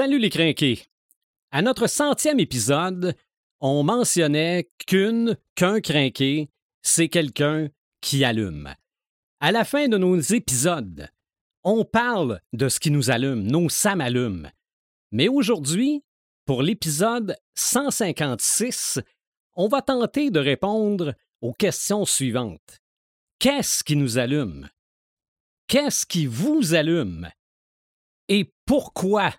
Salut les crinqués. À notre centième épisode, on mentionnait qu'une, qu'un crinqué, c'est quelqu'un qui allume. À la fin de nos épisodes, on parle de ce qui nous allume, nos ça m'allume. Mais aujourd'hui, pour l'épisode 156, on va tenter de répondre aux questions suivantes. Qu'est-ce qui nous allume? Qu'est-ce qui vous allume? Et pourquoi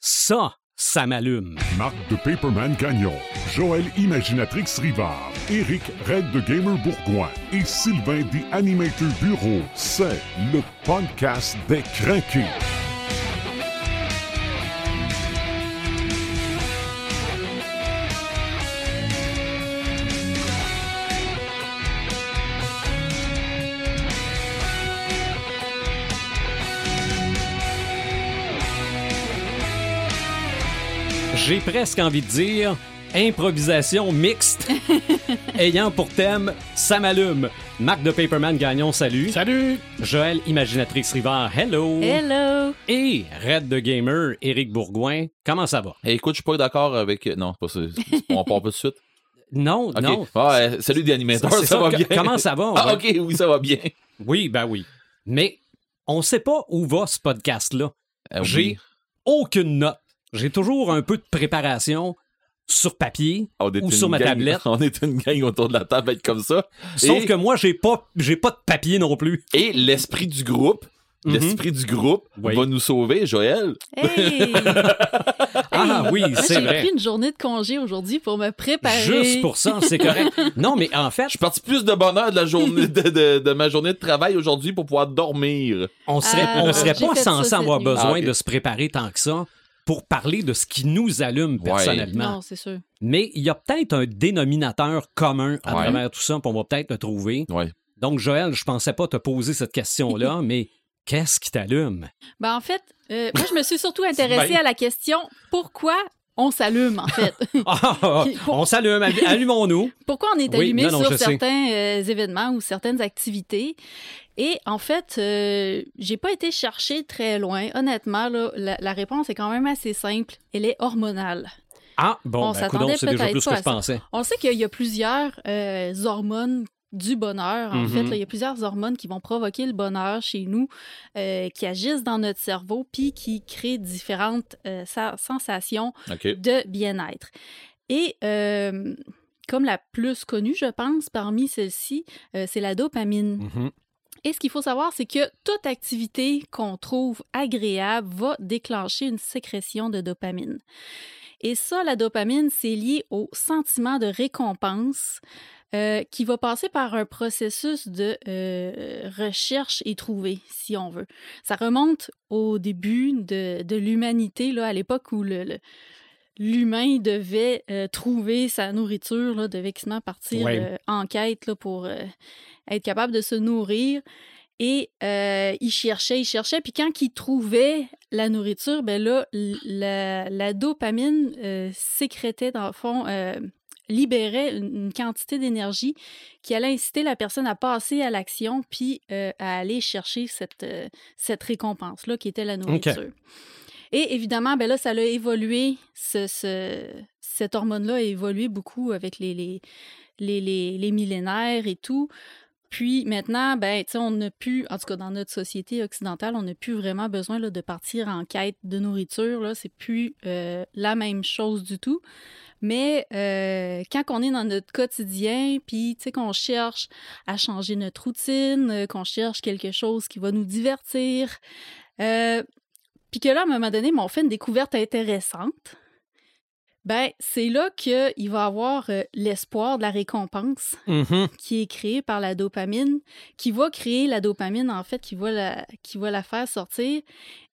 ça, ça m'allume? Marc de Paperman Gagnon, Joël Imaginatrix Rivard, Eric Red de Gamer Bourgoin et Sylvain des Animator Bureau, c'est le podcast des craqués. J'ai presque envie de dire improvisation mixte ayant pour thème Ça m'allume. Marc de Paperman Gagnon, salut. Salut! Joël Imaginatrix Rivard, hello. Hello! Et Red de Gamer, Éric Bourgoin, comment ça va? Hey, écoute, je suis pas d'accord avec. Non, c'est pas ça. On part pas tout de suite. Non, non. Ah, euh, salut des animateurs, ça, ça, va bien. comment ça va? Ah, ok, oui, ça va bien. Oui, ben oui. Mais on sait pas où va ce podcast-là. Euh, J'ai oui. aucune note. J'ai toujours un peu de préparation sur papier, On est ou sur ma gang- tablette. On est une gang autour de la table à être comme ça. sauf Et- que moi, j'ai pas, j'ai pas de papier non plus. Et l'esprit du groupe, Mhm. l'esprit du groupe Oui. va nous sauver, Joël. Hey! Ah Hey! oui, c'est J'ai vrai. pris une journée de congé aujourd'hui pour me préparer. Juste pour ça, c'est correct. Non, mais en fait, Je suis parti plus de bonheur de la journée de, de- de ma journée de travail aujourd'hui pour pouvoir dormir. on serait, Ah, on serait j'ai pas censé avoir besoin Ah, de se préparer tant que ça pour parler de ce qui nous allume Ouais. personnellement. Non, c'est sûr. Mais il y a peut-être un dénominateur commun à Ouais. travers tout ça, puis on va peut-être le trouver. Ouais. Donc, Joël, je pensais pas te poser cette question-là, mais qu'est-ce qui t'allume? Ben, en fait, euh, moi, je me suis surtout intéressée bien. à la question pourquoi on s'allume, en fait? Ah, Pour- on s'allume, allu- allumons-nous. pourquoi on est Oui, allumé non, non, je sur certains euh, événements ou certaines activités? Et en fait, euh, j'ai pas été chercher très loin. Honnêtement, là, la, la réponse est quand même assez simple. Elle est hormonale. Ah, bon, On ben, c'est déjà peut-être plus que je pensais. On sait qu'il y a plusieurs euh, hormones du bonheur. En Mhm. fait, là, il y a plusieurs hormones qui vont provoquer le bonheur chez nous, euh, qui agissent dans notre cerveau, puis qui créent différentes euh, sa- sensations de bien-être. Et euh, comme la plus connue, je pense, parmi celles-ci, c'est la dopamine. Mhm. Et ce qu'il faut savoir, c'est que toute activité qu'on trouve agréable va déclencher une sécrétion de dopamine. Et ça, la dopamine, c'est lié au sentiment de récompense euh, qui va passer par un processus de euh, recherche et trouver, si on veut. Ça remonte au début de, de l'humanité, à l'époque où le- l'humain devait euh, trouver sa nourriture, là, devait quasiment partir Ouais. euh, en quête là, pour euh, être capable de se nourrir. Et il cherchait, il cherchait, puis quand il trouvait la nourriture, ben là, la, la dopamine sécrétait, dans le fond, libérait une, une quantité d'énergie qui allait inciter la personne à passer à l'action, puis à aller chercher cette, cette récompense-là qui était la nourriture. Et évidemment, ben là, ça a évolué, ce, ce- cette hormone-là a évolué beaucoup avec les, les, les, les, millénaires et tout. Puis maintenant, ben, on n'a plus, en tout cas dans notre société occidentale, on n'a plus vraiment besoin là, de partir en quête de nourriture. Là, c'est plus euh, la même chose du tout. Mais euh, quand on est dans notre quotidien, puis qu'on cherche à changer notre routine, euh, qu'on cherche quelque chose qui va nous divertir, euh, puis que là, à un moment donné, on fait une découverte intéressante. Ben, c'est là qu'il va avoir euh, l'espoir de la récompense Mhm. qui est créé par la dopamine, qui va créer la dopamine, en fait, qui va la, qui va la faire sortir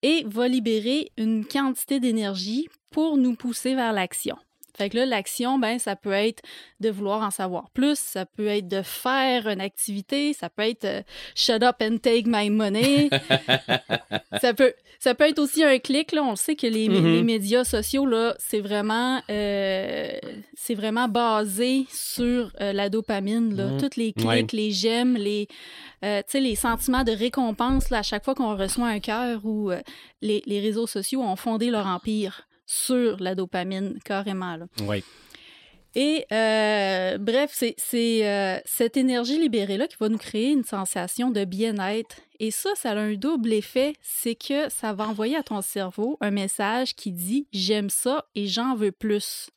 et va libérer une quantité d'énergie pour nous pousser vers l'action. Fait que là, l'action, ben, ça peut être de vouloir en savoir plus, ça peut être de faire une activité, ça peut être euh, shut up and take my money. ça, peut, ça peut être aussi un clic, là. On sait que les, Mhm. les médias sociaux, là, c'est vraiment, euh, c'est vraiment basé sur euh, la dopamine, là. Mhm. Toutes les clics, Ouais. les j'aime, les, les sentiments de récompense, là, à chaque fois qu'on reçoit un cœur ou les, les réseaux sociaux ont fondé leur empire sur la dopamine, carrément, là. Oui. Et euh, bref, c'est c'est, euh, cette énergie libérée-là qui va nous créer une sensation de bien-être. Et ça, ça a un double effet, c'est que ça va envoyer à ton cerveau un message qui dit j'aime ça et j'en veux plus.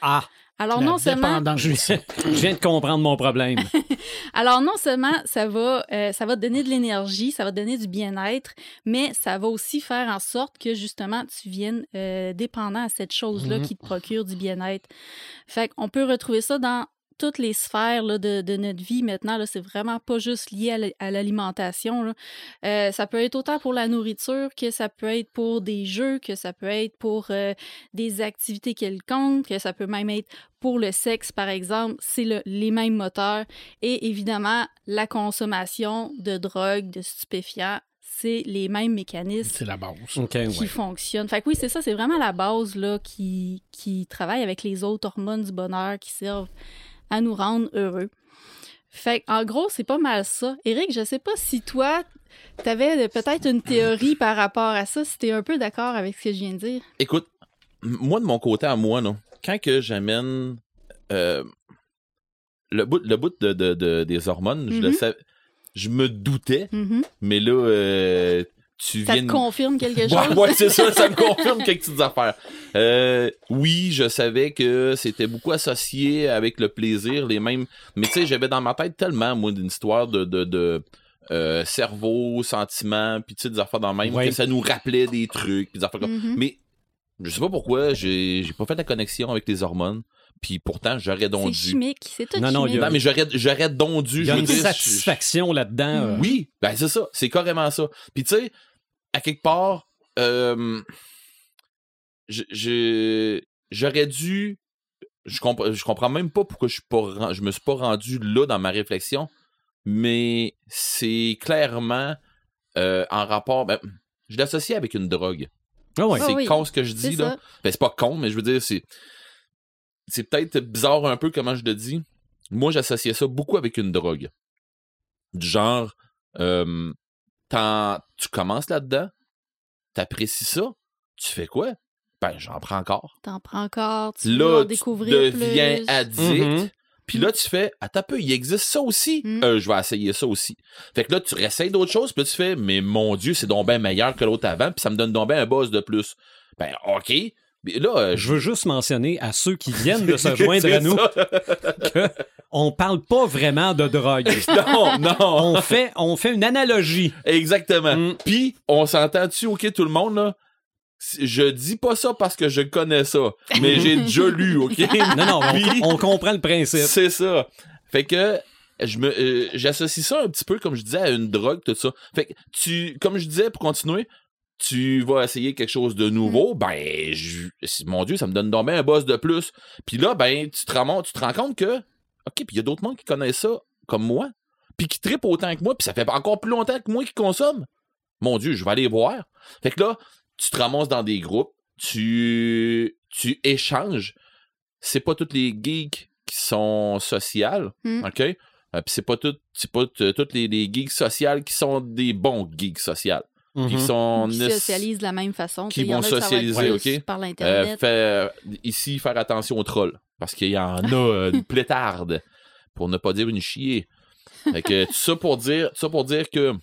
Ah, Alors La non seulement dépendance. je viens de comprendre mon problème. Alors non seulement ça va, euh, ça va te donner de l'énergie, ça va te donner du bien-être, mais ça va aussi faire en sorte que justement tu viennes euh, dépendant à cette chose-là Mhm. qui te procure du bien-être. Fait qu'on peut retrouver ça dans toutes les sphères là, de, de notre vie maintenant. Là, c'est vraiment pas juste lié à l'alimentation. Euh, ça peut être autant pour la nourriture que ça peut être pour des jeux, que ça peut être pour euh, des activités quelconques, que ça peut même être pour le sexe, par exemple. C'est le- les mêmes moteurs. Et évidemment, la consommation de drogue, de stupéfiants, c'est les mêmes mécanismes C'est la base. Qui ouais. fonctionnent. Fait que oui, c'est ça, c'est vraiment la base là, qui, qui travaille avec les autres hormones du bonheur qui servent à nous rendre heureux. Fait en gros, c'est pas mal ça. Eric, je sais pas si toi, t'avais peut-être une théorie par rapport à ça, si t'es un peu d'accord avec ce que je viens de dire. Écoute, moi, de mon côté à moi, là, quand que j'amène euh, le bout, le bout de, de- de- des hormones, je le Mhm. sais, je me doutais, Mhm. mais là, euh, tu Ça viens te de- confirme quelque chose? Ouais, ouais, c'est ça, ça me confirme quelques petites affaires. Euh, oui, je savais que c'était beaucoup associé avec le plaisir, les mêmes. Mais tu sais, j'avais dans ma tête tellement, moi, d'une histoire de, de, de euh, cerveau, sentiments, puis tu sais, des affaires dans le même, Ouais. que ça nous rappelait des trucs, puis des affaires comme. Mhm. Mais je sais pas pourquoi, j'ai j'ai pas fait la connexion avec les hormones, puis pourtant, j'aurais donc C'est dû. chimique, c'est tout Non, non, chimique. il y a- Non, mais j'aurais j'aurais donc dû. Il y a une dire, je- satisfaction là-dedans. euh. oui, ben c'est ça, c'est carrément ça. Puis tu sais, à quelque part, euh, je- je- j'aurais dû, je, comp- je comprends même pas pourquoi je suis pas, je me suis pas rendu là dans ma réflexion, mais c'est clairement euh, en rapport, ben, je l'associe avec une drogue. Ah ouais. Ah c'est oui, con ce que je dis là. Ben, c'est pas con, mais je veux dire, c'est. C'est peut-être bizarre un peu comment je le dis. Moi, j'associais ça beaucoup avec une drogue. Du genre, euh, tu commences là-dedans, t'apprécies ça, tu fais quoi? Ben, j'en prends encore. T'en prends encore, tu Là, en tu découvrir deviens plus. addict. Mhm. Puis là, tu fais, attends un peu, il existe ça aussi? Mm. Euh, je vais essayer ça aussi. Fait que là, tu réessayes d'autres choses, puis là, tu fais, mais mon Dieu, c'est donc bien meilleur que l'autre avant, puis ça me donne donc bien un buzz de plus. Ben, OK. Là, euh, Je veux juste mentionner à ceux qui viennent de se joindre à nous qu'on parle pas vraiment de drogue. non, non. On fait, on fait une analogie. Exactement. Mm. Puis, on s'entend-tu, OK, tout le monde, là? Je dis pas ça parce que je connais ça, mais j'ai déjà lu, OK? Non, non, on, Puis- on comprend le principe. C'est ça. Fait que je me euh, j'associe ça un petit peu comme je disais à une drogue tout ça. Fait que tu comme je disais pour continuer, tu vas essayer quelque chose de nouveau, ben je- mon dieu, ça me donne donc bien un boss de plus. Puis là ben tu te rends tu te rends compte que OK, puis il y a d'autres monde qui connaissent ça comme moi, puis qui trippent autant que moi, puis ça fait encore plus longtemps que moi qui consomme. Mon dieu, je vais aller voir. Fait que là, tu te ramasses dans des groupes, tu tu échanges. C'est pas toutes les geeks qui sont sociales, Mm. OK? Euh, Puis c'est pas tout, c'est pas toutes les, les geeks sociales qui sont des bons geeks sociales. Puis qui Mhm. sont qui socialisent de la même façon. qui vont socialiser, ok? Par Euh, l'Internet. euh, ici, faire attention aux trolls. Parce qu'il y en a euh, une plétarde. Pour ne pas dire une chier. Fait que, tout ça pour dire, tout ça pour dire que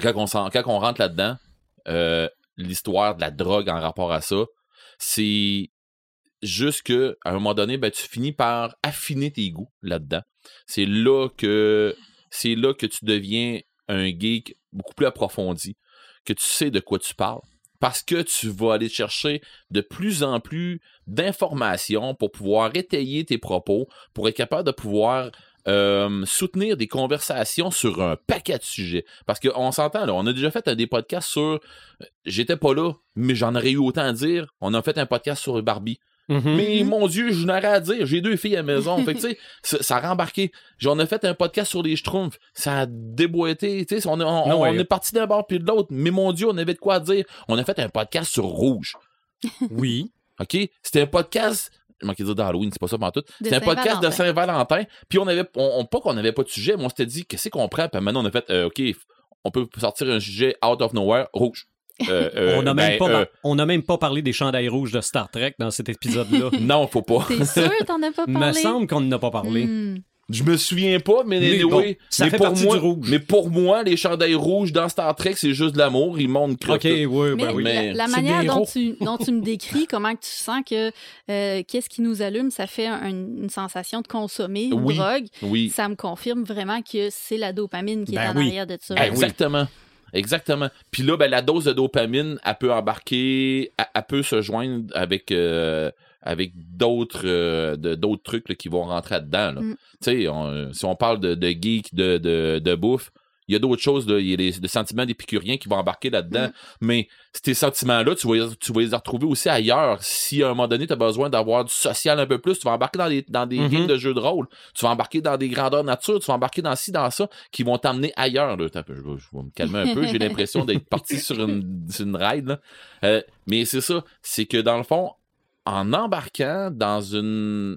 quand on, quand on rentre là-dedans, euh, l'histoire de la drogue en rapport à ça, c'est juste que à un moment donné, ben, tu finis par affiner tes goûts là-dedans. C'est là que c'est là que tu deviens un geek beaucoup plus approfondi, que tu sais de quoi tu parles. Parce que tu vas aller chercher de plus en plus d'informations pour pouvoir étayer tes propos, pour être capable de pouvoir euh, soutenir des conversations sur un paquet de sujets. Parce qu'on s'entend, là, on a déjà fait un des podcasts sur. J'étais pas là, mais j'en aurais eu autant à dire. On a fait un podcast sur Barbie. Mhm. Mais mon Dieu, je n'aurais à dire. J'ai deux filles à la maison. fait que, tu sais, ça, a rembarqué. J'en ai fait un podcast sur les Schtroumpfs. Ça a déboîté. Tu sais, on, est- on- Non, on ouais. est parti d'un bord puis de l'autre. Mais mon Dieu, on avait de quoi dire. On a fait un podcast sur Rouge. Oui. OK? C'était un podcast. Je manquais de dire d'Halloween, c'est pas ça tout. De C'était un podcast de Saint-Valentin. Puis on avait, on, on- pas qu'on avait pas de sujet, mais on s'était dit, qu'est-ce qu'on prend? Puis maintenant, on a fait, euh, OK, on peut sortir un sujet out of nowhere, rouge. Euh, euh, on n'a même, ben, pas euh, on n'a même pas parlé des chandails rouges de Star Trek dans cet épisode-là. non, faut pas. T'es sûr t'en as pas Il me parlé? semble qu'on n'en a pas parlé. Hmm. Je me souviens pas, mais, Mais anyway, bon, ça mais fait pour partie moi, du rouge. Mais pour moi, les chandails rouges dans Star Trek, c'est juste de l'amour. Ils montent OK, oui, ben Mais, oui. Mais la, manière dont tu, dont tu me décris, comment que tu sens que euh, qu'est-ce qui nous allume, ça fait un- une sensation de consommer une Oui. drogue, Oui, ça me confirme vraiment que c'est la dopamine qui Ben est en oui. arrière de ça. Ben oui. exactement. Exactement. Puis là, ben, la dose de dopamine, elle peut embarquer, elle, elle peut se joindre avec, euh, avec d'autres euh, d'autres trucs là, qui vont rentrer là-dedans. là. Mm. Tu sais, on- si on parle de, de geek, de, de, de bouffe, il y a d'autres choses, là. il y a les, les sentiments d'épicurien qui vont embarquer là-dedans. Mm. Mais ces sentiments-là, tu vas, les- tu vas les retrouver aussi ailleurs. Si à un moment donné, tu as besoin d'avoir du social un peu plus, tu vas embarquer dans des, dans des Mhm. games de jeux de rôle. Tu vas embarquer dans des grandeurs nature, tu vas embarquer dans ci, dans ça, qui vont t'amener ailleurs. là. Je, vais, je vais me calmer un peu. J'ai l'impression d'être parti sur une, sur une ride. là. Euh, mais c'est ça. C'est que dans le fond, en embarquant dans une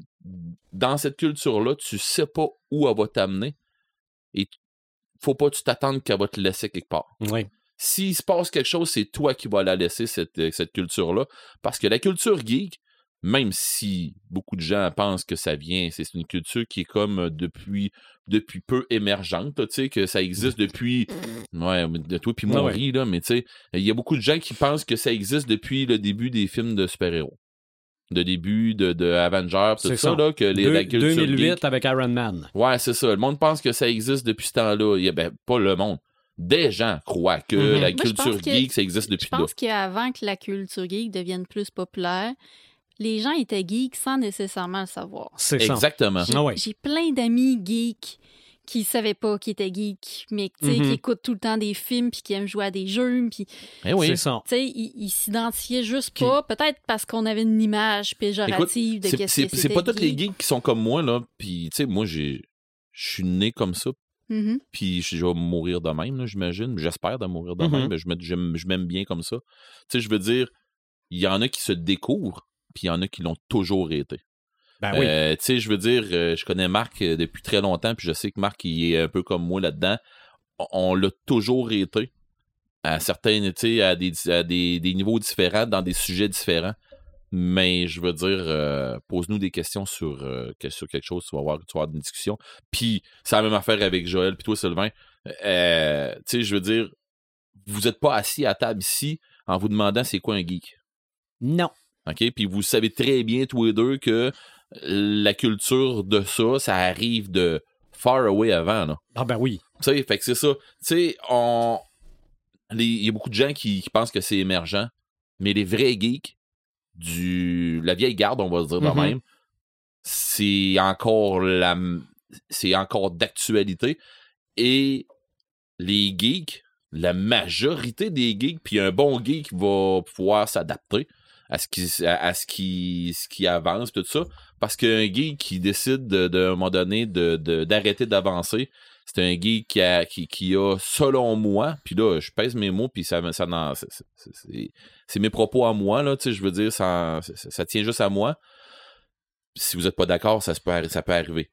dans cette culture-là, tu sais pas où elle va t'amener. Et faut pas que tu t'attendes qu'elle va te laisser quelque part. Oui. S'il se passe quelque chose, c'est toi qui vas la laisser, cette, euh, cette culture-là. Parce que la culture geek, même si beaucoup de gens pensent que ça vient, c'est une culture qui est comme euh, depuis, depuis peu émergente, tu sais, que ça existe depuis. Ouais, de toi puis moi, Ouais, on rit, là, mais tu sais, il y a beaucoup de gens qui pensent que ça existe depuis le début des films de super-héros. De début de, de Avengers, tout C'est ça, ça. là, que les, Deux- la culture 2008 geek- avec Iron Man. Ouais, c'est ça. Le monde pense que ça existe depuis ce temps-là. Il y a- Ben, pas le monde. Des gens croient que Mhm. la Moi, je culture que- geek, ça existe Je depuis là. pense qu'avant que la culture geek devienne plus populaire, les gens étaient geeks sans nécessairement le savoir. C'est ça. Exactement. J'ai Ah ouais. j'ai plein d'amis geeks qui savaient pas qu'ils étaient geeks, mais tu sais, qui écoutent tout le temps des films puis qui aiment jouer à des jeux, puis tu Eh oui. C'est sais, juste Qui- pas, peut-être parce qu'on avait une image péjorative de C'est- qu'est-ce C'est que c'est c'était pas tous les geek. geeks qui sont comme moi, là. Puis, tu sais, moi, j'ai. Je suis né comme ça, Mhm. puis je vais mourir de même, là, j'imagine. J'espère de mourir de Mhm. même, mais je m'aime bien comme ça. Tu sais, je veux dire, il y en a qui se découvrent, puis il y en a qui l'ont toujours été. Ben oui. Euh, tu sais, je veux dire, euh, je connais Marc euh, depuis très longtemps, puis je sais que Marc, il est un peu comme moi là-dedans. On, l'a toujours été. À certains, tu sais, à, des, à des, des niveaux différents, dans des sujets différents. Mais je veux dire, euh, pose-nous des questions sur, euh, sur quelque chose, tu vas voir, tu vas avoir une discussion. Puis, c'est la même affaire avec Joël, puis toi, Sylvain. Euh, tu sais, je veux dire, vous n'êtes pas assis à table ici en vous demandant c'est quoi un geek? Non. OK? Puis vous savez très bien, tous les deux, que la culture de ça, ça arrive de far away avant. Là. Ah ben oui. Tu sais, fait que c'est ça. Tu sais, on. Il y a beaucoup de gens qui, qui pensent que c'est émergent, mais les vrais geeks, du la vieille garde, on va se dire de Mhm. même, c'est encore la c'est encore d'actualité. Et les geeks, la majorité des geeks, puis un bon geek va pouvoir s'adapter à ce qui, à, à ce qui, ce qui avance, tout ça. Parce qu'un geek qui décide de, de, à un moment donné d'arrêter d'avancer, c'est un geek qui a, qui, a, selon moi, puis là, je pèse mes mots, puis ça, ça c'est, mes propos à moi, là, tu sais, je veux dire, ça, ça, tient juste à moi. Si vous n'êtes pas d'accord, ça, peut, ça peut arriver.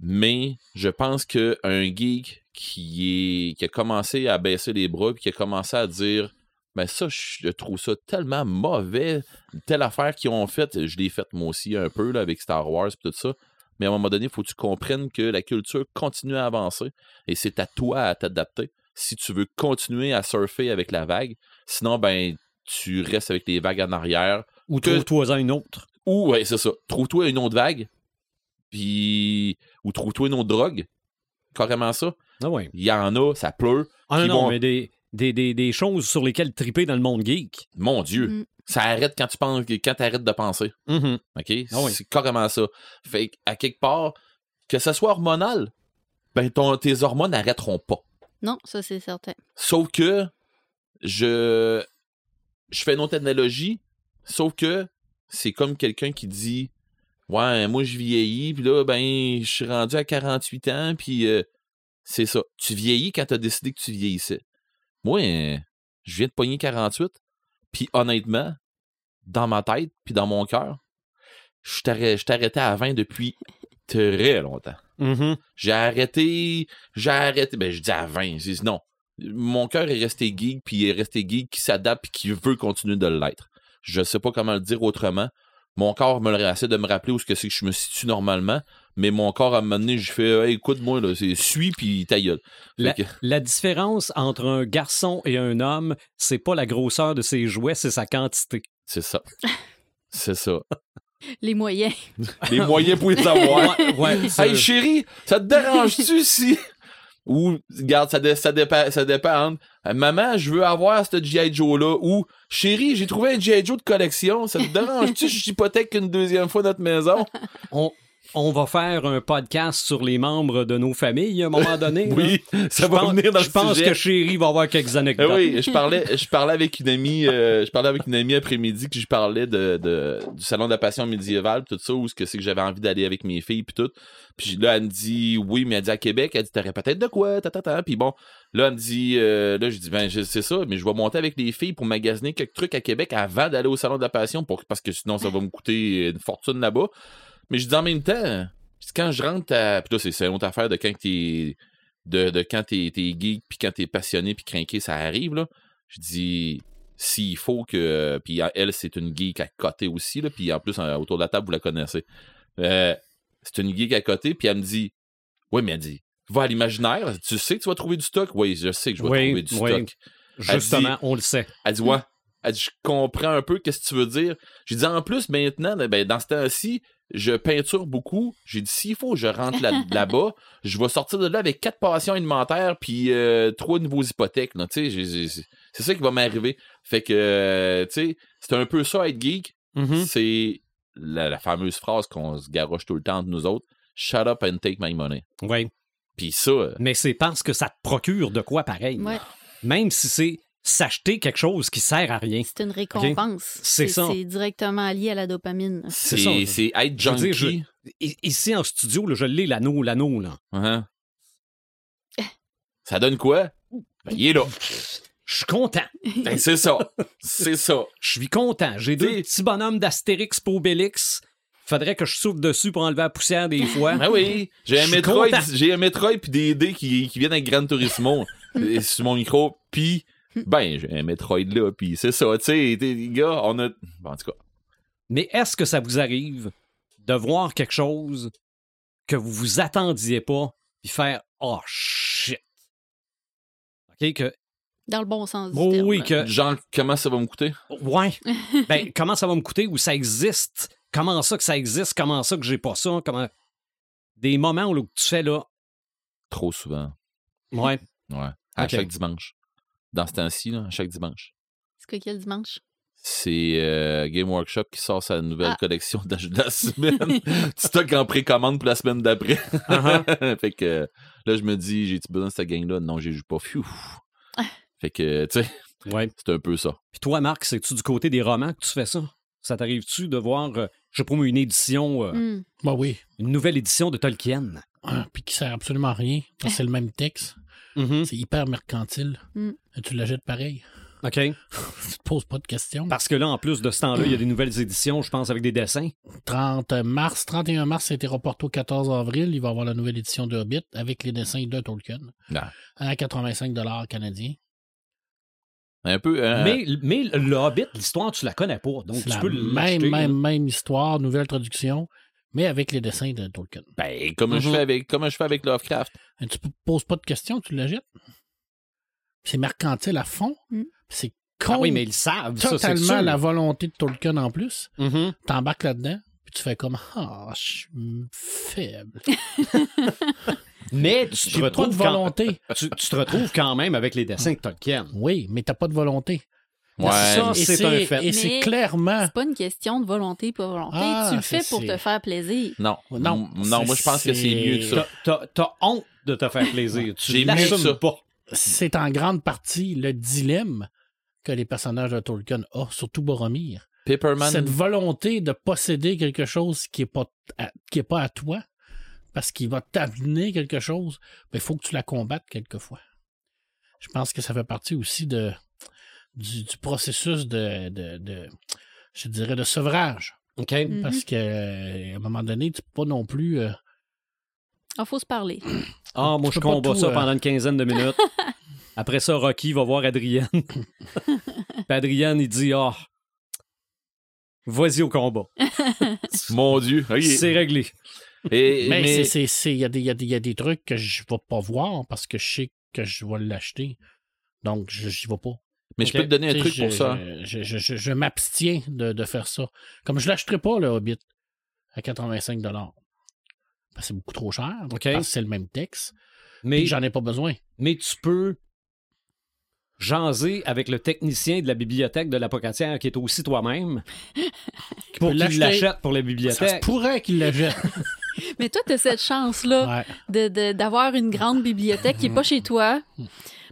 Mais je pense qu'un geek qui, est, qui a commencé à baisser les bras, puis qui a commencé à dire ben ça, je trouve ça tellement mauvais. Telle affaire qu'ils ont faite, je l'ai faite moi aussi un peu là, avec Star Wars et tout ça. Mais à un moment donné, il faut que tu comprennes que la culture continue à avancer et c'est à toi à t'adapter si tu veux continuer à surfer avec la vague. Sinon, ben, tu restes avec les vagues en arrière. Ou Que- trouve-toi une autre. Ou, ouais, c'est ça. Trouve-toi une autre vague. Puis, ou trouve-toi une autre drogue. Carrément ça. Ah ouais. Il y en a, ça pleut. Ah non, Qui non, vont- mais des, des, des, des choses sur lesquelles triper dans le monde geek. Mon Dieu. Mm. Ça arrête quand tu penses, quand tu arrêtes de penser. Mhm. OK? Ah oui. C'est carrément ça. Fait à quelque part, que ce soit hormonal, ben ton, tes hormones n'arrêteront pas. Non, ça c'est certain. Sauf que je je fais une autre analogie, sauf que c'est comme quelqu'un qui dit Ouais, moi je vieillis, puis là, ben, je suis rendu à 48 ans, puis euh, c'est ça. Tu vieillis quand t'as décidé que tu vieillissais. Moi, euh, je viens de pogner 48, puis honnêtement, dans ma tête, puis dans mon cœur, je t'arrêtais à 20 depuis très longtemps. Mhm. J'ai arrêté, j'ai arrêté, ben je dis à 20, je dis non. Mon cœur est resté geek, puis il est resté geek qui s'adapte puis qui veut continuer de l'être. Je sais pas comment le dire autrement. Mon corps me le essaie de me rappeler où ce que c'est que je me situe normalement, mais mon corps à un moment donné, je fais Hey, écoute moi là, c'est suis puis ta gueule. La, que- la différence entre un garçon et un homme, c'est pas la grosseur de ses jouets, c'est sa quantité. c'est ça. C'est ça. Les moyens. Les moyens pour les avoir. Ouais, ouais, ça- Hey chérie, ça te dérange-tu si. Ou, regarde, ça, dé- ça, dépend, ça dépend. Euh, Maman, je veux avoir ce G.I. Joe-là. Ou, chérie, j'ai trouvé un G.I. Joe de collection. Ça te dérange-tu si j'hypothèque une deuxième fois notre maison? on, on va faire un podcast sur les membres de nos familles à un moment donné. là. Oui, ça Je va pense- venir dans Je pense sujet. que Chéri va avoir quelques Eh anecdotes. oui, je parlais, je parlais avec une amie, euh, je parlais avec une amie après-midi que je parlais de, de- du salon de la passion médiévale, tout ça, où ce que c'est que j'avais envie d'aller avec mes filles puis tout. Puis là, elle me dit oui, mais elle dit à Québec, elle dit t'aurais peut-être de quoi, ta, ta, ta. Puis bon, là, elle me dit, euh, là, je dis ben c'est ça, mais je vais monter avec les filles pour magasiner quelques trucs à Québec avant d'aller au salon de la passion, pour, parce que sinon ça va me coûter une fortune là-bas. Mais je dis en même temps, quand je rentre à, puis là c'est une autre affaire de quand t'es de, de quand t'es geek puis quand t'es passionné puis craqué, ça arrive là. Je dis s'il faut que puis elle c'est une geek à côté aussi là, puis en plus autour de la table vous la connaissez. Euh, c'est une geek à côté puis elle me dit "Oui, mais elle dit va à l'imaginaire, tu sais que tu vas trouver du stock?" Oui, je sais que je vais Oui, trouver du oui. stock. Justement, on le sait. Elle dit ouais. Elle dit je comprends un peu qu'est-ce que tu veux dire. J'ai dit en plus maintenant ben, dans ce temps-ci, je peinture beaucoup. J'ai dit s'il faut je rentre là- là-bas, je vais sortir de là avec quatre passions alimentaires puis euh, trois nouveaux hypothèques là, tu sais, j'ai- j'ai- c'est ça qui va m'arriver. Fait que euh, tu sais, c'est un peu ça être geek, Mhm. c'est la, la fameuse phrase qu'on se garoche tout le temps de nous autres, shut up and take my money. Oui. Puis ça euh, Mais c'est parce que ça te procure de quoi pareil. Ouais. Même si c'est s'acheter quelque chose qui sert à rien. C'est une récompense. C'est ça. C'est directement lié à la dopamine. C'est ça. c'est être Je veux dire, junkie. Ici en studio, là, je l'ai l'anneau, l'anneau là. Hein? Ça donne quoi? Ben, il est là. Je suis content. Ben, c'est ça. C'est ça. Je suis content. J'ai deux petits bonhommes d'Astérix pour Obélix. Faudrait que je souffle dessus pour enlever la poussière des fois. Ben oui. J'ai un Metroid, j'ai un Metroid puis des dés qui, qui viennent avec Gran Turismo sur mon micro. Puis, ben, j'ai un Metroid là. Puis c'est ça. Tu sais, t'es- les gars, on a. Bon, en tout cas. Mais est-ce que ça vous arrive de voir quelque chose que vous vous attendiez pas puis faire oh shit? OK que Dans le bon sens du oh, terme. oui que Genre, comment ça va me coûter? ouais. ben comment ça va me coûter ou ça existe? Comment ça que ça existe? Comment ça que j'ai pas ça? Comment des moments où tu fais là Trop souvent. ouais. Ouais. À chaque dimanche. Dans ce temps-ci, chaque dimanche. C'est que quel dimanche? C'est euh, Game Workshop qui sort sa nouvelle Ah. collection de de la semaine. Stock en précommande pour la semaine d'après. Uh-huh. fait que là, je me dis, j'ai-tu besoin de cette gang-là? Non, j'ai joue pas. Fait que, tu sais, Ouais. c'est un peu ça. Puis toi Marc, c'est-tu du côté des romans que tu fais ça? Ça t'arrive-tu de voir euh, je moi, une édition euh, Hmm. Bah oui. une nouvelle édition de Tolkien? Ah, Puis qui sert absolument à rien. parce que C'est le même texte. Mhm. C'est hyper mercantile. Mm. Et tu l'achètes pareil. OK. Tu te poses pas de questions. Parce que là, en plus de ce temps-là, il y a des nouvelles éditions, je pense, avec des dessins. 30 mars, 31 mars, ça a été reporté au 14 avril. Il va y avoir la nouvelle édition de Hobbit avec les dessins de Tolkien Non. à 85 canadiens. Un peu. euh, Mais, mais le Hobbit, l'histoire, tu la connais pas. Donc, C'est tu la peux même, même, même histoire, nouvelle traduction, mais avec les dessins de Tolkien. Ben, comme je Mhm. fais avec, comme je fais avec Lovecraft. Et tu ne poses pas de questions, tu l'achètes. C'est mercantile à fond. Mm. C'est Ah con. oui, mais ils savent. totalement la volonté de Tolkien en plus. Mhm. T'embarques là-dedans, puis tu fais comme Ah, je suis faible. Mais tu te, J'ai pas de retrouves quand, volonté. tu, tu te retrouves quand même avec les dessins de Tolkien. Oui, mais t'as pas de volonté. Ouais. Ça, Et c'est un fait. Et c'est clairement. C'est pas une question de volonté, pas volonté. Ah, tu le fais pour te faire plaisir. Non. Non, Non, moi, je pense que c'est mieux que ça. T'as- honte de te faire plaisir. Tu l'assumes ça. pas. C'est en grande partie le dilemme que les personnages de Tolkien ont, surtout Boromir. Pepperman. cette volonté de posséder quelque chose qui est pas à, qui est pas à toi, parce qu'il va t'amener quelque chose, il faut que tu la combattes quelquefois. Je pense que ça fait partie aussi de, du, du processus de, de, de- je dirais, de sevrage. OK? Mhm. Parce que euh, à un moment donné, tu peux pas non plus. euh, Il faut se parler. Ah, moi, je combat tout, ça euh, pendant une quinzaine de minutes. Après ça, Rocky va voir Adrienne. Puis Adrienne, il dit Ah, vas-y au combat. Mon Dieu. C'est réglé. Et, mais mais- c'est- c'est- c'est- il y, a des- il y a des- il y a des trucs que je vais pas voir parce que je sais que je vais l'acheter. Donc, je n'y vais pas. Mais je peux te donner un truc je, pour ça. Je, je- je- je m'abstiens de, de faire ça. Comme je l'achèterai pas, le Hobbit, à 85 Parce que c'est beaucoup trop cher. OK. Parce que c'est le même texte. Mais, j'en ai pas besoin. mais tu peux jaser avec le technicien de la bibliothèque de l'apocatière qui est aussi toi-même pour qu'il l'acheter. l'achète pour la Ça se bibliothèque. pourrait qu'il jette. Mais toi, tu as cette chance-là Ouais. de- de- d'avoir une grande bibliothèque qui n'est pas chez toi.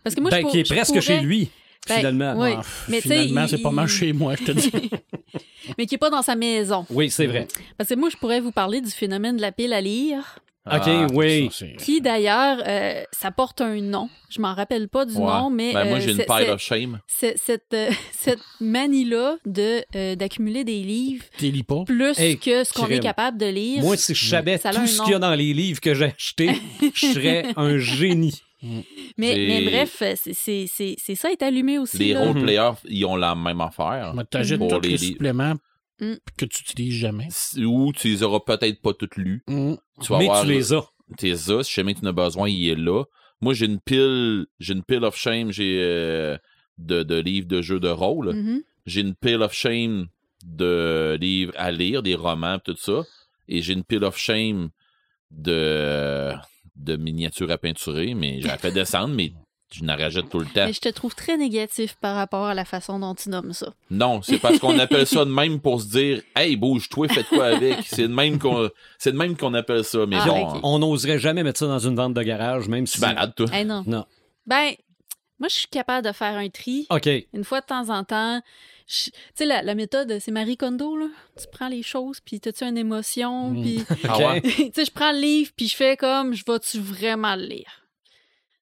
Parce que moi, Ben, je pour- qui est je presque pourrais- chez lui, Ben, finalement. oui. Ah, Mais finalement, il- c'est pas mal chez moi, je te dis. mais qui n'est pas dans sa maison. Oui, c'est vrai. Parce que moi, je pourrais vous parler du phénomène de la pile à lire, OK, Ah, oui. Ça, qui d'ailleurs, euh, ça porte un nom. Je m'en rappelle pas du Ouais. nom, mais Ben, moi, euh, j'ai une c'est- pile of shame. cette, euh, cette manie-là de, euh, d'accumuler des livres lis pas? plus Hey, que ce qu'on est capable de lire. Moi, si je savais tout ce qu'il y a dans les livres que j'ai achetés, je serais un génie. Mais, C'est- mais bref, c'est, c'est, ça est allumé aussi. Les là. role-players, ils ont la même affaire. Mais t'achètes Pour tous les les suppléments Mm. que tu utilises jamais. Ou tu les auras peut-être pas toutes lues. Mm. Tu vas Mais avoir tu les as. tes as, si jamais tu en as besoin, il est là. Moi, j'ai une pile, j'ai une pile of shame, j'ai euh, de, de livres de jeux de rôle. Mhm. J'ai une pile of shame de livres à lire, des romans, tout ça. Et j'ai une pile of shame de, de miniatures à peinturer, mais j'ai fait descendre, mais je n'en rajoute tout le temps. Mais je te trouve très négatif par rapport à la façon dont tu nommes ça. Non, c'est parce qu'on appelle ça de même pour se dire Hey, bouge-toi, fais quoi avec. C'est de même qu'on c'est de même qu'on appelle ça. Mais Ah, bon. On n'oserait jamais mettre ça dans une vente de garage, même si. tu balades, toi. Eh non. Non. Ben, moi, je suis capable de faire un tri. OK. Une fois de temps en temps, tu sais, la, la méthode, c'est Marie Kondo, là. Tu prends les choses, puis t'as-tu une émotion, Mm. puis... Ah ouais? tu sais, je prends le livre, puis je fais comme, je vais-tu vraiment le lire?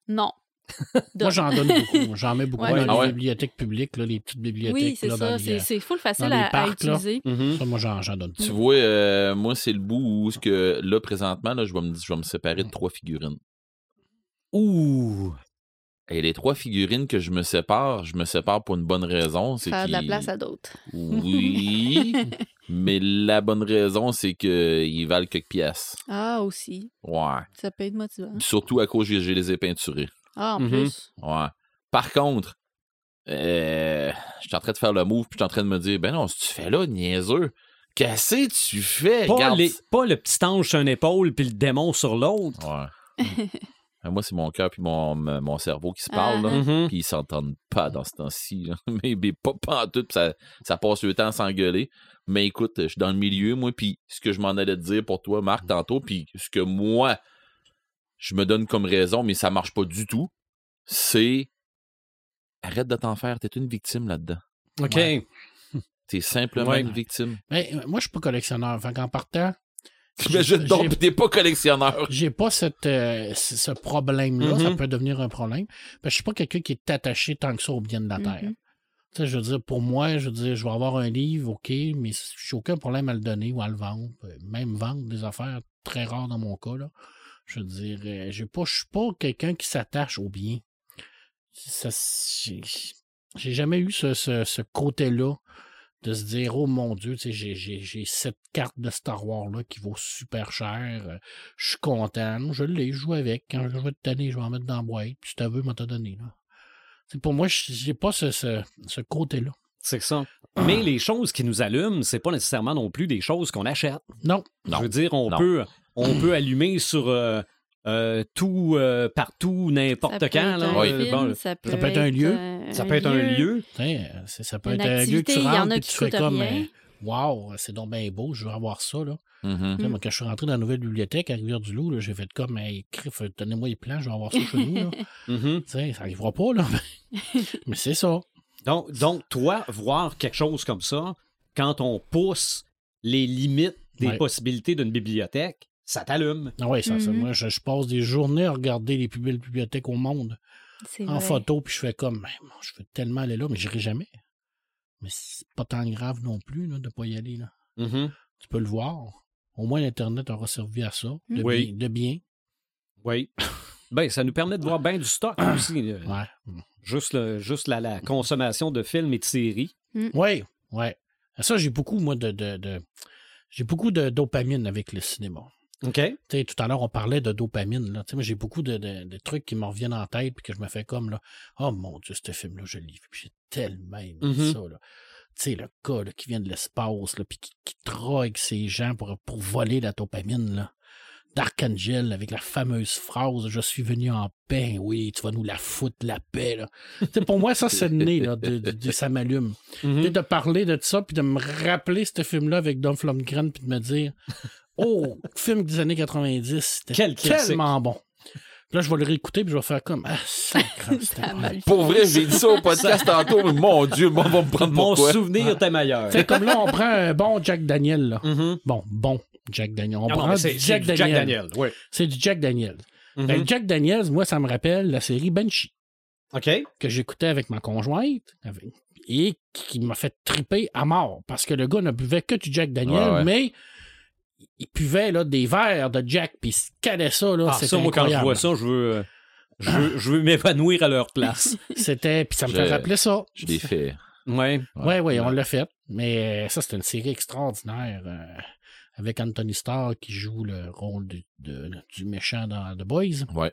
Non. Moi, j'en donne beaucoup. J'en mets beaucoup Ouais, dans les Ah ouais? bibliothèques publiques, là, les petites bibliothèques. Oui, c'est ça. les, C'est c'est full facile les à, parcs, utiliser. Mhm. Ça, moi, j'en j'en donne. Tu vois, euh, moi, c'est le bout où ce que là, présentement, là, je vais me, je vais me séparer de trois figurines. Ouh. Et les trois figurines que je me sépare, je me sépare pour une bonne raison. C'est Faire de la place à d'autres. Oui, mais la bonne raison, c'est qu'ils valent quelques pièces. Ah, aussi. Ouais. Ça peut être motivant. Surtout à cause que je les ai peinturés. Ah, en Mhm. plus. Ouais. Par contre, euh, je suis en train de faire le move, puis je suis en train de me dire, ben non, si tu fais là, niaiseux, qu'est-ce que tu fais? Pas, Regarde. les- pas le petit ange sur une épaule puis le démon sur l'autre. Ouais. Euh, Moi, c'est mon cœur puis mon, mon cerveau qui se parlent, là. Uh-huh. Mhm. Puis ils s'entendent pas dans ce temps-ci, mais, mais pas, pas en tout, puis ça, ça passe le temps à s'engueuler. Mais écoute, je suis dans le milieu, moi, puis ce que je m'en allais te dire pour toi, Marc, tantôt, puis ce que moi, je me donne comme raison, mais ça marche pas du tout, c'est arrête de t'en faire, t'es une victime là-dedans. OK. Ouais. T'es simplement Ouais. une victime. Mais, euh, moi, je suis pas collectionneur. Fait qu'en partant, T'imagines j'ai- donc, t'es pas collectionneur. j'ai pas cette, euh, ce problème-là. Ça Mhm. peut devenir un problème. Parce que je suis pas quelqu'un qui est attaché tant que ça au bien de la terre. Tu sais, je veux dire, pour moi, je veux dire, je vais avoir un livre, OK, mais j'ai aucun problème à le donner ou à le vendre. Euh, Même vendre des affaires très rares dans mon cas, là. Je veux dire, euh, j'ai pas, je suis pas quelqu'un qui s'attache au bien. Ça, j'ai j'ai jamais eu ce, ce, ce côté-là de se dire, oh mon Dieu, tu j'ai- j'ai j'ai cette carte de Star Wars-là qui vaut super cher. euh, Je suis content. Je l'ai, je joue avec. Quand je vais te donner, je vais en mettre dans la boîte. Puis si t'as vu, je te donné. Là. Pour moi, je- j'ai pas ce, ce, ce côté-là. C'est ça. Mais les choses qui nous allument, c'est pas nécessairement non plus des choses qu'on achète. Non. Non. Je veux dire, on Non. peut on peut allumer sur euh, euh, tout, euh, partout, n'importe quand. être Là. un Oui. Euh, film, bon, ça peut, peut être un lieu. ça peut être un lieu. Ça peut Une être un lieu que tu il y en rentres a et qui tu fais comme Wow, c'est donc bien beau, je veux avoir ça. Là. Mhm. Mm. Moi, quand je suis rentré dans la nouvelle bibliothèque à Rivière-du-Loup, j'ai fait comme hey, donnez-moi les plans, je vais avoir ça chez nous. Là. Mhm. Sais, ça n'arrivera pas, là. Mais c'est ça. donc, donc, toi, voir quelque chose comme ça, quand on pousse les limites des Ouais. possibilités d'une bibliothèque, ça t'allume. Ah ouais, ça, ça, Mhm. moi, je, je passe des journées à regarder les plus belles bibliothèques au monde en vrai. photo, puis je fais comme, Ben, je veux tellement aller là, mais j'irai jamais. Mais c'est pas tant grave non plus là, de pas y aller. Là. Mhm. Tu peux le voir. Au moins, l'Internet aura servi à ça, de, Oui. bien, de bien. Oui. ben, ça nous permet de voir bien du stock aussi. là. Ouais. Juste, le- juste la, la consommation de films et de séries. Oui, ouais. Ça, j'ai beaucoup, moi, de. de, de- J'ai beaucoup de dopamine avec le cinéma. Tout à l'heure, on parlait de dopamine. J'ai beaucoup de, de- de trucs qui me reviennent en tête puis que je me fais comme là. Oh mon Dieu, ce film-là, je l'ai vu. J'ai tellement aimé Mhm. ça. Là. Tu sais, le gars là, qui vient de l'espace, puis qui, qui drogue ses gens pour, pour voler la dopamine. Là. D'Archangel avec la fameuse phrase Je suis venu en paix, oui, tu vas nous la foutre la paix. Là. Pour moi, ça, c'est le nez, là, de, de- de- ça m'allume. Mhm. Sais, de parler de ça, puis de me rappeler ce film-là avec Dolph Lundgren, puis de me dire Oh, film des années 90, c'était Quel tellement bon. Puis là, je vais le réécouter, puis je vais faire comme Ah, sacre, Pour vrai, j'ai dit ça au podcast tantôt, mais mon Dieu, moi, on va me prendre Mon pourquoi. souvenir était meilleur. Sais, comme là, on prend un bon Jack Daniel. Là. Mhm. Bon, bon Jack Daniel. On non, prend mais du c'est Jack, c'est du Daniel. Jack Daniel. Oui. C'est du Jack Daniel. Mhm. Ben, Jack Daniels, moi, ça me rappelle la série Banshee. OK? que j'écoutais avec ma conjointe avec- et qui m'a fait triper à mort parce que le gars ne buvait que du Jack Daniel, Ouais, ouais. mais il buvait là, des verres de Jack puis il se calait ça. Là, Ah, ça, moi, quand je vois ça, je veux, je veux, je veux m'évanouir à leur place. C'était, puis ça me Je- fait rappeler ça. Je l'ai fait. Ouais. Oui, oui, on l'a fait. Mais euh, ça, c'était une série extraordinaire euh, avec Anthony Starr qui joue le rôle de- de- du méchant dans The Boys. Ouais.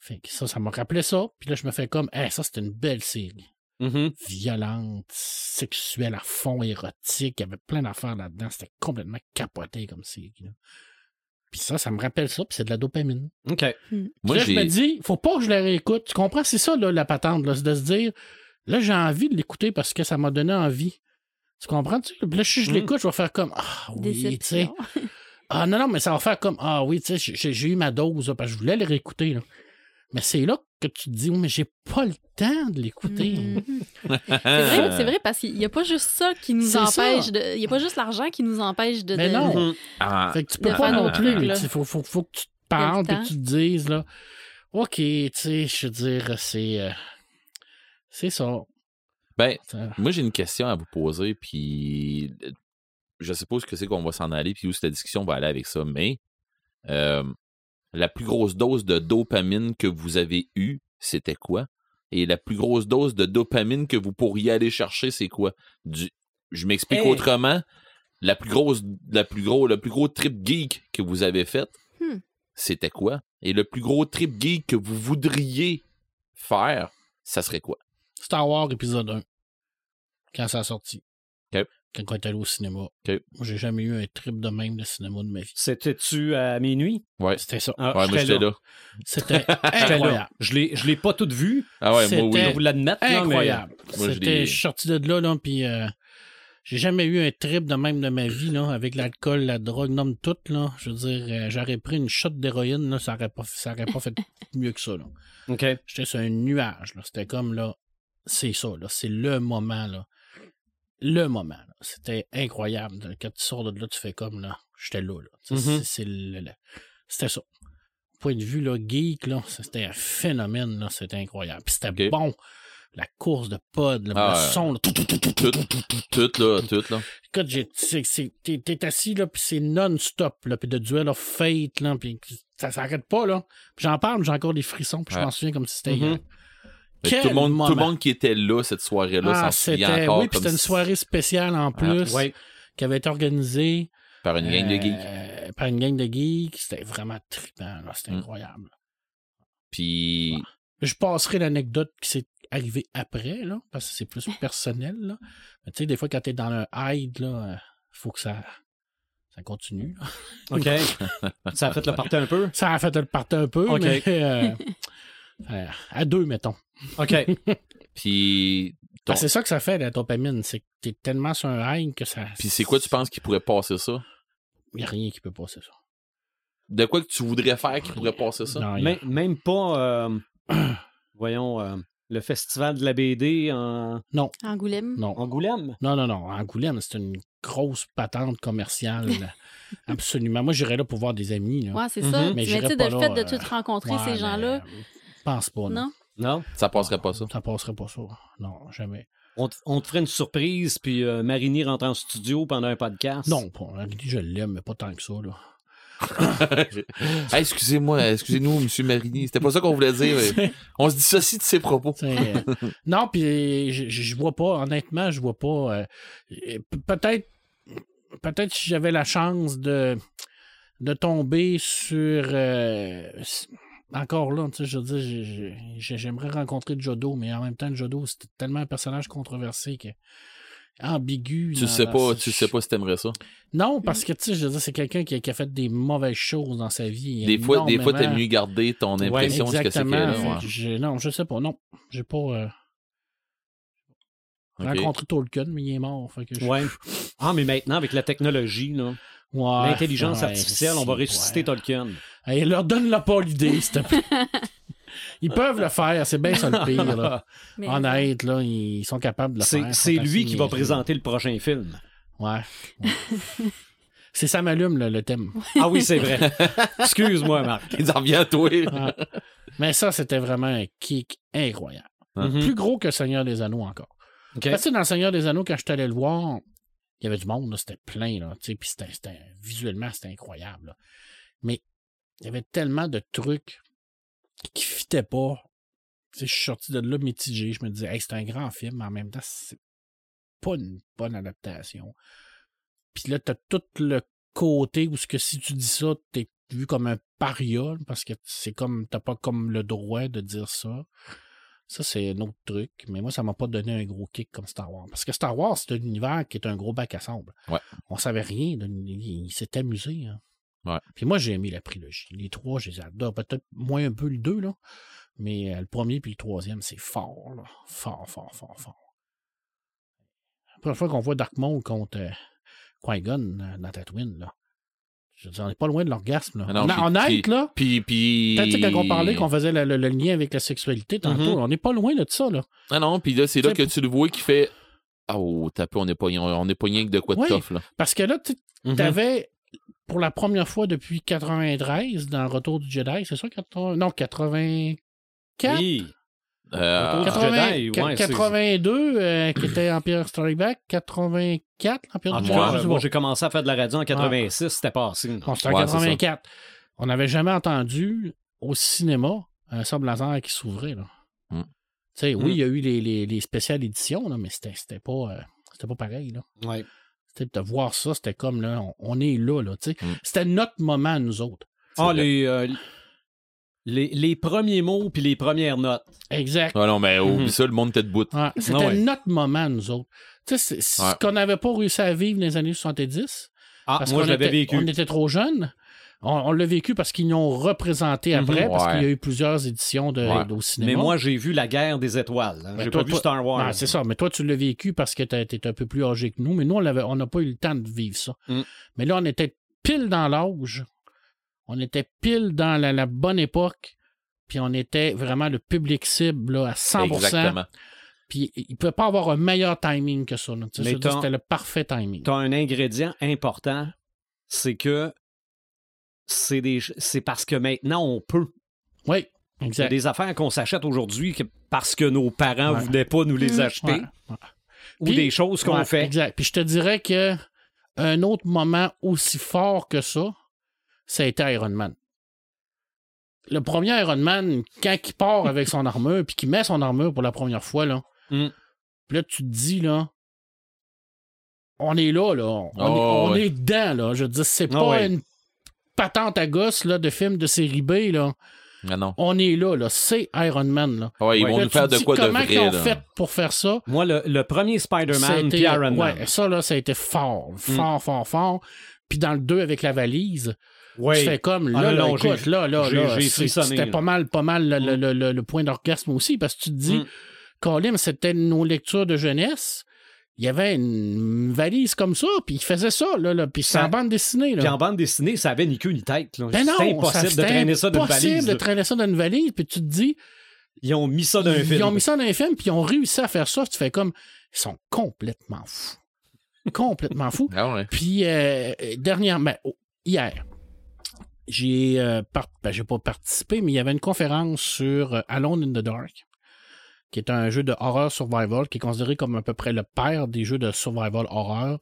Fait que ça, ça m'a rappelé ça. Puis là, je me fais comme, hey, ça, c'était une belle série. Mhm. violente, sexuelle à fond, érotique. Il y avait plein d'affaires là-dedans. C'était complètement capoté comme série. là. Puis ça, ça me rappelle ça, puis c'est de la dopamine. OK. Puis Moi, là, je me dis, faut pas que je la réécoute. Tu comprends? C'est ça, là, la patente, là, c'est de se dire, là, j'ai envie de l'écouter parce que ça m'a donné envie. Tu comprends? Tu sais? Puis là, si je Mm. l'écoute, je vais faire comme, ah oui, tu sais. Ah non, non, mais ça va faire comme, ah oui, tu sais, j'ai- j'ai eu ma dose, là, parce que je voulais le réécouter. Là. Mais c'est là que tu te dis, oui, mais j'ai pas le temps de l'écouter. Mhm. C'est vrai, c'est vrai, parce qu'il n'y a pas juste ça qui nous C'est empêche ça. de. Il n'y a pas juste l'argent qui nous empêche de. Mais de- non. Ah, Fait que tu peux de pas non plus. Il faut, faut, faut que tu te parles le et que tu te dises, là, OK, tu sais, je veux dire, c'est. euh, c'est ça. ben, Ça- moi, j'ai une question à vous poser, puis euh, je sais pas où ce que c'est qu'on va s'en aller, puis où cette discussion va aller avec ça, mais euh, la plus grosse dose de dopamine que vous avez eue, c'était quoi? Et la plus grosse dose de dopamine que vous pourriez aller chercher, c'est quoi? Du... Je m'explique Hey. autrement. La plus grosse, la plus gros, le plus gros trip geek que vous avez fait, Hmm. c'était quoi? Et le plus gros trip geek que vous voudriez faire, ça serait quoi? Star Wars épisode 1. Quand ça a sorti. Quand on est allé au cinéma. OK. Moi, j'ai jamais eu un trip de même de cinéma de ma vie. C'était-tu à minuit? Ouais. C'était ça. Ah, Ouais, moi, j'étais là. C'était J'étais là. incroyable. Je l'ai, je l'ai pas toute vue. Ah ouais, moi, oui. Je vais vous l'admettre. là, mais- Incroyable. Moi, je C'était, l'ai- je suis sorti de là, là, puis euh, j'ai jamais eu un trip de même de ma vie, là, avec l'alcool, la drogue, nomme tout, là. Je veux dire, euh, j'aurais pris une shot d'héroïne, là, ça aurait pas, ça aurait pas fait mieux que ça, là. OK. J'étais sur un nuage, là. C'était comme, là, c'est ça, là. C'est le moment, là. Le moment, là. C'était incroyable. Quand tu sors de là, tu fais comme, là, j'étais là, là. Mhm. le- C'était ça. Point de vue, là, geek, là, c'était un phénomène, là. C'était incroyable. Puis c'était bon. La course de pod, Ah le son, là, tout, tout, tout, tout, Tout, tout, tout, tout. tout, là, tout, là. Écoute, j'ai- c'est- c'est- t'es assis, là, puis c'est non-stop, là, puis de duel of fate, là, puis ça s'arrête pas, là. J'en parle, j'ai encore des frissons, puis je m'en souviens comme si c'était hier. Tout, le monde, tout le monde qui était là cette soirée-là Ah, s'en souvient encore oui, puis c'était une soirée spéciale en plus, Ouais. qui avait été organisée par une gang de geeks. euh, par une gang de geeks. C'était vraiment trippant, là, c'était Mm. incroyable. Puis, Je passerai l'anecdote qui s'est arrivée après, là, parce que c'est plus personnel, là. Mais tu sais, des fois, quand t'es dans un hide, là, euh, faut que ça, ça continue, là. OK. ça a fait le party un peu? Ça a fait le partir un peu, Ok. mais euh, euh, à deux, mettons. OK. puis, ton- c'est ça que ça fait, la dopamine. C'est que t'es tellement sur un high que ça. puis c'est quoi tu penses qui pourrait passer ça? Il n'y a rien qui peut passer ça. De quoi que tu voudrais faire qui pourrait passer ça? Non, a- Même, même pas, euh, voyons, euh, le festival de la BD en Angoulême. Non. Angoulême? Non, non, non. Angoulême, c'est une grosse patente commerciale. Absolument. Moi, j'irais là pour voir des amis. Là. Ouais, c'est Mhm. ça. Mais Mais, tu sais, pas de le là, fait de euh, tout rencontrer Ouais, ces mais, gens-là, Pense pas, non. non? Non? Ça passerait pas ça. Ça passerait pas ça. Non, jamais. On te, on te ferait une surprise, puis euh, Marini rentre en studio pendant un podcast? Non, pas. Réalité, je l'aime, mais pas tant que ça. Là. Hey, excusez-moi, excusez-nous, M. Marini. C'était pas ça qu'on voulait dire. mais On se dissocie de ses propos. Euh, non, puis je, vois pas, honnêtement, je vois pas. euh, euh, peut-être, peut-être si j'avais la chance de, de tomber sur. Encore là, tu sais, je veux dire, j'ai- j'ai- j'ai- j'aimerais rencontrer Jodo, mais en même temps, Jodo, c'était tellement un personnage controversé que. ambigu. Tu sais pas, tu sais pas si t'aimerais ça. Non, parce que, tu sais, je veux dire, c'est quelqu'un qui, a- qui a fait des mauvaises choses dans sa vie. Des fois, des fois, t'aimes mieux garder ton impression de ce que c'est qu'elle a. non, je sais pas. Non, j'ai pas euh, rencontré Tolkien, mais il est mort. Fait que je- Ouais. Ah, mais maintenant, avec la technologie, l'intelligence ouais, artificielle, on va ressusciter ouais. Tolkien. Hey, leur donne-leur pas l'idée, s'il te plaît. Ils peuvent le faire, c'est bien ça le pire. Là. Mais- Honnête, là, ils sont capables de le faire. c'est Ils lui qui va présenter le prochain film. Ouais. ouais. c'est ça m'allume, le, le thème. Ah oui, c'est vrai. Excuse-moi, Marc. Il en revient à toi. Ouais. Mais ça, c'était vraiment un kick incroyable. Mhm. Plus gros que Seigneur des Anneaux encore. OK. Parce que dans le Seigneur des Anneaux, quand je suis allé le voir, il y avait du monde, là, c'était plein, là, tu sais, puis visuellement, c'était incroyable. là. Mais il y avait tellement de trucs qui fitaient pas. Je suis sorti de là mitigé. Je me disais, hey, c'est un grand film, mais en même temps, c'est pas une bonne adaptation. Puis là, t'as tout le côté où ce que si tu dis ça, t'es vu comme un paria, parce que c'est comme, t'as pas comme le droit de dire ça. Ça, c'est un autre truc. Mais moi, ça m'a pas donné un gros kick comme Star Wars. Parce que Star Wars, c'est un univers qui est un gros bac à sable. Ouais. On savait rien. de- il il s'est amusé. hein. Ouais. Puis moi, j'ai aimé la trilogie. Les trois, je les adore. Peut-être moins un peu le deux, là. Mais euh, le premier puis le troisième, c'est fort, là. Fort, fort, fort, fort. La première fois qu'on voit Dark Maul contre euh, Qui-Gon euh, dans Tatooine, là. Je veux dire, on n'est pas loin de l'orgasme, là. Ah non, On a- là. Puis, puis. Peut-être quand on parlait qu'on faisait le, le- le lien avec la sexualité tantôt, Mhm. on n'est pas loin de ça, là. Ah non, puis là, c'est là que tu le vois qui fait. Ah, Oh, t'as peu, on est pas, on est pas rien que de quoi de tough, là. Parce que là, tu Mhm. avais, pour la première fois depuis 93, dans Retour du Jedi, c'est ça? 80... Non, 84? Oui. Euh, Retour du 80 Jedi, ouais, c'est- 82, euh, qui était Empire Strike Back. 84, Empire En du Ah, moi, pas. j'ai commencé à faire de la radio en 86, c'était passé. Bon, c'était en Ouais, c'est ça. 84. On n'avait jamais entendu au cinéma un sable laser qui s'ouvrait. Là. Mm. Tu sais, Mm. oui, il y a eu les, les, les spéciales éditions, là, mais c'était, c'était pas. euh, c'était pas pareil. Là. Ouais. C'était de voir ça, c'était comme là, on, on est là, là. tu sais. Mm. C'était notre moment nous autres. Ah, les, euh, les, les premiers mots puis les premières notes. Exact. Ah non, mais oublie Mhm. ça, le monde était debout. Ouais, c'était Ah ouais. notre moment nous autres. Tu sais, c'est, c'est Ouais. ce qu'on n'avait pas réussi à vivre dans les années 70. Ah, Parce moi, qu'on je l'avais était- vécu. On était trop jeunes. On, on l'a vécu parce qu'ils nous ont représenté après, Mhm. parce Ouais. qu'il y a eu plusieurs éditions de, Ouais. au cinéma. Mais moi, j'ai vu La guerre des étoiles. hein. Mais J'ai pas vu Star Wars. Ah, c'est ça, mais toi, tu l'as vécu parce que tu étais un peu plus âgé que nous, mais nous, on n'a pas eu le temps de vivre ça. Mm. Mais là, on était pile dans l'âge. On était pile dans la, la bonne époque. Puis on était vraiment le public cible là, à 100%. Exactement. Puis il ne peut pas avoir un meilleur timing que ça. C'était le parfait timing. Tu as un ingrédient important, c'est que c'est des c'est parce que maintenant on peut. Oui, Il y a exact. des affaires qu'on s'achète aujourd'hui que- parce que nos parents Ouais. voulaient pas nous les Mhm. acheter Ouais, ouais. ou Puis- des choses qu'on Ouais, fait. Exact. Puis je te dirais que un autre moment aussi fort que ça, ça a été Iron Man. Le premier Iron Man, quand il part avec son armure, puis qu'il met son armure pour la première fois, là, Mm. puis là, tu te dis, là, on est là, là. On, Oh, est, on ouais. est dedans, là. Je veux dire, c'est Ah, pas ouais. une patente à gosse, là, de film de série B, là. Ah non. On est là, là. C'est Iron Man, là. Ouais, ils vont Là, nous faire de quoi de comment ils ont là. fait pour faire ça? Moi, le, le premier Spider-Man puis Iron Man. ouais, ça, là, ça a été fort, fort, fort, fort. Puis dans le 2 avec la valise, Ouais. tu fais comme, là, Ah, non, là, non, écoute, j'ai- là, là, là, frissonné, c'était là. pas mal, pas mal le, le- le- le- le point d'orgasme aussi, parce que tu te dis, Mm. Colin, c'était nos lectures de jeunesse. Il y avait une valise comme ça, puis il faisait ça, là, là puis c'est en bande dessinée, Puis là. en bande dessinée, ça avait ni queue ni tête. là. Ben non, C'était impossible ça- de traîner ça d'une impossible valise. de là. traîner ça d'une valise, puis tu te dis, Ils ont mis ça dans un Ils film. ont mis ça dans un film, puis ils ont réussi à faire ça. Tu fais comme. Ils sont complètement fous. complètement fous. Ah ouais. Puis, euh, dernièrement, ben, oh, hier, j'ai euh, part- ben, j'ai pas participé, mais il y avait une conférence sur euh, Alone in the Dark, qui est un jeu de horror survival, qui est considéré comme à peu près le père des jeux de survival horror,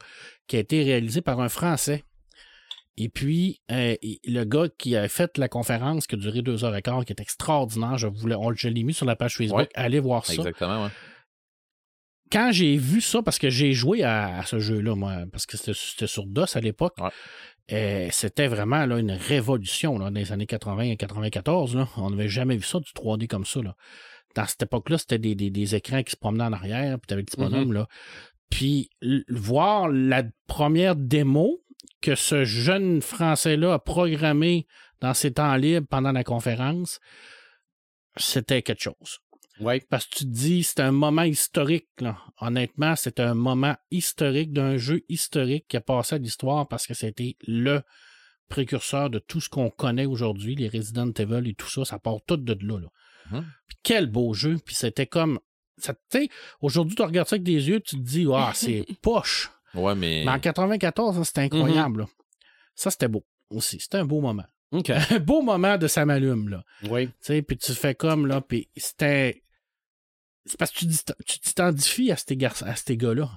qui a été réalisé par un Français. Et puis, euh, le gars qui a fait la conférence, qui a duré deux heures et quart, qui est extraordinaire, je, voulais, on, je l'ai mis sur la page Facebook, Ouais. allez voir ça Exactement, ouais. quand j'ai vu ça, parce que j'ai joué à, à ce jeu-là, moi, parce que c'était c'était sur DOS à l'époque, Ouais. euh, c'était vraiment là, une révolution là, dans les années 80 et 94. Là. On n'avait jamais vu ça du 3D comme ça. Là. Dans cette époque-là, c'était des, des- des écrans qui se promenaient en arrière, puis t'avais le petit bonhomme. là. Puis voir la première démo que ce jeune Français-là a programmé dans ses temps libres pendant la conférence, c'était quelque chose. Ouais. Parce que tu te dis, c'est un moment historique. Là. Honnêtement, c'est un moment historique d'un jeu historique qui a passé à l'histoire parce que c'était le précurseur de tout ce qu'on connaît aujourd'hui, les Resident Evil et tout ça, ça part tout de là. là. Mhm. Puis quel beau jeu, puis c'était comme... ça, tu sais, Aujourd'hui, tu regardes ça avec des yeux, tu te dis, ah, c'est poche. Ouais, mais. Mais en 94, ça, c'était incroyable. là. Ça, c'était beau aussi. C'était un beau moment. OK. Un beau moment de Samalume, là. Oui. Tu sais, puis tu fais comme, là, puis c'était... C'est parce que tu dis- tu t'identifies à ces, à ces gars-là.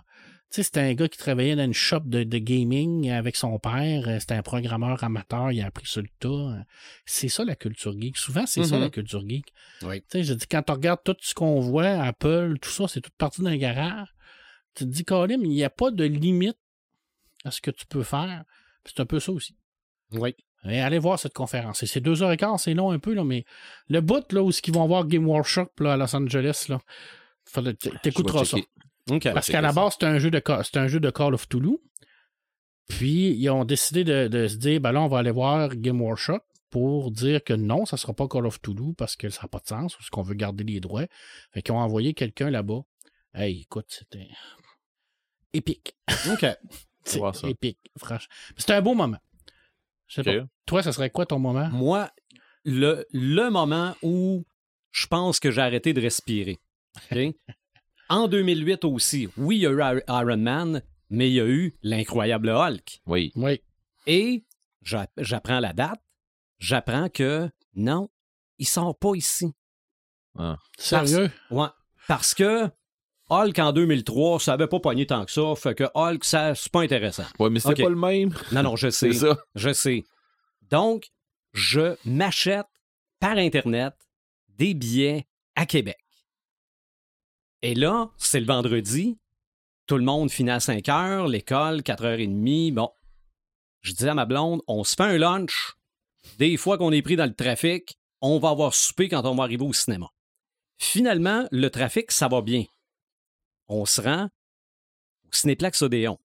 Tu sais, c'était un gars qui travaillait dans une shop de, de gaming avec son père. Euh, C'était un programmeur amateur. Il a appris sur le tas. C'est ça, la culture geek. Souvent, c'est ça, la culture geek. Oui. Tu sais, je dis, quand tu regardes tout ce qu'on voit, Apple, tout ça, c'est tout parti d'un garage. Tu te dis, Colin, il n'y a pas de limite à ce que tu peux faire. C'est un peu ça aussi. Oui. Et allez voir cette conférence. C'est deux heures et quart, c'est long un peu, là, mais le bout là, où ils vont voir Game Workshop là, à Los Angeles, là, t'écouteras ça. Parce qu'à la base, c'est un, jeu de un jeu de Call of Toulouse. Puis, ils ont décidé de, de se dire, ben là, on va aller voir Game Workshop pour dire que non, ça sera pas Call of Toulouse parce que ça n'a pas de sens, parce qu'on veut garder les droits. Fait qu'ils ont envoyé quelqu'un là-bas. Hey, écoute, c'était épique. OK. C'est épique, franchement. C'était un beau moment. Je sais pas. Toi, ça serait quoi ton moment? Moi, le, le moment où je pense que j'ai arrêté de respirer. OK? en 2008 aussi, oui, il y a eu Ir- Iron Man, mais il y a eu l'incroyable Hulk. Oui. Oui. Et j'a- j'apprends la date, j'apprends que non, il sort pas ici. Sérieux? Ouais. Parce que Hulk en 2003, ça avait pas pogné tant que ça, fait que Hulk, ça, c'est pas intéressant. Ouais, mais c'est pas le même. Non, non, je sais. C'est ça. Je sais. Donc, je m'achète par Internet des billets à Québec. Et là, c'est le vendredi. Tout le monde finit à 5 heures, l'école, 4h30. Bon. Je dis à ma blonde, on se fait un lunch. Des fois qu'on est pris dans le trafic, on va avoir souper quand on va arriver au cinéma. Finalement, le trafic, ça va bien. On se rend au Cinéplex Odéon.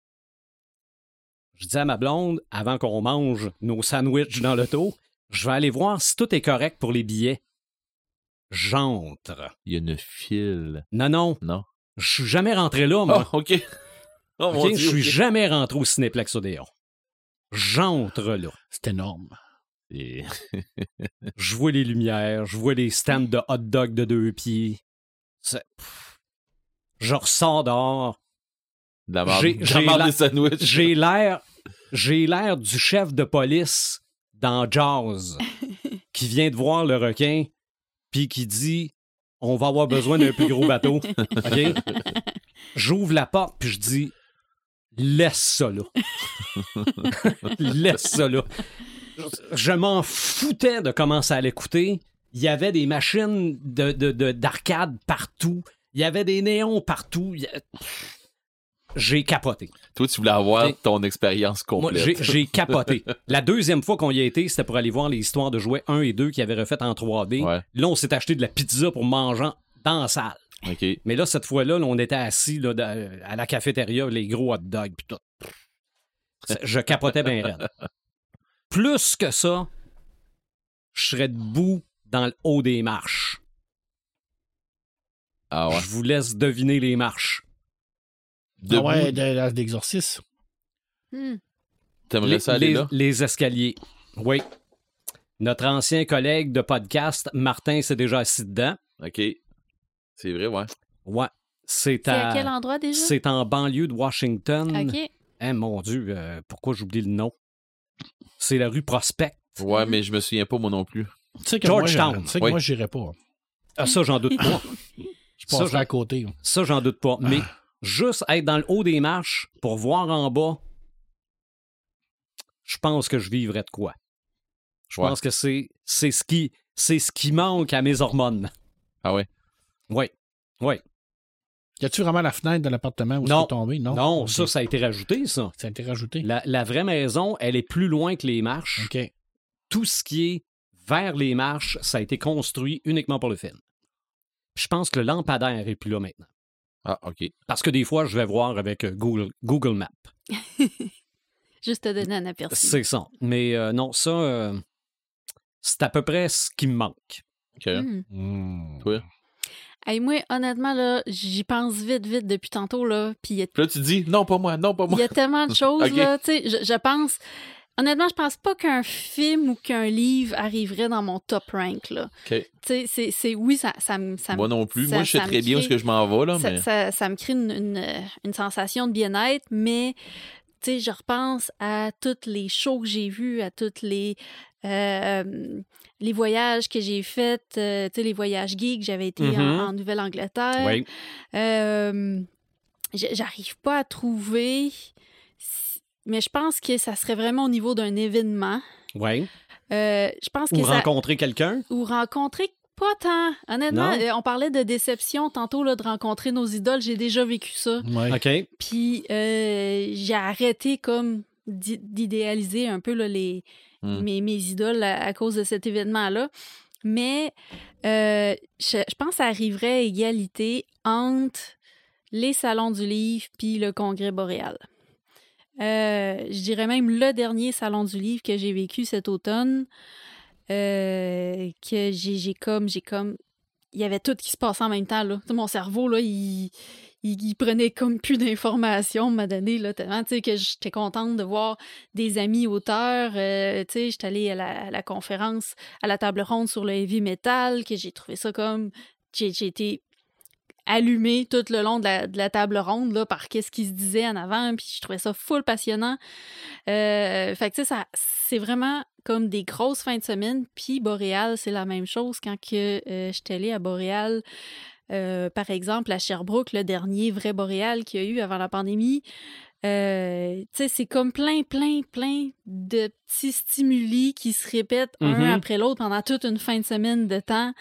Je dis à ma blonde, avant qu'on mange nos sandwichs dans l'auto, je vais aller voir si tout est correct pour les billets. J'entre. Il y a une file. Non, non, Non. je suis jamais rentré là, Oh, moi. OK. Oh, OK? mon Je Dieu, suis jamais rentré au Cinéplex Odéon. J'entre là. C'est énorme. Et- Je vois les lumières, je vois les stands de hot dog de deux pieds. Je ressors dehors. J'ai l'air, j'ai l'air du chef de police dans Jaws qui vient de voir le requin puis qui dit on va avoir besoin d'un plus gros bateau. OK? J'ouvre la porte puis je dis laisse ça là. laisse ça là. Je m'en foutais de comment ça allait coûter. Il y avait des machines de, de- de- d'arcade partout. Il y avait des néons partout. Il y a- J'ai capoté. Toi, tu voulais avoir ton expérience Moi, complète. j'ai, capoté. La deuxième fois qu'on y a été, c'était pour aller voir les histoires de jouets 1 et 2 qui avaient refait en 3D. Ouais. Là, on s'est acheté de la pizza pour manger dans la salle. Mais là, cette fois-là, là, on était assis là, à la cafétéria, les gros hot dogs tout. Je capotais bien raide. Plus que ça, je serais debout dans le haut des marches. Ah ouais. Je vous laisse deviner les marches. Ah ouais, d'exorcisme. Hmm. t'aimerais les, ça aller les- là? les escaliers. Oui. Notre ancien collègue de podcast, Martin, s'est déjà assis dedans. OK. C'est vrai, ouais. Ouais. C'est à quel endroit déjà? C'est en banlieue de Washington. OK. Eh mon Dieu, euh, pourquoi j'oublie le nom? C'est la rue Prospect. Ouais, Mhm. mais je me souviens pas, moi non plus. Tu sais que moi, Georgetown. j'irais- tu sais que Oui. moi, j'irais pas. Ah, ça, j'en doute pas. Je Ça, j'en- à côté. Ça, j'en doute pas. Mais juste être dans le haut des marches pour voir en bas, je pense que je vivrais de quoi. Je Ouais. pense que c'est c'est ce qui c'est ce qui manque à mes hormones. Ah ouais? Oui. Oui. Y a-tu vraiment la fenêtre de l'appartement où Non. c'est tombé? Non? Non, ça, ça a été rajouté, ça. Ça a été rajouté. La, la vraie maison, elle est plus loin que les marches. OK. Tout ce qui est vers les marches, ça a été construit uniquement pour le film. Je pense que le lampadaire est plus là maintenant. Ah, OK. Parce que des fois, je vais voir avec euh, Google, Google Maps. Juste te donner un aperçu. C'est ça. Mais euh, non, ça, euh, c'est à peu près ce qui me manque. OK. Hmm. Hmm. Toi? Hey, moi, honnêtement, là, j'y pense vite, vite depuis tantôt, là. Puis il a là, tu dis, non, pas moi, non, pas Il moi. y a tellement de choses, Ok. là. Tu sais, je, je pense. Honnêtement, je pense pas qu'un film ou qu'un livre arriverait dans mon top rank, là. OK. Tu sais, c'est- c'est. Oui, ça, ça, me- ça Moi non plus. ça- moi, je sais très bien où est-ce que je m'en vais, là, ça, mais... ça- ça me crée une, une, une sensation de bien-être, mais tu sais, je repense à toutes les shows que j'ai vus, à toutes les euh, les voyages que j'ai faits, euh, tu sais, les voyages geeks, j'avais été en- Mhm. en, Nouvelle-Angleterre. Oui. Euh, J'arrive pas à trouver, mais je pense que ça serait vraiment au niveau d'un événement. Oui. Euh, je pense Ou ça rencontrer quelqu'un. ou rencontrer pas tant. Honnêtement, Non? euh, on parlait de déception tantôt là, de rencontrer nos idoles. J'ai déjà vécu ça. Ouais. OK. Puis euh, j'ai arrêté comme d'i- d'idéaliser un peu là, les, Hmm. mes, mes idoles à, à cause de cet événement-là. Mais euh, je, je pense que ça arriverait à égalité entre les salons du livre puis le congrès boréal. Euh, je dirais même le dernier salon du livre que j'ai vécu cet automne, euh, que j'ai comme, j'ai comme, il y avait tout qui se passait en même temps là. Sais, mon cerveau là, il, il, prenait comme plus d'informations, m'a donné là tellement, tu sais, que j'étais contente de voir des amis auteurs. euh, tu sais, j'étais allée à la, à la conférence, à la table ronde sur le heavy metal, que j'ai trouvé ça comme, j'ai été allumée tout le long de la, de la table ronde là, par qu'est-ce qui se disait en avant, puis je trouvais ça full passionnant. Euh, fait que tu sais, ça- c'est vraiment comme des grosses fins de semaine, puis Boréal, c'est la même chose quand que euh, j'étais allée à Boréal, euh, par exemple, à Sherbrooke, le dernier vrai Boréal qu'il y a eu avant la pandémie. Euh, tu sais, c'est comme plein, plein, plein de petits stimuli qui se répètent un après l'autre pendant toute une fin de semaine de temps.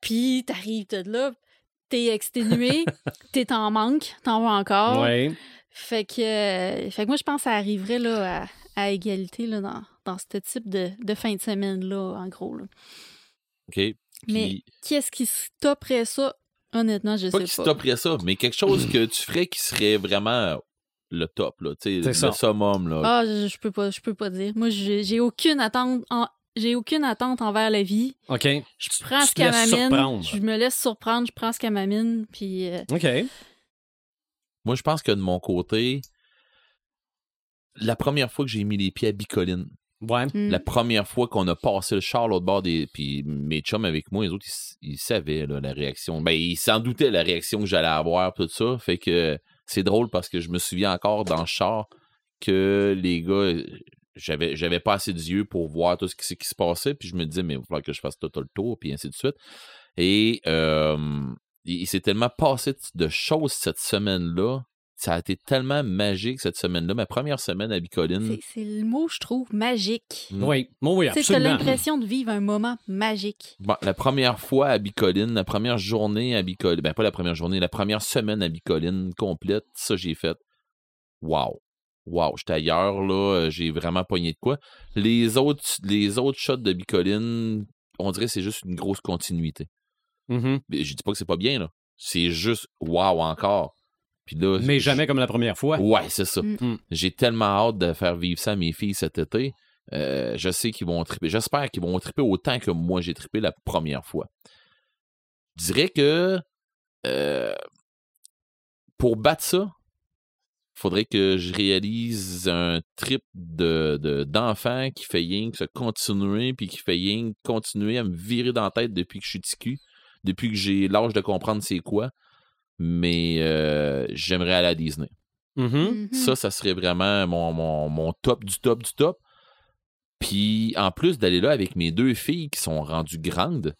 Puis t'arrives de là, t'es exténué, t'es en manque, t'en veux encore. Oui. Fait que, euh, fait que moi, je pense que ça arriverait là, à, à égalité là, dans, dans ce type de, de fin de semaine-là, en gros. là. OK. Puis, Mais Qu'est-ce qui stopperait ça? Honnêtement, je pas sais qu'il pas. stopperait ça, mais quelque chose que tu ferais qui serait vraiment le top, là. Ça. le summum, là. Ah, je, je peux pas, je peux pas dire. Moi, j'ai j'ai aucune attente, en- j'ai aucune attente envers la vie. OK. Je prends tu ce qu'elle m'amène. surprendre. Je me laisse surprendre, je prends ce qu'elle m'amène, puis euh, OK. Moi, je pense que de mon côté, la première fois que j'ai mis les pieds à Bicoline, Ouais. hmm. la première fois qu'on a passé le char l'autre bord des. Puis mes chums avec moi, les autres, ils, savaient là, la réaction. Ben, ils s'en doutaient la réaction que j'allais avoir, tout ça. Fait que c'est drôle parce que je me souviens encore dans le char que les gars, j'avais, j'avais pas assez d'yeux pour voir tout ce qui, qui se passait. Puis je me disais, mais il va falloir que je fasse tout le tour, puis ainsi de suite. Et euh, il, il s'est tellement passé de choses cette semaine-là. Ça a été tellement magique cette semaine-là. Ma première semaine à Bicoline. c'est le mot, je trouve, magique. Mm. Oui. Bon, oui, Tu sais, t'as absolument. l'impression de vivre un moment magique. Bon, la première fois à Bicoline, la première journée à Bicoline, ben pas la première journée, la première semaine à Bicoline complète, ça j'ai fait. Wow. Wow, j'étais ailleurs, là, j'ai vraiment pogné de quoi. Les autres, les autres shots de Bicoline, on dirait que c'est juste une grosse continuité. Mhm. Mais Je dis pas que c'est pas bien, là. C'est juste wow encore. Puis là, Mais jamais comme la première fois. Ouais, c'est ça. Mm. Mm. J'ai tellement hâte de faire vivre ça à mes filles cet été. Euh, je sais qu'ils vont triper. J'espère qu'ils vont triper autant que moi j'ai trippé la première fois. Je dirais que euh, pour battre ça, faudrait que je réalise un trip de, de- d'enfant qui fait rien que se continuer, puis qui fait rien que continuer à me virer dans la tête depuis que je suis ticu, depuis que j'ai l'âge de comprendre c'est quoi. Mais euh, j'aimerais aller à Disney. Mhm. Mhm. Ça, ça serait vraiment mon, mon, mon top du top du top. Puis en plus d'aller là avec mes deux filles qui sont rendues grandes,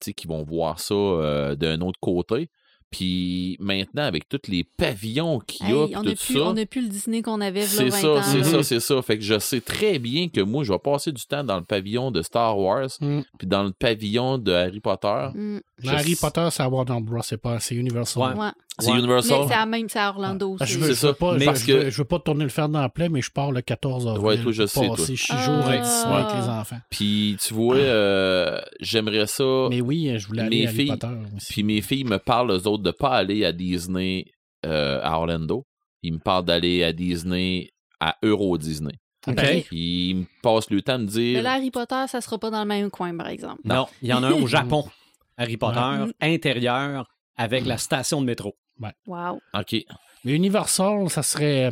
tu sais, qui vont voir ça euh, d'un autre côté. Puis maintenant, avec tous les pavillons qu'il y a, Hey, on tout n'a plus, ça. on a plus le Disney qu'on avait C'est 20 ça, c'est ça, c'est ça. Fait que je sais très bien que moi, je vais passer du temps dans le pavillon de Star Wars, Mm. puis dans le pavillon de Harry Potter. Mm, Harry sais- Potter, c'est à Warner Bros. C'est pas, c'est Universal. Ouais. ouais. C'est Ouais. Mais Universal. c'est à même, c'est à Orlando. Ah, je c'est- veux, je veux ça. pas, Mais je, que- veux, je veux pas tourner le fer dans la plaie, mais je pars le 14 avril. Ouais, toi, je sais, toi. Ah. avec les enfants. Puis tu vois, euh, j'aimerais ça. Mais oui, je voulais aller Mes à Harry filles- Potter aussi. Puis mes filles me parlent, eux autres, de pas aller à Disney euh, à Orlando. Ils me parlent d'aller à Disney à Euro Disney. OK. Pareil. Puis ils me passent le temps de Mais dire. là, Harry Potter, ça sera pas dans le même coin, par exemple. Non, il y en a un au Japon. Harry Potter, Ouais. intérieur, avec la station de métro. Wow. OK. Mais Universal, ça serait.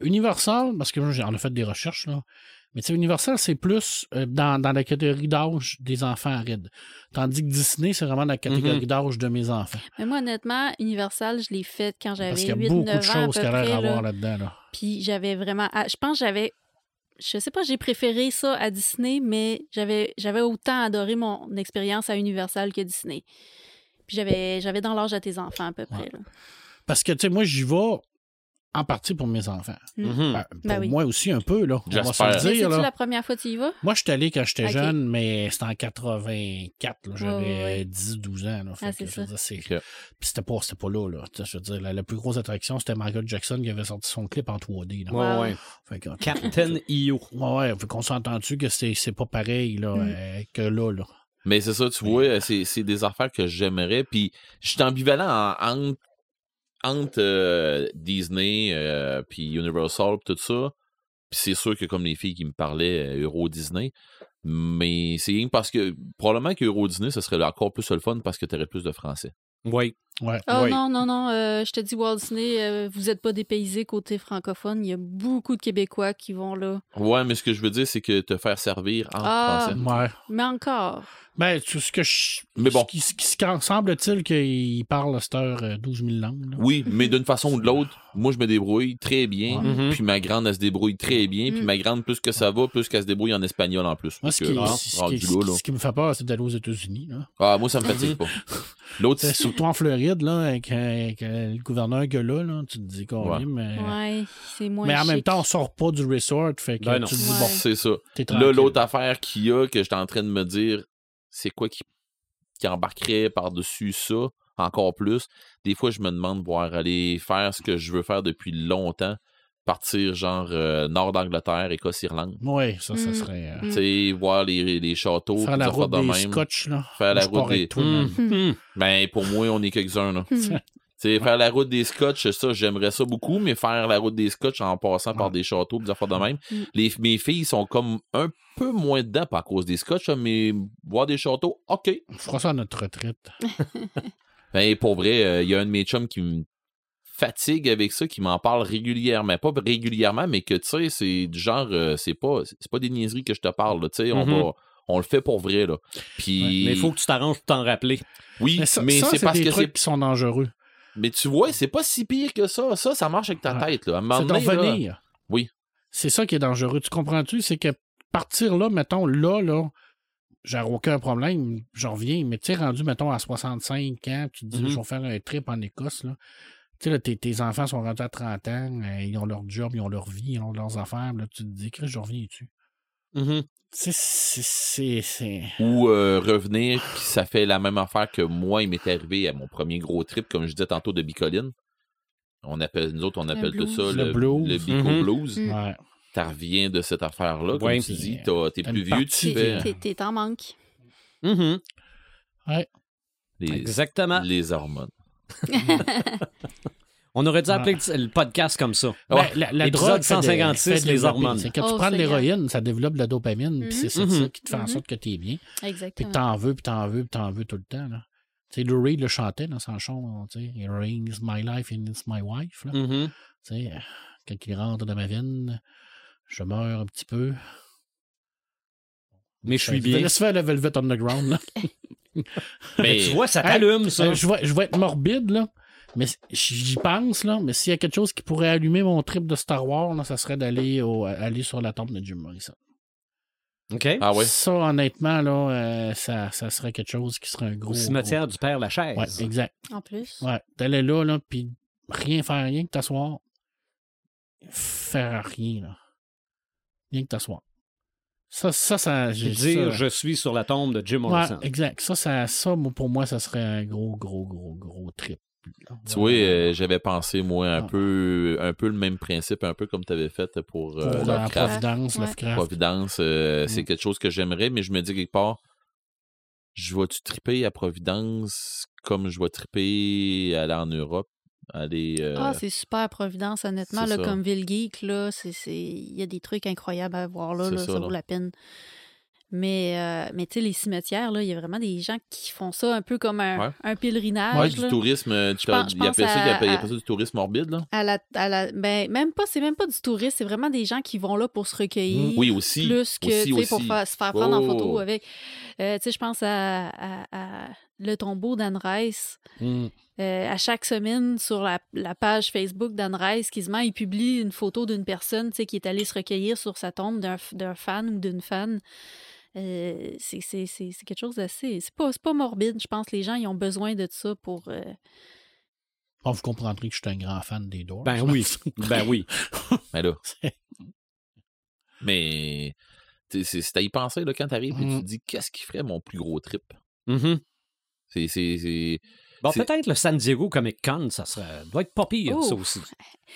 Universal, parce que moi, j'ai- on a fait des recherches, là. Mais tu sais, Universal, c'est plus euh, dans, dans la catégorie d'âge des enfants à ride. Tandis que Disney, c'est vraiment dans la catégorie Mhm. d'âge de mes enfants. Mais moi, honnêtement, Universal, je l'ai fait quand Parce j'avais qu'il y a 8-9 beaucoup de ans à choses peu qu'il y a près. l'air à là-dedans, là. Puis j'avais vraiment... ah, Je pense que j'avais... Je sais pas, j'ai préféré ça à Disney, mais j'avais j'avais autant adoré mon expérience à Universal que Disney. Puis j'avais j'avais dans l'âge à tes enfants à peu près. là. Parce que, tu sais, moi, j'y vais en partie pour mes enfants. Mm. Mhm. Ben, pour Ben oui. moi aussi, un peu, là. On va se J'espère. le dire, c'est-tu là. la première fois que tu y vas? Moi, je suis allé quand j'étais jeune, mais c'était en 84, là. J'avais Ouais, ouais. 10-12 ans, là. Ah, c'est ça. dire, c'est- Ok. Puis c'était pas, c'était pas là, là. Je veux dire, la, la plus grosse attraction, c'était Michael Jackson qui avait sorti son clip en 3D, là. Ouais, Wow. ouais. Fait que, Captain EO. ouais, ouais, fait qu'on s'entend dessus que c'est, c'est pas pareil, là, Mm. euh, que là, là. Mais c'est ça, tu vois, c'est, c'est des affaires que j'aimerais. Puis je suis ambivalent en- entre, entre euh, Disney euh, puis Universal pis tout ça. Puis c'est sûr que comme les filles qui me parlaient euh, Euro Disney. Mais c'est parce que probablement que Euro Disney, ce serait encore plus le fun parce que tu aurais plus de français. Oui. Ouais. Oh Oui. non, non, non, euh, je te dis Walt Disney, euh, vous n'êtes pas dépaysé côté francophone. Il y a beaucoup de Québécois qui vont là. Ouais, mais ce que je veux dire, c'est que te faire servir en Ah. français. Ouais. Mais encore. Ben, tout ce que je. Mais bon. Ce qui, semble-t-il qu'il parle à cette heure euh, 12 000 langues, là. Oui, mais d'une façon ou de l'autre, moi je me débrouille très bien. Ouais. Mhm. Puis ma grande, elle se débrouille très bien. Puis Mm. ma grande, plus que ça va, plus qu'elle se débrouille en espagnol en plus. Moi, ce qui, que, ah, ce qui- ce là, qui- là. ce qui me fait peur, c'est d'aller aux États-Unis, là. Ah, moi, ça me fatigue pas. L'autre, surtout en Floride, là, avec, euh, avec, euh, le gouverneur que là, là, tu te dis qu'on Ouais. mais. Ouais, c'est moins Mais en même temps, on sort pas du resort, fait que Ben tu te dis, Ouais. bon, c'est ça. Là, l'autre affaire qu'il y a, que j'étais en train de me dire, c'est quoi qui, qui embarquerait par-dessus ça, encore plus. Des fois, je me demande voir aller faire ce que je veux faire depuis longtemps. Partir genre euh, nord d'Angleterre, Écosse, Irlande. Oui, ça, ça Mm. serait. euh, Mm. Tu sais, voir les, les châteaux, Faire la route de des même. scotch, là. Faire la je route des- man. Mhm. Ben, pour moi, on est quelques-uns, là. Tu sais, faire la route des scotch, ça, j'aimerais ça beaucoup, mais faire la route des scotch en passant par des châteaux, des affaires de même. Mm. Les, mes filles sont comme un peu moins dedans, à cause des scotch, là, mais voir des châteaux, OK. On fera ça à notre retraite. Ben, pour vrai, euh, il y a un de mes chums qui me fatigue avec ça, qui m'en parle régulièrement. Pas régulièrement, mais que, tu sais, c'est du genre, euh, c'est pas, c'est pas des niaiseries que je te parle, là, tu sais, on Mhm. va... On le fait pour vrai, là. Puis... Mais il faut que tu t'arranges pour t'en rappeler. Oui, Mais c'est c'est parce des que trucs c'est... qui sont dangereux. Mais tu vois, c'est pas si pire que ça. Ça, ça marche avec ta tête, là. C'est d'en revenir. Oui. C'est ça qui est dangereux. Tu comprends-tu? C'est que partir là, mettons, là, là, j'ai aucun problème, j'en reviens, mais tu sais, rendu, mettons, à 65 ans, tu te dis, Mhm. je vais faire un trip en Écosse, là. Tu sais, tes, tes enfants sont rendus à 30 ans, euh, ils ont leur job, ils ont leur vie, ils ont leurs affaires, là, tu te dis, Chris, je reviens-tu? C'est- c'est- ou euh, revenir, puis ça fait la même affaire que moi, il m'est arrivé à mon premier gros trip, comme je disais tantôt, de Bicoline. On appelle, nous autres, on appelle tout ça Le le, blues. le Bico. Blues. Mm. Ouais. Tu reviens de cette affaire-là, comme Ouais, tu dis, t'es plus vieux, tu fais t'es- en manque. Les, Exactement. les hormones. On aurait dû appeler le le podcast comme ça. Ben, Ouais. la, drogue fait de- 156, fait les hormones. C'est quand Oh, tu prends de l'héroïne, ça développe de la dopamine, puis c'est ça, Mhm. ça qui te fait en Mhm. sorte que t'es bien. Puis Exactement. que t'en veux, puis t'en veux, puis t'en veux tout le temps. Là. Tu sais, Lou Reed le chantait dans son chant, tu sais, Heroin is my life and it's my wife. Là. Mhm. Tu sais, euh, quand il rentre dans ma veine, je meurs un petit peu. Mais je suis bien. laisse faire le Velvet Underground. Là. Mais Tu vois, ça Hey, t'allume, ça. Je, vais, je vais être morbide, là. Mais j'y pense, là. Mais s'il y a quelque chose qui pourrait allumer mon trip de Star Wars, là, ça serait d'aller au- aller sur la tombe de Jim Morrison. OK. Ah ouais. Ça, honnêtement, là, euh, ça, ça serait quelque chose qui serait un gros. Au cimetière du Père Lachaise. Ouais, exact. En plus. Ouais. D'aller là, là, puis rien faire, rien que t'asseoir. Faire rien, là. Rien que t'asseoir. Ça, ça, ça. J'ai- dire ça- je suis sur la tombe de Jim Ouais, Morrison. exact. Ça, ça, ça, pour moi, ça serait un gros, gros, gros, gros trip. Tu vois, euh, j'avais pensé, moi, un Ah. peu, un peu le même principe, un peu comme tu avais fait pour, pour euh, la Lovecraft. Providence, Ouais. Lovecraft. Providence. euh, C'est Mm. quelque chose que j'aimerais, mais je me dis quelque part, je vais-tu triper à Providence comme je vais triper à aller en Europe? Aller. euh, Ah, c'est super Providence, honnêtement. Là, comme Ville Geek, là, c'est, c'est... il y a des trucs incroyables à voir là, ça, ça, là. vaut la peine. Mais, euh, mais tu sais, les cimetières, il y a vraiment des gens qui font ça un peu comme un, Ouais. un pèlerinage. ouais, là. du tourisme. euh, tu il appelle ça, il appelle- ça du tourisme morbide, là? À la, à la, ben, même pas, c'est même pas du tourisme, c'est vraiment des gens qui vont là pour se recueillir. Oui, aussi. Plus que, aussi, pour se faire prendre en Oh. photo avec. Euh, tu sais, je pense à, à- à le tombeau d'Anne Rice. Mm. Euh, à chaque semaine, sur la, la page Facebook d'Anne Rice, quasiment, il publie une photo d'une personne qui est allée se recueillir sur sa tombe d'un fan ou d'une fan. Euh, c'est c'est- c'est- c'est quelque chose d'assez. C'est pas, c'est pas morbide, je pense. Les gens, ils ont besoin de ça pour. euh, Ah, vous comprendrez que je suis un grand fan des Doors. Ben oui. ben oui. Mais là. Mais. C'est c'est à y penser, là, quand t'arrives et tu Mm. te dis, qu'est-ce qui ferait mon plus gros trip? C'est. c'est- c'est- Bon, peut-être le San Diego Comic Con, ça serait, doit être pas pire, ça aussi.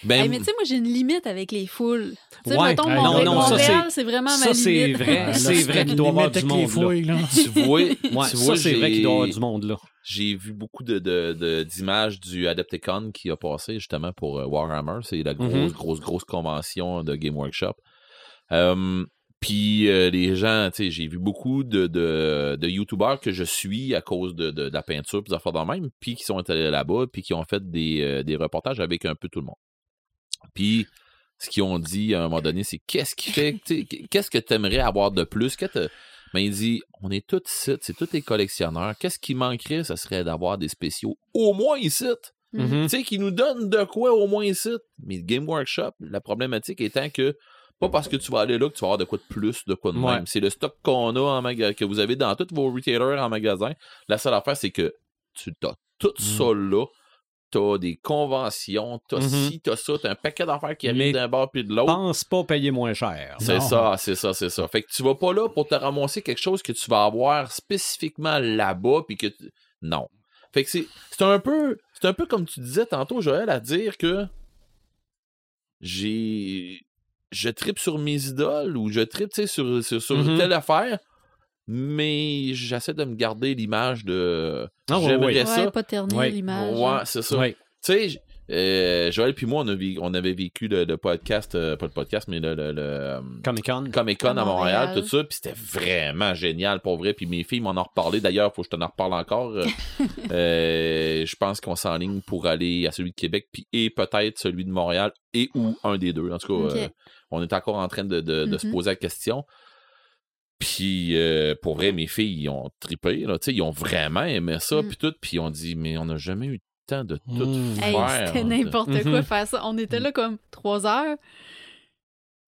Ben, hey, mais tu sais, moi, j'ai une limite avec les foules. Tu sais, Ouais. mettons, Montréal, non, non, ça, Montréal, c'est- vraiment ma Ça, limite. c'est vrai. Ah, là, c'est vrai qu'il doit y avoir du monde. Là. fouilles, là. tu vois, Ouais, tu vois, ça, c'est vrai j'ai- qu'il doit y avoir du monde, là. J'ai vu beaucoup de, de- de- d'images du Adepticon qui a passé justement pour euh, Warhammer. C'est la grosse, Mhm. grosse, grosse convention de Game Workshop. Euh, Puis euh, les gens, tu sais, j'ai vu beaucoup de, de, de YouTubers que je suis à cause de, de- de la peinture des affaires de même, puis qui sont allés là-bas, puis qui ont fait des, euh, des reportages avec un peu tout le monde. Puis ce qu'ils ont dit à un moment donné, c'est qu'est-ce qui fait, tu sais, qu'est-ce que tu aimerais avoir de plus? Que mais il dit, on est tous ici, c'est tous les collectionneurs. Qu'est-ce qui manquerait? Ce serait d'avoir des spéciaux au moins ici. Mhm. Tu sais, qui nous donnent de quoi au moins ici. Mais Game Workshop, la problématique étant que pas parce que tu vas aller là que tu vas avoir de quoi de plus, de quoi de Ouais. même. C'est le stock qu'on a en magasin, que vous avez dans tous vos retailers en magasin. La seule affaire, c'est que tu as tout Mm. ça là. T'as des conventions, t'as Mhm. ci, t'as ça, t'as un paquet d'affaires qui arrivent d'un bord puis de l'autre. Pense pas payer moins cher. C'est ça, c'est ça, c'est ça. Fait que tu vas pas là pour te ramasser quelque chose que tu vas avoir spécifiquement là-bas, puis que tu- non. Fait que c'est c'est un peu c'est un peu comme tu disais tantôt, Joël, à dire que j'ai je tripe sur mes idoles ou je tripe sur, sur, Mhm. telle affaire, mais j'essaie de me garder l'image de Ah, ouais, j'aimerais ouais. ça. Ouais, pas ternir Ouais. l'image. Ouais, c'est ça. Ouais. Tu sais, euh, Joël puis moi, on, a on avait vécu le, le podcast, euh, pas le podcast, mais le, le, le, Comic Con. Comic Con À Montréal, Montréal. tout ça, puis c'était vraiment génial pour vrai. Puis mes filles m'en ont reparlé. D'ailleurs, faut que je t'en en reparle encore. Euh, euh, je pense qu'on s'enligne pour aller à celui de Québec, puis et peut-être celui de Montréal, et ou un des deux. En tout cas. On est encore en train de, de- de se Mhm. poser la question. Puis euh, pour vrai, mes filles, ils ont trippé. Là, Tu sais, ils ont vraiment aimé ça, Mm. puis tout. Puis on dit, mais on n'a jamais eu le temps de tout Mm. Hey, faire. c'était n'importe quoi Mhm. faire ça. On était là comme trois heures.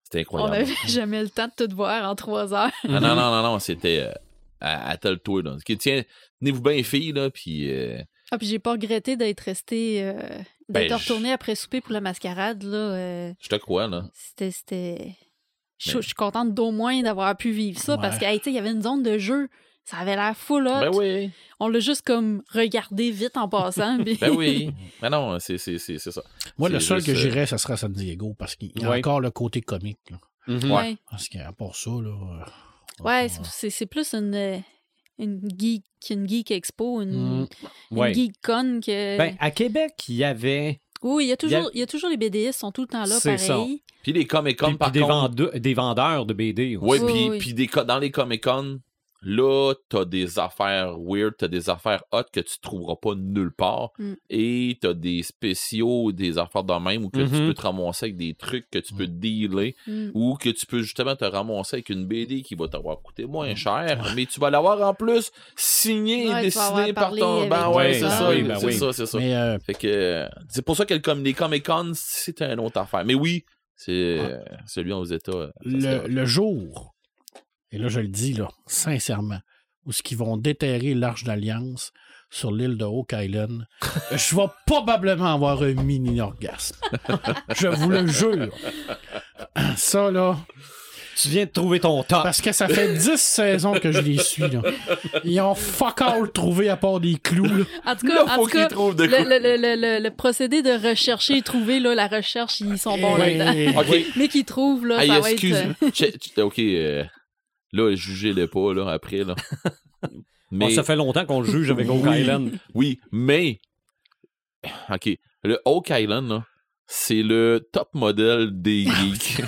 C'était On incroyable. n'avait jamais le temps de tout voir en trois heures. Ah, non, non, non, non, c'était euh, à, à tel tour. Là. Tiens, tenez-vous bien, filles, là, puis euh, Ah, puis j'ai pas regretté d'être resté, euh, d'être Ben, retourné après souper pour la mascarade. Là, euh, je te crois, là. c'était, c'était... Je, Mais- je suis contente d'au moins d'avoir pu vivre ça parce que, hey, tu sais, il y avait une zone de jeu. Ça avait l'air full hot. Ben oui, On l'a juste comme regardé vite en passant. puis- ben oui. Mais non, c'est c'est- c'est- c'est ça. Moi, le seul juste, que euh, j'irais, ça serait à San Diego parce qu'il y a Ouais. encore le côté comique. Là. Mhm. Ouais. Parce qu'à part ça, là. euh, Ouais, euh, c'est- c'est, c'est plus une, euh, une geek, une geek expo, une, Mm. une Ouais. geek con que. Ben, à Québec, il y avait oui, il y a il y a- toujours, il y a toujours les BDistes sont tout le temps là, C'est ça. pareil. Puis les Comic-Con, puis- par puis des, contre. vendeurs, des vendeurs de BD aussi. Oui, Oui, puis oui. puis des dans les Comic-Con, là, t'as des affaires weird, t'as des affaires hot que tu trouveras pas nulle part. Mm. Et t'as des spéciaux, des affaires de même où que tu Mhm. peux te ramasser avec des trucs que tu peux dealer Mm. ou que tu peux justement te ramasser avec une BD qui va t'avoir coûté moins cher, mais tu vas l'avoir en plus signé et Ouais, tu vas avoir dessiné par ton. Ben ouais, c'est Ben ça, oui, ben c'est oui. ça, c'est ça. Mais euh, Fait que euh, c'est pour ça que le les Comic Con, c'est une autre affaire. Mais oui, c'est celui aux États. euh, ça, c'est le, le jour, et là je le dis là, sincèrement, où ce qu'ils vont déterrer l'Arche d'Alliance sur l'île de Oak Island, je vais probablement avoir un mini-orgasme. je vous le jure. Ça, là, Tu viens de trouver ton top. parce que ça fait 10 saisons que je les suis. Là. Ils ont fuck all trouvé à part des clous. là. En tout cas, Là, en faut tout qu'ils cas trouvent de le, le- le- le- le- le procédé de rechercher et trouver, là, la recherche, ils sont bons là-dedans. Mais qu'ils trouvent, là, Hey, ça va être... euh, che- ok, euh, là, jugez-le pas, là, après, là. Mais, Bon, ça fait longtemps qu'on le juge avec Oak Oui. Island. oui, mais, ok, le Oak Island, là, c'est le top modèle des geeks.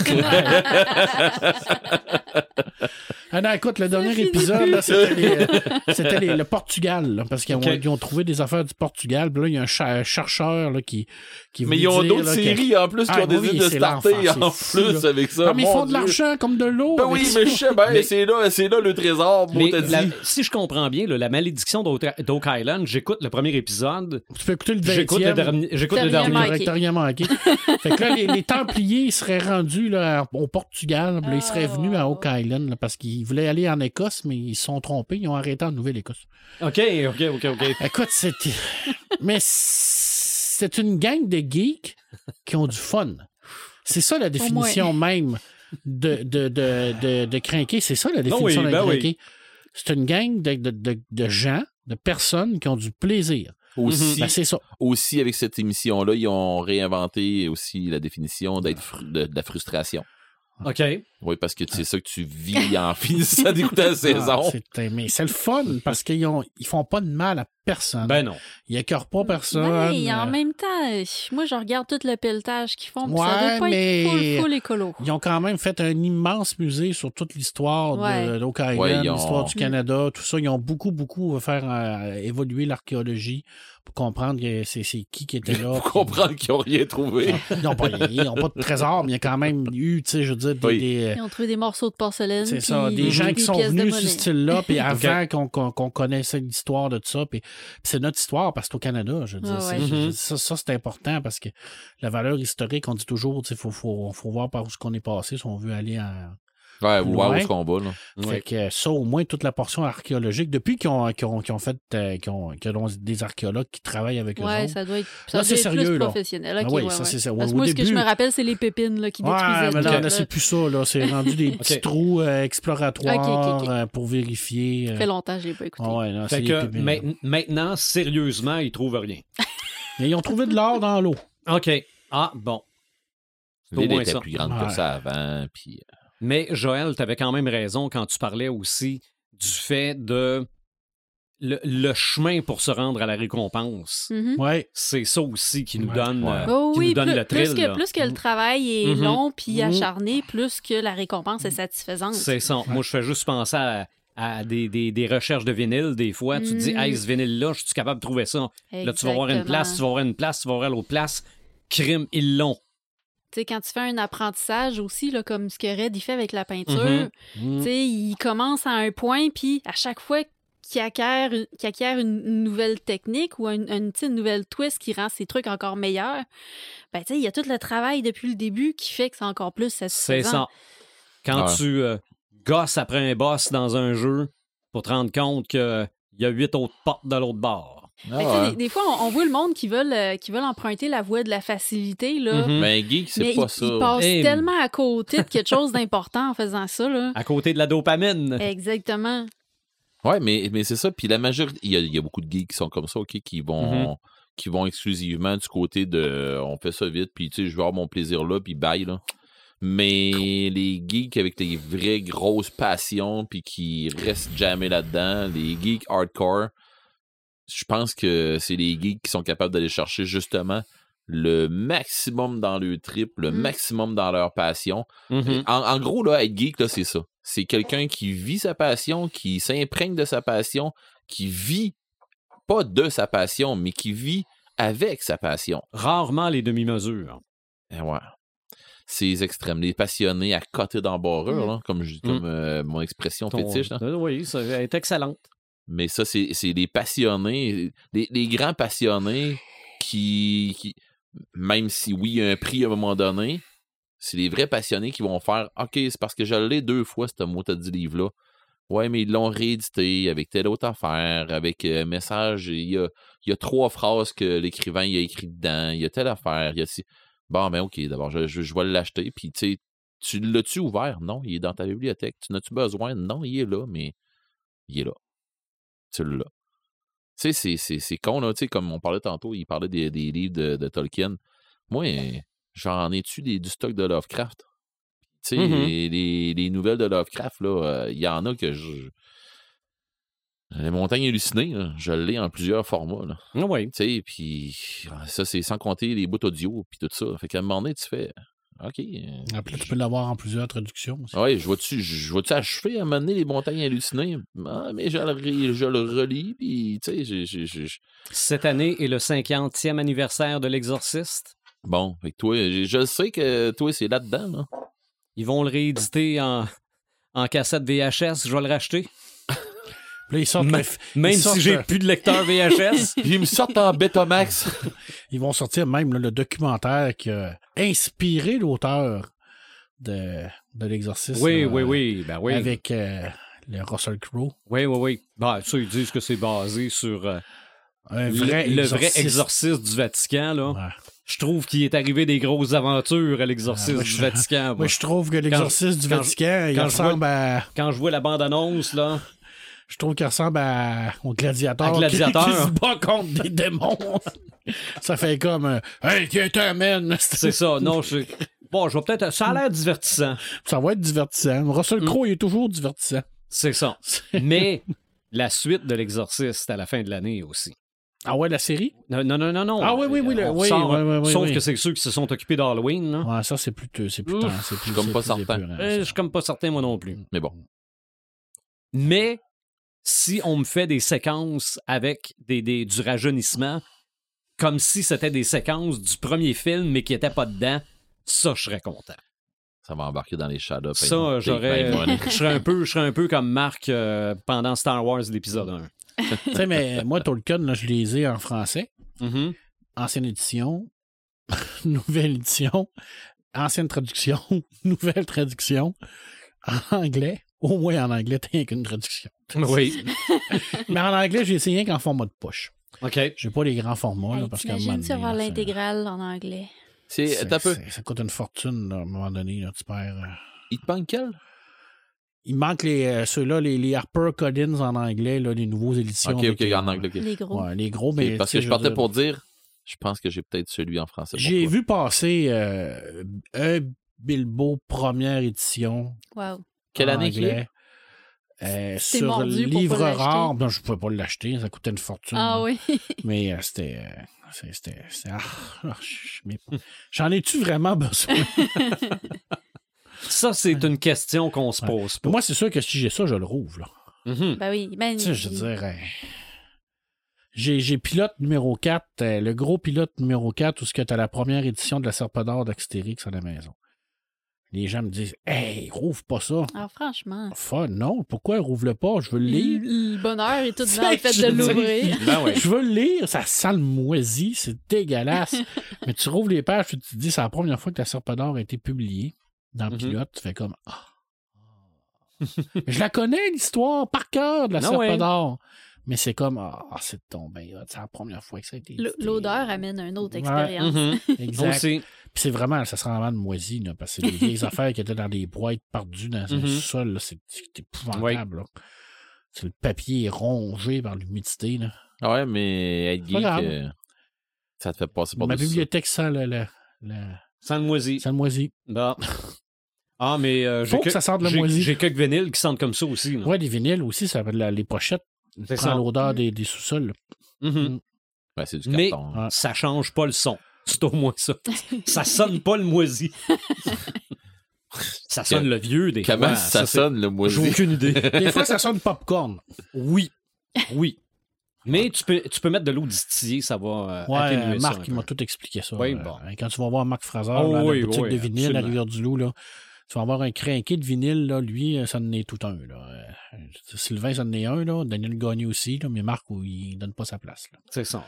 Ah non, écoute, le dernier épisode, c'était, euh, le Portugal, là, parce qu'ils ont, trouvé des affaires du Portugal. Puis là, il y a un chercheur là, qui, qui mais ils ont d'autres séries en plus qui Ah, ont décidé oui, de c'est starter l'enfer, en fou, plus avec ça. Ah, mais ils font de l'argent comme de l'eau. Ben oui, mais je sais, ben, Mais- c'est là, c'est là le trésor, bon, Mais t'as la- dit. si je comprends bien, là, la malédiction d'Oak Island, j'écoute le premier épisode, Tu peux écouter le j'écoute le 20e. dernier. J'écoute le rien dernier. Fait que là, les, les Templiers seraient rendus là, au Portugal. là, ils seraient venus à Oak Island là, parce qu'ils voulaient aller en Écosse, mais ils se sont trompés. Ils ont arrêté en Nouvelle-Écosse. OK, OK, OK, OK. Écoute, c'était. Mais c'est une gang de geeks qui ont du fun. C'est ça la définition même de, de, de, de, de crinquer. C'est ça la définition oui, de ben oui. C'est une gang de, de, de, de gens, de personnes qui ont du plaisir. Aussi, Ben, ça. aussi, avec cette émission-là, ils ont réinventé aussi la définition d'être de la frustration. OK. Oui, parce que c'est ça que tu vis en finissant d'écouter la saison. Ah, c'est- mais c'est le fun parce qu'ils ont, ils font pas de mal à personne. Ben non. ils écœurent pas personne. Ouais, en Euh, même temps, moi, je regarde tout le pelletage qu'ils font, puis ça Ouais, doit pas mais- être full, full écolo. Ils ont quand même fait un immense musée sur toute l'histoire Ouais. de Ouais, ont- l'histoire du. Canada, tout ça. Ils ont beaucoup, beaucoup fait euh, évoluer l'archéologie pour comprendre que c'est c'est qui qui était là. Pour comprendre qu'ils n'ont rien trouvé. Ils n'ont pas, ils ont pas de trésor, mais il y a quand même eu, tu sais, je veux dire, des, Oui. des- Ils ont trouvé des morceaux de porcelaine. c'est ça, des gens des qui sont venus sur ce style-là, puis avant qu'on qu'on- qu'on connaissait l'histoire de ça, puis, puis c'est notre histoire parce que c'est au Canada, je veux dire, Ah ouais. Mhm. dire, ça, ça, c'est important parce que la valeur historique, on dit toujours, il faut, faut, faut voir par où ce qu'on est passé si on veut aller en, Ouais, est-ce qu'on va, là. Ouais. Fait que ça, au moins, toute la portion archéologique, depuis qu'ils ont, qu'ils ont, qu'ils ont fait euh, qu'ils ont, qu'ils ont des archéologues qui travaillent avec eux Ouais, autres. ça doit être, ça Là, doit être sérieux, plus là. professionnel. Ah oui, ouais, ça, ouais. c'est ça. Parce moi, ce que je me rappelle, c'est les pépines là, qui Ouais, détruisaient mais là, c'est plus ça, là. C'est rendu des petits trous euh, exploratoires euh, pour vérifier. euh. Ça fait longtemps que je l'ai pas écouté. Ah ouais, là, Fait c'est que pépines, maintenant, sérieusement, ils trouvent rien. Mais ils ont trouvé de l'or dans l'eau. OK. Ah, bon. L'île était ça. plus grande Ouais. que ça avant, puis... Mais Joël, tu avais quand même raison quand tu parlais aussi du fait de le, le chemin pour se rendre à la récompense. Mhm. Ouais. C'est ça aussi qui nous Ouais. donne, Ouais. euh, Oh qui oui, nous donne plus, le plus que, là. plus que le travail est Mhm. long puis Mhm. acharné, plus que la récompense est satisfaisante. C'est ça. Moi, je fais juste penser à, à des, des- des recherches de vinyle. Des fois, tu te dis, Mhm. hey, ce vinyle-là, je suis capable de trouver ça. Là, tu vas voir une place, tu vas voir une place, tu vas voir l'autre place. Crime, ils l'ont. Tu sais, quand tu fais un apprentissage aussi, là, comme ce que Red il fait avec la peinture, Mhm. Mm. tu sais, il commence à un point, puis à chaque fois qu'il acquiert, qu'il acquiert une, nouvelle technique ou une, nouvelle twist qui rend ses trucs encore meilleurs, ben, tu sais, il y a tout le travail depuis le début qui fait que c'est encore plus C'est satisfaisant. ça. Quand Ouais. tu euh, gosses après un boss dans un jeu pour te rendre compte qu'il y a huit autres portes de l'autre bord. Ah, ouais. des, des fois, on, on voit le monde qui veulent, euh, qui veulent emprunter la voie de la facilité, là. Mhm. Mais geek, c'est pas il, ça. il passe Eh, tellement à côté de quelque chose d'important en faisant ça, là. À côté de la dopamine. Exactement. Ouais, mais, mais c'est ça. Puis la majorité, il y, a, il y a beaucoup de geeks qui sont comme ça, OK, qui vont, Mhm. qui vont exclusivement du côté de euh, on fait ça vite, puis tu sais, je vais avoir mon plaisir là, puis bye, là. Mais les geeks avec les vraies grosses passions, puis qui restent jamais là-dedans, les geeks hardcore, je pense que c'est les geeks qui sont capables d'aller chercher justement le maximum dans leur trip, le Mm. maximum dans leur passion. Mhm. En, en gros, là, être geek, là, c'est ça. C'est quelqu'un qui vit sa passion, qui s'imprègne de sa passion, qui vit pas de sa passion, mais qui vit avec sa passion. Rarement les demi-mesures. Eh ouais. Ces extrêmes, les passionnés à côté d'embarreur, Mm. comme, je- comme euh, mon expression Ton- fétiche. là. Oui, ça est excellente. Mais ça, c'est les passionnés, les grands passionnés qui, même si oui, il y a un prix à un moment donné, c'est les vrais passionnés qui vont faire OK, c'est parce que je l'ai deux fois, ce mot de livre-là. Ouais, mais ils l'ont réédité avec telle autre affaire, avec un message. Il y a, trois phrases que l'écrivain a écrit dedans, il y a telle affaire. Il y a ci- Bon, ben OK, d'abord, je vais l'acheter. Puis, tu sais, tu l'as-tu ouvert? Non, il est dans ta bibliothèque. Tu n'as-tu besoin? Non, il est là, mais il est là. Tu l'as. Tu sais, c'est- c'est c'est con, là. Tu sais, comme on parlait tantôt, il parlait des, des livres de, de Tolkien. Moi, j'en ai-tu des- du stock de Lovecraft? Tu sais, Mhm. les, les- les nouvelles de Lovecraft, là, euh, il y en a que je. Les montagnes hallucinées, là, je l'ai en plusieurs formats, là. Ah oui. Tu sais, puis ça, c'est sans compter les bouts audio, puis tout ça. Fait qu'à un moment donné, tu fais. OK. euh, là, tu peux l'avoir en plusieurs traductions aussi. Ouais, je vois-tu, je vois-tu achever à donné les montagnes hallucinées? Ah, mais je le, re- je le relis, puis tu sais, j'ai- j'ai- j'ai- Cette année est le 50e anniversaire de l'Exorciste. Bon, fait que toi, je, je sais que toi, c'est là-dedans, là. Ils vont le rééditer en, en cassette VHS. Je vais le racheter. Là, ils sortent Même ils si j'ai euh, plus de lecteur VHS. Ils me sortent en Betamax. Ils vont sortir même là, le documentaire qui a inspiré l'auteur de, de l'exorcisme. oui, là, oui, oui. Ben oui. Avec euh, le Russell Crowe. Oui, oui, oui. Ben, ça, ils disent que c'est basé sur euh, Un le- vrai le, vrai exorciste. du Vatican. Là. Ouais. Je trouve qu'il est arrivé des grosses aventures à l'exorcisme Ah, du Vatican. moi. Moi, je trouve que l'exorciste du Vatican, il quand je vois- ressemble à. Quand je vois la bande-annonce, là, Je trouve qu'il ressemble à... au gladiateur. À Gladiateur. Qui, qui se bat contre des démons. ça fait comme. euh, hey, tiens, t'es man. c'est ça. Non, je... Bon, je vais peut-être... Ça a l'air divertissant. Ça va être divertissant. Russell Mm. Crowe, il est toujours divertissant. C'est ça. Mais la suite de l'exorciste à la fin de l'année aussi. Ah ouais, la série? Non, non, non, non. Ah oui, oui, oui, le- oui, sort- oui, oui, oui, Sauf oui. que c'est ceux qui se sont occupés d'Halloween. Ouais, ça, c'est plus. C'est plus. Ouf, tard, c'est plus suis comme pas certain. ça. je suis comme pas certain, moi non plus. Mais bon. Mais si on me fait des séquences avec des, des- du rajeunissement, comme si c'était des séquences du premier film, mais qui n'étaient pas dedans, ça, je serais content. Ça va embarquer dans les shadows. Ça, j'aurais. Je serais un peu, je serais un peu comme Marc euh, pendant Star Wars l'épisode 1. Tu sais, mais moi, Tolkien, là, je les ai en français. Mhm. Ancienne édition, nouvelle édition, ancienne traduction, nouvelle traduction, en anglais. Au moins en anglais, t'as qu'une traduction. Oui. Mais en anglais, j'ai essayé rien qu'en format de poche. OK. J'ai pas les grands formats, là, Hey, parce qu'à un moment T'imagines-tu donné, avoir là, c'est- l'intégrale en anglais? C'est. un peu. Ça coûte une fortune, là, à un moment donné, là, tu perds. euh. Il te manque quel? Il manque les, euh, ceux-là, les, les Harper Collins en anglais, là, les nouveaux éditions. Ok, ok, en anglais. Les gros. Ouais, les gros, mais. Parce que je partais dire, pour dire, je pense que j'ai peut-être celui en français. J'ai vu passer euh, un Bilbo première édition. Wow. Quelle en année qu'il est? anglais, euh, sur livre rare. Non, je ne pouvais pas l'acheter, ça coûtait une fortune. Ah oui. Mais euh, c'était. euh, c'était. ah, J'en ai-tu vraiment besoin? Ça, c'est une question qu'on se Ouais. pose pas. Moi, c'est sûr que si j'ai ça, je le rouvre. Là. Mhm. Ben oui. Ben, Tu sais, je veux dire. euh, J'ai, j'ai pilote numéro 4, euh, le gros pilote numéro 4, où ce que tu as la première édition de la Serpe d'or d'Axtérix à la maison. Les gens me disent Hey, rouvre pas ça. Alors franchement, Fun, non, pourquoi rouvre-le pas? Je veux le lire. le, le bonheur est tout dans le fait de l'ouvrir. Ben ouais. Je veux le lire, ça sent le moisi, c'est dégueulasse. Mais tu rouvres les pages, tu te dis, c'est la première fois que la Serpe d'or a été publiée dans le Mhm. pilote. Tu fais comme, ah. Je la connais, l'histoire, par cœur de la Ah Serpe ouais. Mais c'est comme, ah, c'est tombé, c'est la première fois que ça a été. L'odeur amène une autre Ouais. expérience. Mhm. Exact. Aussi. Puis c'est vraiment, ça sent vraiment de moisi, là, parce que c'est des vieilles affaires qui étaient dans des boîtes perdues dans un Mhm. sol, là, c'est épouvantable. là. C'est le papier est rongé par l'humidité. là. Ah Ouais, mais être geek, euh, ça te fait passer par Ma bibliothèque sent le, le, le, Sans le moisi. sent le moisi. Bon. Ah, mais euh, j'ai Faut que ça sente le j'ai- moisi. J'ai quelques vinyles qui sentent comme ça aussi. là. Ouais, les vinyles aussi, ça la- les pochettes. C'est Ça ça. l'odeur des, des sous-sols. Mhm. Ben, c'est du Mais- carton. Ouais. Ça change pas le son. C'est au moins ça. Ça sonne pas le moisi. ça sonne le vieux des Comment fois. ça, c'est- sonne, le J'ai moisi? aucune idée. Des fois, ça sonne popcorn. Oui. Oui. Mais tu peux, tu peux mettre de l'eau distillée, ça va euh, Ouais, ça Marc, il m'a tout expliqué ça. Oui, Euh, bon. Quand tu vas voir Marc Fraser, Oh, là, oui, la boutique oui, de vinyle à absolument. Rivière-du-Loup, là, tu vas avoir un crinqué de vinyle, là, lui, euh, ça en est tout un. Là. Euh, Sylvain, ça en est un, là. Daniel Gagné aussi, là, mais Marc, où il donne pas sa place. C'est ça.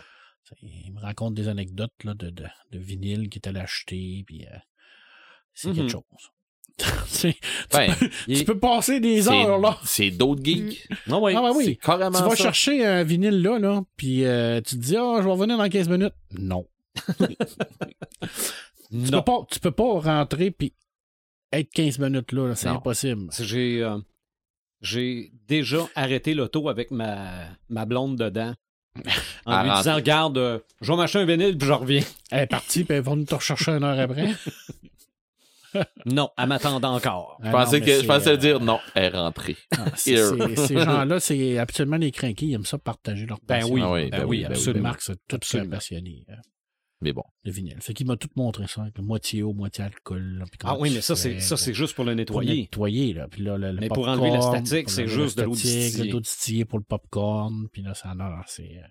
Il me raconte des anecdotes là, de, de, de vinyle qu'il est allé acheter, puis euh, c'est quelque chose. C'est- Ben, il- tu peux passer des heures, là. C'est d'autres geeks. Non, oui. Ah, ouais, oui. C'est carrément Tu vas ça. chercher un vinyle là, là puis euh, tu te dis, ah, je vais revenir dans 15 minutes. Non. Tu, Non. peux pas, tu peux pas rentrer puis être 15 minutes là, là, c'est Non. impossible. J'ai euh, j'ai déjà arrêté l'auto avec ma, ma blonde dedans. En lui rentrer. disant, regarde, euh, je vais m'acheter un vinyle puis je reviens. Elle est partie, puis elle va venir te rechercher une heure après. Non, elle m'attendait encore. Je pensais, que, je pensais dire non, elle est rentrée. Ah, c'est- Here. c'est- ces gens-là, c'est absolument les crinqués. Ils aiment ça partager leur Ben passion. oui, Ah oui, ben ben oui, oui, ben oui, absolument. Marc, c'est tout ça Absolument. passionné euh, Mais bon. de vinyle. Fait qu'il m'a tout montré ça, avec le moitié eau, moitié alcool. là, puis Ah oui, mais ça, c'est ça, c'est juste pour le pour nettoyer. nettoyer. Là. Puis là, le, le Mais pour popcorn, enlever le statique, c'est juste de le l'eau distillée. de l'eau distillée pour le popcorn. Puis là, ça, non, non, c'est, euh,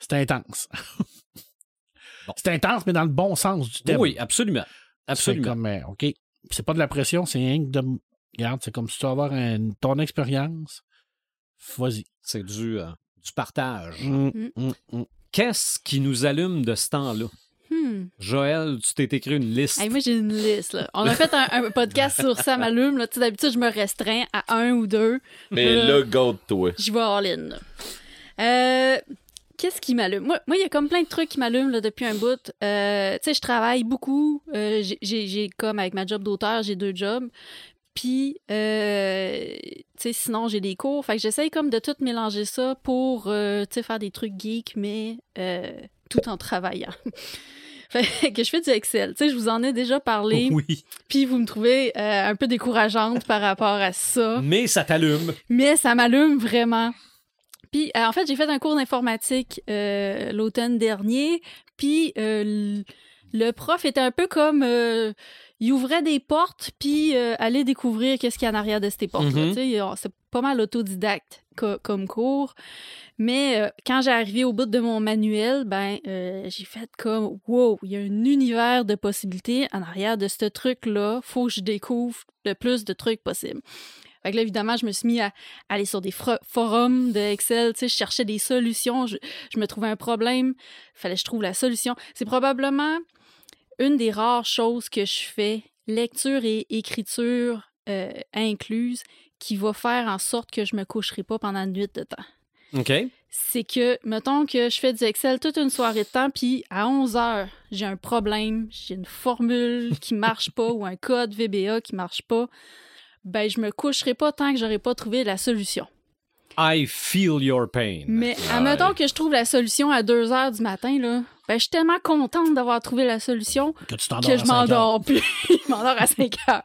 c'est intense. Bon. C'est intense, mais dans le bon sens du terme. Oui, absolument. C'est Absolument. comme, euh, OK, c'est pas de la pression, c'est rien que de... Regarde, c'est comme si tu vas avoir un- ton expérience. Vas-y. C'est du, euh, du partage. Mm, Mm. mm, mm. Qu'est-ce qui nous allume de ce temps-là? Hmm. Joël, tu t'es écrit une liste. Hey, moi, j'ai une liste. Là. On a fait un, un podcast sur Sam Allume. Là. Tu sais, D'habitude, je me restreins à un ou deux. Mais là, go toi. Je vais all-in. Euh, Qu'est-ce qui m'allume? Moi, moi, il y a comme plein de trucs qui m'allument là, depuis un bout. Euh, tu sais, je travaille beaucoup. Euh, j'ai- comme avec ma job d'auteur, j'ai deux jobs. Puis, euh, tu sais, sinon, j'ai des cours. Fait que j'essaye comme de tout mélanger ça pour, euh, tu sais, faire des trucs geeks, mais euh, tout en travaillant. fait que je fais du Excel. Tu sais, je vous en ai déjà parlé. Oui. Puis, vous me trouvez euh, un peu décourageante par rapport à ça Mais ça t'allume. mais ça m'allume vraiment. Puis, euh, en fait, j'ai fait un cours d'informatique euh, l'automne dernier, puis le prof était un peu comme... il ouvrait des portes, puis euh, allait découvrir qu'est-ce qu'il y a en arrière de ces portes-là. Tu sais, on- C'est pas mal autodidacte co- comme cours. Mais euh, quand j'ai arrivé au bout de mon manuel, ben euh, j'ai fait comme wow, il y a un univers de possibilités en arrière de ce truc-là. Faut que je découvre le plus de trucs possible. Fait que là, évidemment, je me suis mis à aller sur des forums de Excel. Tu sais, je cherchais des solutions. Je, je me trouvais un problème. Fallait que je trouve la solution. C'est probablement une des rares choses que je fais, lecture et écriture euh, incluses, qui va faire en sorte que je me coucherai pas pendant une nuit de temps. OK. C'est que, mettons que je fais du Excel toute une soirée de temps, puis à 11 heures, j'ai un problème, j'ai une formule qui marche pas ou un code VBA qui marche pas, ben je me coucherai pas tant que j'aurai pas trouvé la solution. I feel your pain. Mais Ah admettons ouais. que je trouve la solution à 2 heures du matin, là, ben je suis tellement contente d'avoir trouvé la solution Que tu je m'endors plus. je m'endors à 5 heures.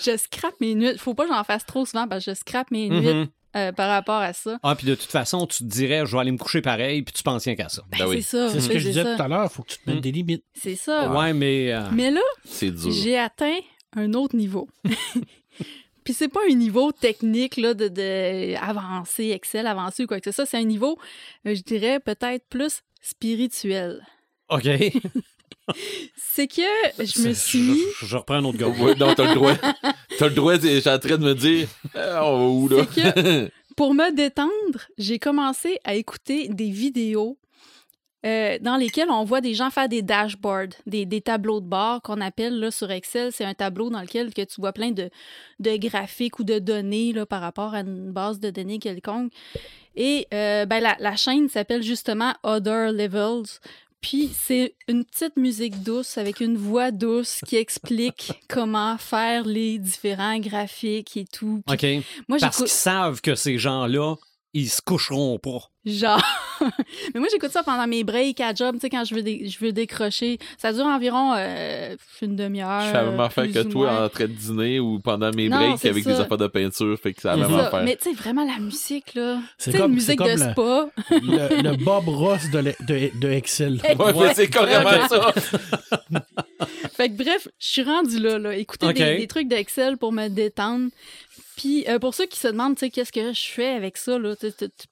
Je scrape mes nuits. Faut pas que j'en fasse trop souvent parce que je scrape mes nuits Mhm. euh, par rapport à ça. Ah, puis de toute façon, tu te dirais, je vais aller me coucher pareil, puis tu penses rien qu'à ça. Ben, Ben oui. c'est ça. C'est ce que je disais ça. tout à l'heure, faut que tu te mettes Mm. des limites. C'est ça. Ouais, mais. euh, Mais là, j'ai atteint un autre niveau. Puis c'est pas un niveau technique là, de, de avancé, Excel avancé ou quoi que ce soit. C'est un niveau, euh, je dirais, peut-être plus spirituel. OK. C'est que je me suis mis... Je, je reprends un autre gars. Ouais, non, t'as le droit. T'as le droit, j'étais en train de me dire. On va où, là? C'est Pour me détendre, j'ai commencé à écouter des vidéos euh, dans lesquelles on voit des gens faire des dashboards, des, des tableaux de bord qu'on appelle là, sur Excel. C'est un tableau dans lequel que tu vois plein de, de graphiques ou de données là, par rapport à une base de données quelconque. Et euh, ben, la, la chaîne s'appelle justement Other Levels. Puis c'est une petite musique douce avec une voix douce qui explique comment faire les différents graphiques et tout. Puis OK. moi, Parce qu'ils savent que ces gens-là ils se coucheront pas. Genre. Mais moi, j'écoute ça pendant mes breaks à job, tu sais, quand je veux, dé- je veux décrocher. Ça dure environ euh, une demi-heure. Je fais la même affaire que toi en train de dîner ou pendant mes Non, breaks avec ça. des affaires de peinture. Fait que c'est la C'est même Ça, affaire. Mais tu sais, vraiment, la musique, là. Tu C'est sais, comme- une c'est musique comme de le- spa. Le, le Bob Ross de, l'e- de, de Excel. Ouais, mais c'est carrément ça. Fait que bref, je suis rendue là, là. Écouter des trucs d'Excel pour me détendre. Puis euh, pour ceux qui se demandent, tu sais, qu'est-ce que je fais avec ça, là,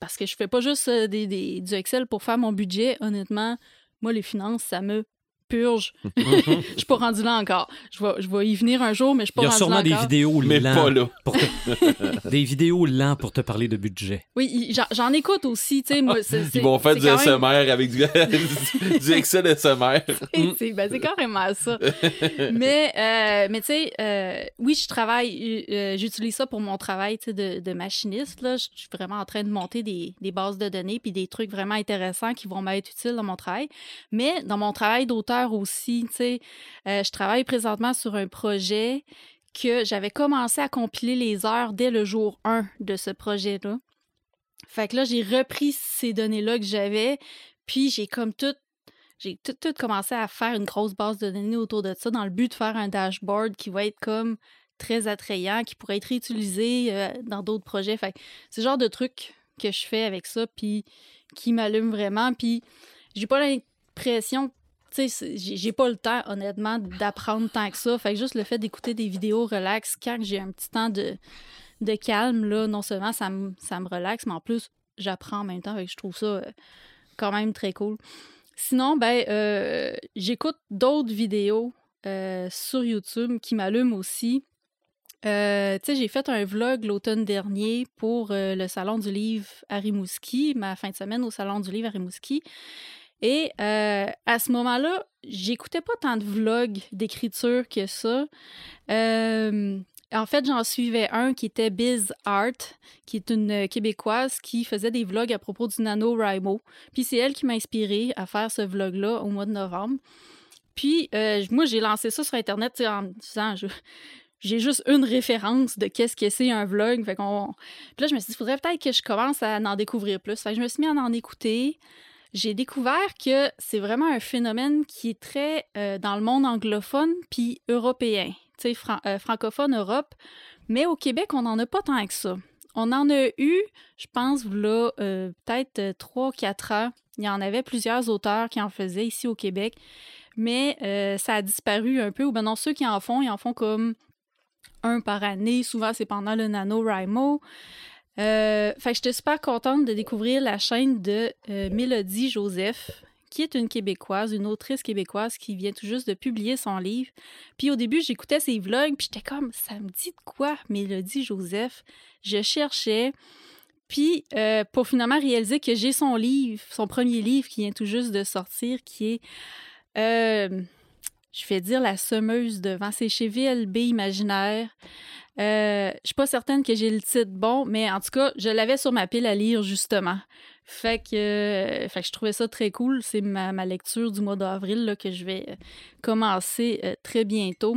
parce que je fais pas juste euh, des, des- du Excel pour faire mon budget, honnêtement, moi, les finances, ça me purge. Je suis pas rendue là encore. Je vais, je vais y venir un jour, mais je suis Il y pas a sûrement là des encore. vidéos Mais lents pas là. pour te- des vidéos lents pour te parler de budget. Oui, j'en- écoute aussi, tu sais, moi. c'est- c'est- Ils vont faire du même- SMR avec du, du Excel SMR. c'est ben, c'est carrément ça. mais euh, mais tu sais, euh, oui, je travaille, euh, j'utilise ça pour mon travail tu sais, de, de machiniste. Là. Je suis vraiment en train de monter des, des bases de données puis des trucs vraiment intéressants qui vont m'être utiles dans mon travail. Mais dans mon travail d'auteur aussi, tu sais, euh, je travaille présentement sur un projet que j'avais commencé à compiler les heures dès le jour 1 de ce projet-là. Fait que là, j'ai repris ces données-là que j'avais, puis j'ai comme tout j'ai tout, tout commencé à faire une grosse base de données autour de ça dans le but de faire un dashboard qui va être comme très attrayant, qui pourrait être réutilisé euh, dans d'autres projets. Fait c'est le genre de truc que je fais avec ça, puis qui m'allume vraiment. Puis j'ai pas l'impression, j'ai pas le temps, honnêtement, d'apprendre tant que ça. Fait que juste le fait d'écouter des vidéos relax quand j'ai un petit temps de, de calme, là, non seulement ça me, ça relaxe, mais en plus, j'apprends en même temps. Fait que je trouve ça euh, quand même très cool. Sinon, ben, euh, j'écoute d'autres vidéos euh, sur YouTube qui m'allument aussi. Tu sais, j'ai fait un vlog l'automne dernier pour le Salon du Livre à Rimouski, ma fin de semaine au Salon du Livre à Rimouski. Et euh, à ce moment-là, j'écoutais pas tant de vlogs d'écriture que ça. Euh, en fait, j'en suivais un qui était Biz Art, qui est une euh, Québécoise qui faisait des vlogs à propos du NaNoWriMo. Puis c'est elle qui m'a inspiré à faire ce vlog-là au mois de novembre. Puis moi, j'ai lancé ça sur Internet en me disant, j'ai juste une référence de qu'est-ce que c'est un vlog. Puis là, je me suis dit, il faudrait peut-être que je commence à en découvrir plus. Fait je me suis mis à en écouter. J'ai découvert que c'est vraiment un phénomène qui est très euh, dans le monde anglophone puis européen, tu sais, euh, francophone Europe. Mais au Québec, on n'en a pas tant que ça. On en a eu, je pense, là, euh, peut-être 3-4 ans. Il y en avait plusieurs auteurs qui en faisaient ici au Québec. Mais ça a disparu un peu. Ou ben non, ceux qui en font, ils en font comme un par année. Souvent, c'est pendant le NaNoWriMo. Euh, fait que j'étais super contente de découvrir la chaîne de euh, Mélodie Joseph, qui est une Québécoise, une autrice québécoise qui vient tout juste de publier son livre. Puis au début, j'écoutais ses vlogs, puis j'étais comme, ça me dit de quoi, Mélodie Joseph? Je cherchais. Puis euh, pour finalement réaliser que j'ai son livre, son premier livre qui vient tout juste de sortir, qui est, je vais dire, La semeuse de vent. Chez VLB Imaginaire. Euh, je suis pas certaine que j'ai le titre bon, mais en tout cas, je l'avais sur ma pile à lire justement. Fait que, euh, fait que je trouvais ça très cool. C'est ma, lecture du mois d'avril que je vais euh, commencer très bientôt.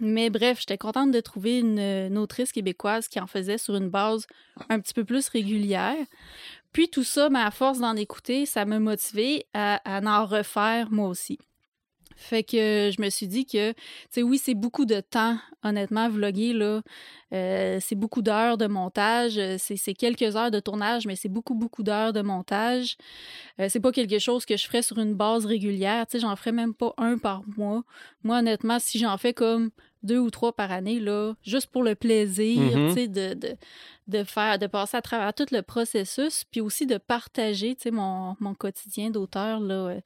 Mais bref, j'étais contente de trouver une, autrice québécoise qui en faisait sur une base un petit peu plus régulière. Puis tout ça, ben, à force d'en écouter, ça m'a motivé à, à en refaire moi aussi. Fait que je me suis dit que, tu sais, oui, c'est beaucoup de temps, honnêtement, vlogger, là. Euh, c'est beaucoup d'heures de montage. euh, C'est quelques heures de tournage, mais c'est beaucoup, beaucoup d'heures de montage. Euh, c'est pas quelque chose que je ferais sur une base régulière. Tu sais, j'en ferais même pas un par mois. Moi, honnêtement, si j'en fais comme deux ou trois par année, là, juste pour le plaisir, Mhm. tu sais, de, de, de faire, de passer à travers tout le processus, puis aussi de partager, tu sais, mon, mon quotidien d'auteur, là, euh,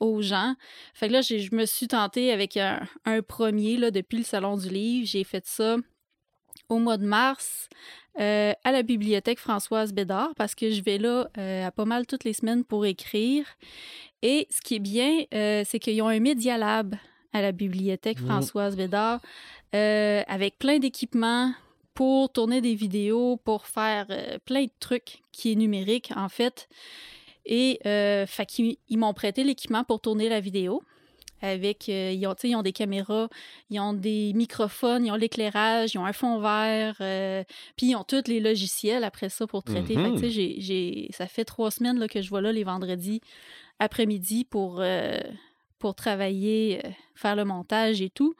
aux gens. Fait que là, je me suis tentée avec un, un premier, là, depuis le Salon du Livre. J'ai fait ça au mois de mars euh, à la bibliothèque Françoise Bédard parce que je vais là euh, à pas mal toutes les semaines pour écrire. Et ce qui est bien, euh, c'est qu'ils ont un Media Lab à la bibliothèque. Françoise Bédard avec plein d'équipements pour tourner des vidéos, pour faire plein de trucs qui est numérique en fait. Et euh, fait qu'ils ils m'ont prêté l'équipement pour tourner la vidéo. avec, euh, ils, ont, ils ont des caméras, ils ont des microphones, ils ont l'éclairage, ils ont un fond vert, euh, puis ils ont tous les logiciels après ça pour traiter. Fait que, tu sais, j'ai- j'ai- ça fait trois semaines là, que je vois là les vendredis après-midi pour, pour travailler, euh, faire le montage et tout.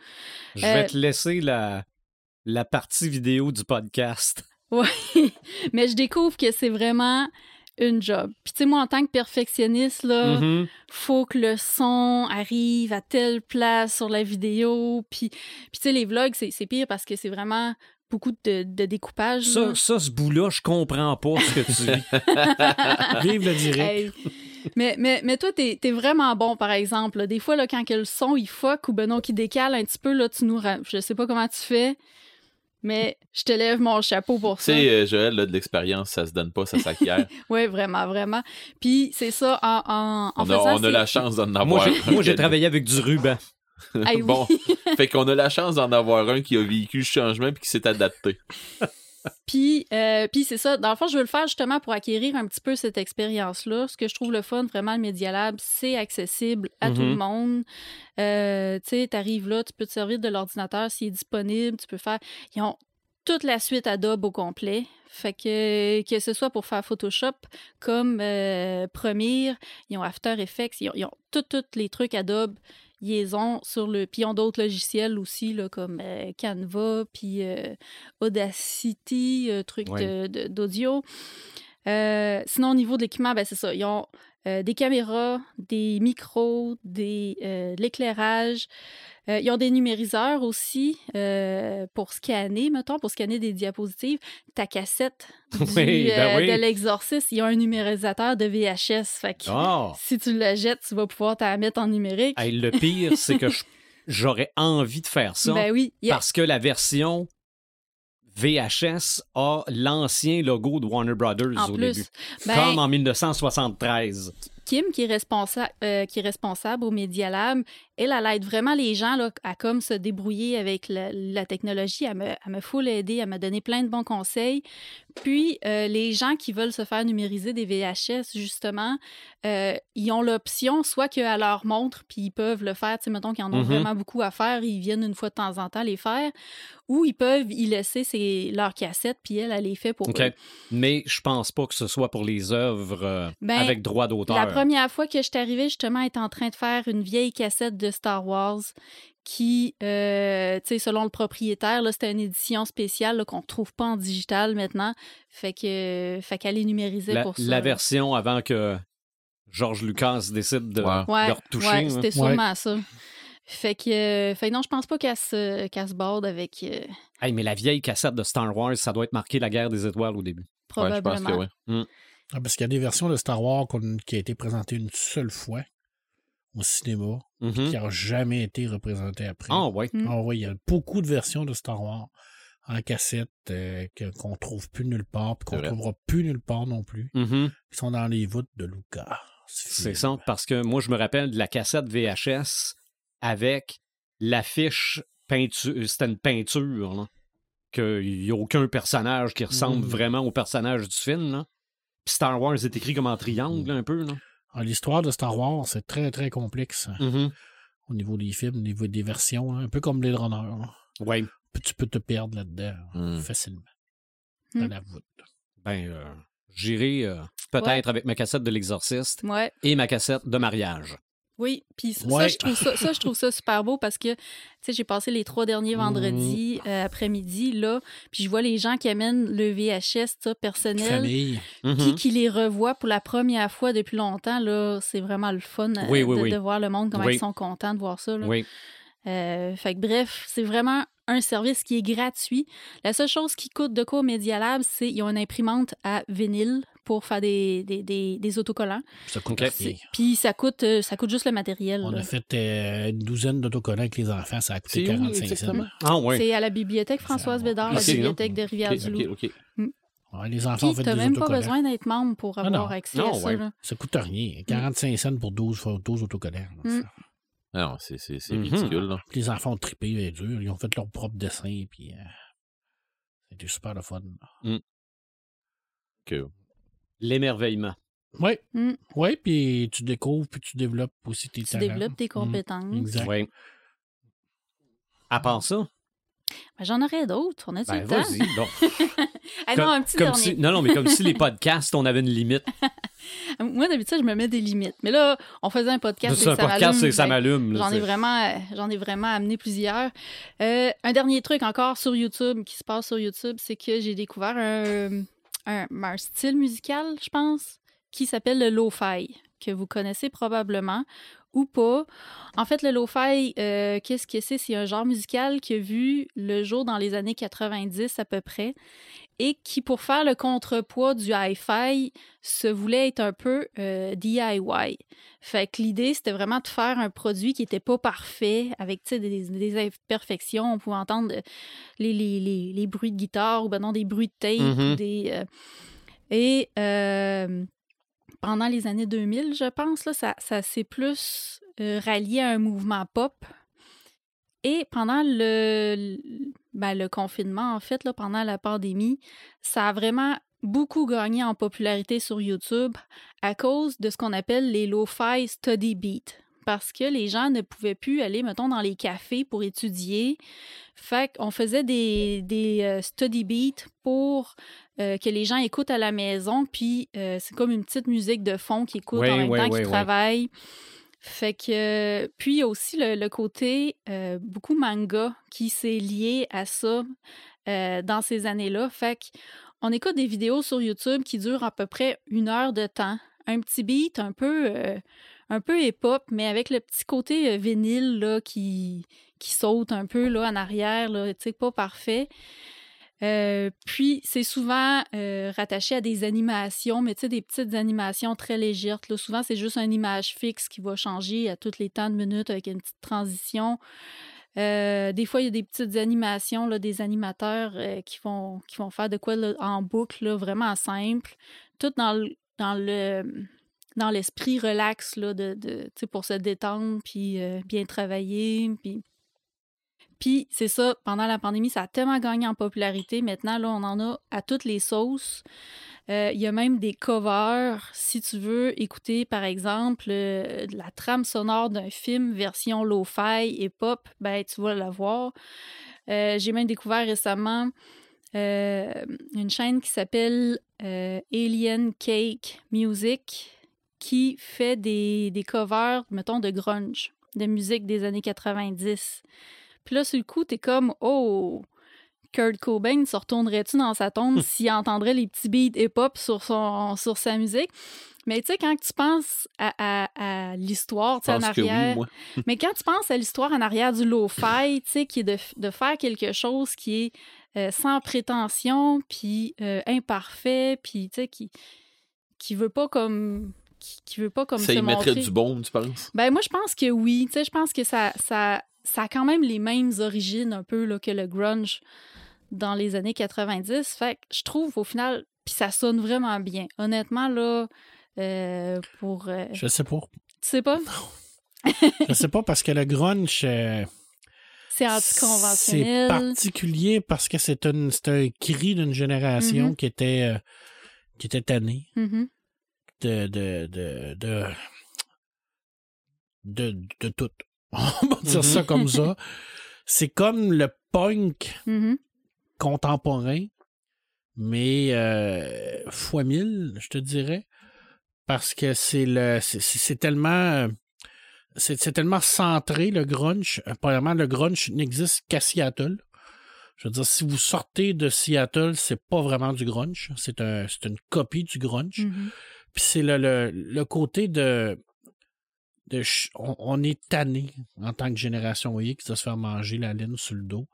Je vais Euh, te laisser la, la partie vidéo du podcast. Ouais. Mais je découvre que c'est vraiment une job. Puis tu sais, moi, en tant que perfectionniste, là, Mhm. faut que le son arrive à telle place sur la vidéo. Puis, puis tu sais, les vlogs, c'est pire parce que c'est vraiment beaucoup de, de découpage. Ça, là. ça, ce bout-là, je comprends pas ce que tu vis. Vive le direct. Hey. Mais, mais, mais toi, t'es es vraiment bon, par exemple. là. Des fois, là, quand que le son, il fuck ou ben non, qui décale un petit peu, là, tu nous... Je sais pas comment tu fais, mais je te lève mon chapeau pour Tu ça. sais, euh, Joël, là, de l'expérience, ça se donne pas, ça s'acquiert. Oui, vraiment, vraiment. Puis c'est ça, en, en, en on a, faisant on a la chance d'en moi, avoir moi, j'ai travaillé avec du ruban. Ah oui. bon, fait qu'on a la chance d'en avoir un qui a vécu le changement puis qui s'est adapté. Puis, euh, puis c'est ça. Dans le fond, je veux le faire justement pour acquérir un petit peu cette expérience-là. Ce que je trouve le fun, vraiment, le Media Lab, c'est accessible à tout Mhm. le monde. Euh, tu sais, t'arrives là, tu peux te servir de l'ordinateur s'il est disponible. Tu peux faire... Ils ont toute la suite Adobe au complet. Fait que, que ce soit pour faire Photoshop comme euh, Premiere, ils ont After Effects, ils ont, ils ont tous les trucs Adobe. Ont sur le. Puis ils ont d'autres logiciels aussi, là, comme euh, Canva, puis euh, Audacity, euh, truc d'audio. Euh, sinon, au niveau de l'équipement, ben, c'est ça. Ils ont euh, des caméras, des micros, des, euh, de l'éclairage. Ils ont des numériseurs aussi pour scanner, mettons, pour scanner des diapositives. Ta cassette du, Oui, ben oui. de l'exorciste, ils ont un numérisateur de VHS. Fait que Ah! si tu la jettes, tu vas pouvoir t'en mettre en numérique. Hey, le pire, c'est que j'aurais envie de faire ça ben oui, parce que la version VHS a l'ancien logo de Warner Brothers en au plus. début. Ben, Comme en 1973. Kim, qui est, responsa- euh, qui est responsable au Media Lab, elle, elle aide vraiment les gens là, à comme se débrouiller avec la, la technologie. Elle me, elle me full aider, elle m'a donné plein de bons conseils. Puis, euh, les gens qui veulent se faire numériser des VHS, justement, euh, ils ont l'option soit qu'elle leur montre, puis ils peuvent le faire. Tu sais, mettons qu'ils en ont Mhm. vraiment beaucoup à faire, ils viennent une fois de temps en temps les faire. Ou ils peuvent y laisser ses, leurs cassettes, puis elle, elle les fait pour OK. eux. Mais je pense pas que ce soit pour les œuvres euh, Ben, avec droit d'auteur. La première fois que je suis arrivée, justement, elle était en train de faire une vieille cassette de Star Wars qui, euh, tu sais, selon le propriétaire, là, c'était une édition spéciale qu'on ne trouve pas en digital maintenant. Fait que, fait qu'elle est numérisée la, pour ça. la version avant que George Lucas décide de, Ouais. De retoucher. ouais, hein. c'était Ouais. sûrement ça. Fait que, euh, fait non, je pense pas qu'elle se, qu'elle se borde avec euh, Hey, mais la vieille cassette de Star Wars, ça doit être marqué la guerre des étoiles au début. Ouais, je probablement. pense que oui. Ah, parce qu'il y a des versions de Star Wars qu'on- qui a été présentées une seule fois au cinéma, Mhm. qui n'ont jamais été représentées après. Ah, ouais. Mm. Ah oui, il y a beaucoup de versions de Star Wars en cassette euh, que- qu'on trouve plus nulle part, puis qu'on trouvera plus nulle part non plus. Mhm. Ils sont dans les voûtes de Lucas. C'est ça, parce que moi, je me rappelle de la cassette VHS avec l'affiche peinture. C'était une peinture, là. Qu'il n'y a aucun personnage qui ressemble Mhm. vraiment au personnage du film, là. Puis Star Wars est écrit comme en triangle, un peu, là. Ah, L'histoire de Star Wars, c'est très, très complexe hein, Mhm. au niveau des films, au niveau des versions, hein, un peu comme Blade Runner. Ouais. Puis Tu peux te perdre là-dedans Mm. facilement. Mm. Dans la voûte. Ben, euh, j'irai euh, peut-être avec ma cassette de l'exorciste Ouais. et ma cassette de mariage. Oui, puis ça, Ouais. je trouve ça, ça, je trouve ça super beau parce que, tu sais, j'ai passé les trois derniers Mhm. vendredis euh, après-midi, là, puis je vois les gens qui amènent le VHS, ça, personnel, puis qui les revoient pour la première fois depuis longtemps, là, c'est vraiment le fun euh, Oui, oui, de, oui. de voir le monde, comment ils sont contents de voir ça, là. Oui. Euh, fait que bref, c'est vraiment un service qui est gratuit. La seule chose qui coûte de quoi au Media Lab, c'est qu'ils ont une imprimante à vinyle pour faire des, des, des, des autocollants. Ça coûte. Puis ça coûte, euh, ça coûte juste le matériel. On là. a fait euh, une douzaine d'autocollants avec les enfants, ça a coûté C'est où 45 cents. Ah, ouais. C'est à la bibliothèque Françoise Bédard, la Ah, bibliothèque de Rivière-du-Loup. ok, ok. Ouais, les enfants ont Puis fait des même pas besoin d'être membre pour Ah, avoir non. accès Non, à ça. là. Ça coûte rien. 45 cents pour 12, fois 12 autocollants. là. Mm. Ah Non, c'est Mhm. ridicule. là. Les enfants ont trippé, les dur. Ils ont fait leur propre dessin, puis euh, c'était super le fun. Que- L'émerveillement. Oui. Mm. Oui, puis tu découvres, puis tu développes aussi tes Tu talents. développes tes Mm, compétences. Exact. Oui. À part ça, Ben, J'en aurais d'autres. On a du ben temps? vas-y. donc. Ah non, un petit comme dernier. si- non, non, mais comme si les podcasts, on avait une limite. Moi, d'habitude, je me mets des limites. Mais là, on faisait un podcast. C'est un ça podcast, c'est ça ben, m'allume. J'en ai vraiment, euh, j'en ai vraiment amené plusieurs. Euh, un dernier truc encore sur YouTube qui se passe sur YouTube, c'est que j'ai découvert un, un, style musical, je pense, qui s'appelle le lo-fi, que vous connaissez probablement ou pas. En fait, le lo-fi, euh, qu'est-ce que c'est? C'est un genre musical qui a vu le jour dans les années 90 à peu près et qui, pour faire le contrepoids du hi-fi, se voulait être un peu euh, DIY. Fait que l'idée, c'était vraiment de faire un produit qui n'était pas parfait, avec des, des imperfections. On pouvait entendre euh, les, les, les, les bruits de guitare ou ben non, des bruits de tape. Mhm. des, euh, et euh, pendant les années 2000, je pense, là, ça, ça s'est plus rallié à un mouvement pop. Et pendant le, ben, le confinement, en fait, là, pendant la pandémie, ça a vraiment beaucoup gagné en popularité sur YouTube à cause de ce qu'on appelle les lo-fi study beats. Parce que les gens ne pouvaient plus aller, mettons, dans les cafés pour étudier. Fait qu'on faisait des, des euh, study beats pour euh, que les gens écoutent à la maison. Puis euh, c'est comme une petite musique de fond qu'ils écoutent Oui, en même oui, temps oui, qu'ils travaillent. Fait que. euh, puis aussi le, côté euh, beaucoup manga qui s'est lié à ça euh, dans ces années-là. Fait que on écoute des vidéos sur YouTube qui durent à peu près une heure de temps. Un petit beat un peu, un peu hip-hop, mais avec le petit côté vinyle là, qui, saute un peu là, en arrière, là, pas parfait. Euh, puis, c'est souvent euh, rattaché à des animations, mais tu sais, des petites animations très légères. Souvent, c'est juste une image fixe qui va changer à tous les temps de minutes avec une petite transition. Euh, des fois, il y a des petites animations, des animateurs qui, vont, qui vont faire de quoi en boucle, vraiment simple. Tout dans le, dans le dans l'esprit relax là, de, pour se détendre, puis bien travailler. Puis, puis c'est ça, pendant la pandémie, ça a tellement gagné en popularité. Maintenant, là, on en a à toutes les sauces. Euh, Il y a même des covers. Si tu veux écouter, par exemple, euh, la trame sonore d'un film version lo-fi et pop, ben, tu vas la voir. Euh, J'ai même découvert récemment euh, une chaîne qui s'appelle Alien Cake Music qui fait des, des covers, mettons, de grunge, de musique des années 90. Puis là, sur le coup, t'es comme, oh, Kurt Cobain se retournerait-tu dans sa tombe s'il entendrait les petits beats hip-hop sur, son, sur sa musique? Mais tu sais, quand tu penses à, à- à l'histoire, tu sais, Je en oui, arrière, moi. mais quand tu penses à l'histoire en arrière du lo-fi, tu sais, qui est de, de faire quelque chose qui est euh, sans prétention, puis euh, imparfait, puis tu sais, qui, qui veut pas comme. Qui, qui veut pas comme Ça se y mettrait du bon, tu penses? Ben, moi, je pense que oui. Tu sais, je pense que ça, ça, ça a quand même les mêmes origines un peu là, que le grunge dans les années 90. Fait que je trouve au final, puis ça sonne vraiment bien. Honnêtement, là, euh, pour. euh, Je sais pas. tu sais pas? Je sais pas parce que le grunge, euh, C'est c'est anticonventionnel. particulier parce que c'est un, c'est un cri d'une génération Mhm. qui était euh, qui était tannée Mhm. de de de de de, de tout. On va dire ça comme ça. C'est comme le punk Mhm. contemporain, mais euh, fois mille, je te dirais, parce que c'est le, c'est- tellement, c'est c'est tellement centré le grunge. Euh, Premièrement, le grunge n'existe qu'à Seattle. Je veux dire, si vous sortez de Seattle, c'est pas vraiment du grunge, c'est un, une copie du grunge. Mhm. Puis c'est le, le, le côté de. De on, on est tanné en tant que génération X de se faire manger la laine sur le dos.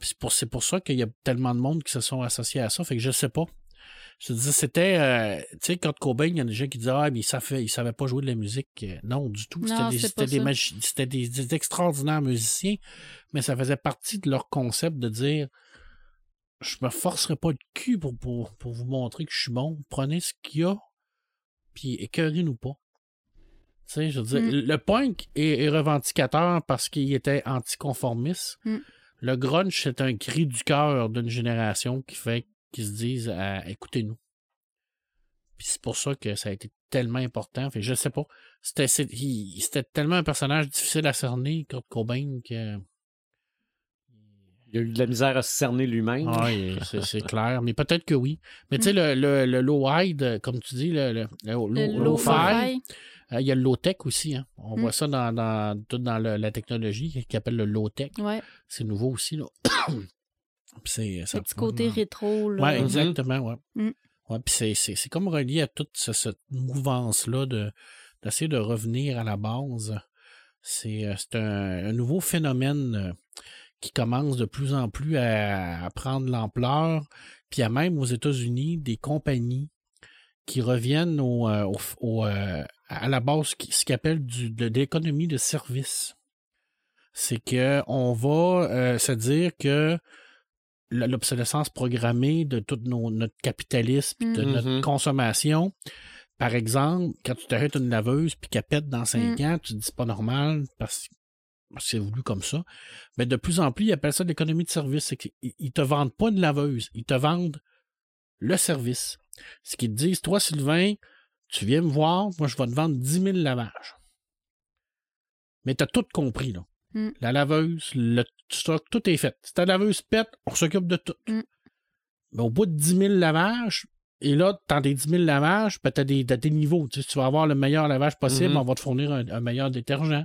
C'est pour, c'est pour ça qu'il y a tellement de monde qui se sont associés à ça. Fait que je sais pas. Je te c'était. euh, tu sais, Kurt Cobain, il y a des gens qui disaient Ah, mais il savait, il savait pas jouer de la musique. Euh, Non, du tout. C'était des, des, des- des extraordinaires musiciens, mais ça faisait partie de leur concept de dire Je me forcerai pas le cul pour, pour, pour vous montrer que je suis bon. Prenez ce qu'il y a, puis écœurez-nous pas. Sais, je veux dire, Mm. le punk est, est revendicateur parce qu'il était anticonformiste. Mm. Le grunge, c'est un cri du cœur d'une génération qui fait qu'ils se disent ah, écoutez-nous. Puis c'est pour ça que ça a été tellement important. Fait, je sais pas. C'était, c'est- il- c'était tellement un personnage difficile à cerner, Kurt Cobain, que. Il a eu de la misère à se cerner lui-même. Ouais, c'est, c'est clair. Mais peut-être que oui. Mais tu sais, le, le, le low-wide, euh, comme tu dis, le, le, le low- Le low-fi, il y a le low-tech aussi. Hein. On Mm. voit ça dans, dans, tout dans le- la technologie qui appelle le low-tech. Ouais, C'est nouveau aussi. Là. Puis c'est, ça le petit côté rétro. Là. Oui, exactement, ouais. Mm. Ouais, puis c'est, c'est, c'est comme relié à toute ce- cette mouvance-là de, d'essayer de revenir à la base. C'est, euh, c'est un, un nouveau phénomène euh, qui commence de plus en plus à, à prendre l'ampleur. Puis il y a même aux États-Unis des compagnies qui reviennent au, au- au, euh, à la base ce qu'ils appellent du, de, de l'économie de service. C'est que on va euh, se dire que l'obsolescence programmée de tout nos- notre capitalisme puis de Mhm. notre consommation. Par exemple, quand tu t'arrêtes une laveuse puis qu'elle pète dans cinq ans, tu te dis c'est pas normal parce que c'est voulu comme ça. Mais de plus en plus, ils appellent ça l'économie de service. C'est qu'ils ils te vendent pas une laveuse, ils te vendent le service. Ce qu'ils te disent, toi, Sylvain, tu viens me voir, moi, je vais te vendre 10 000 lavages. Mais tu as tout compris, là. Mm. La laveuse, le stock, tout est fait. Si ta laveuse pète, on s'occupe de tout. Mm. Mais au bout de 10 000 lavages, et là, dans tes 10 000 lavages, ben, tu as, des niveaux. Tu, sais, tu vas avoir le meilleur lavage possible, Mhm. on va te fournir un, un meilleur détergent.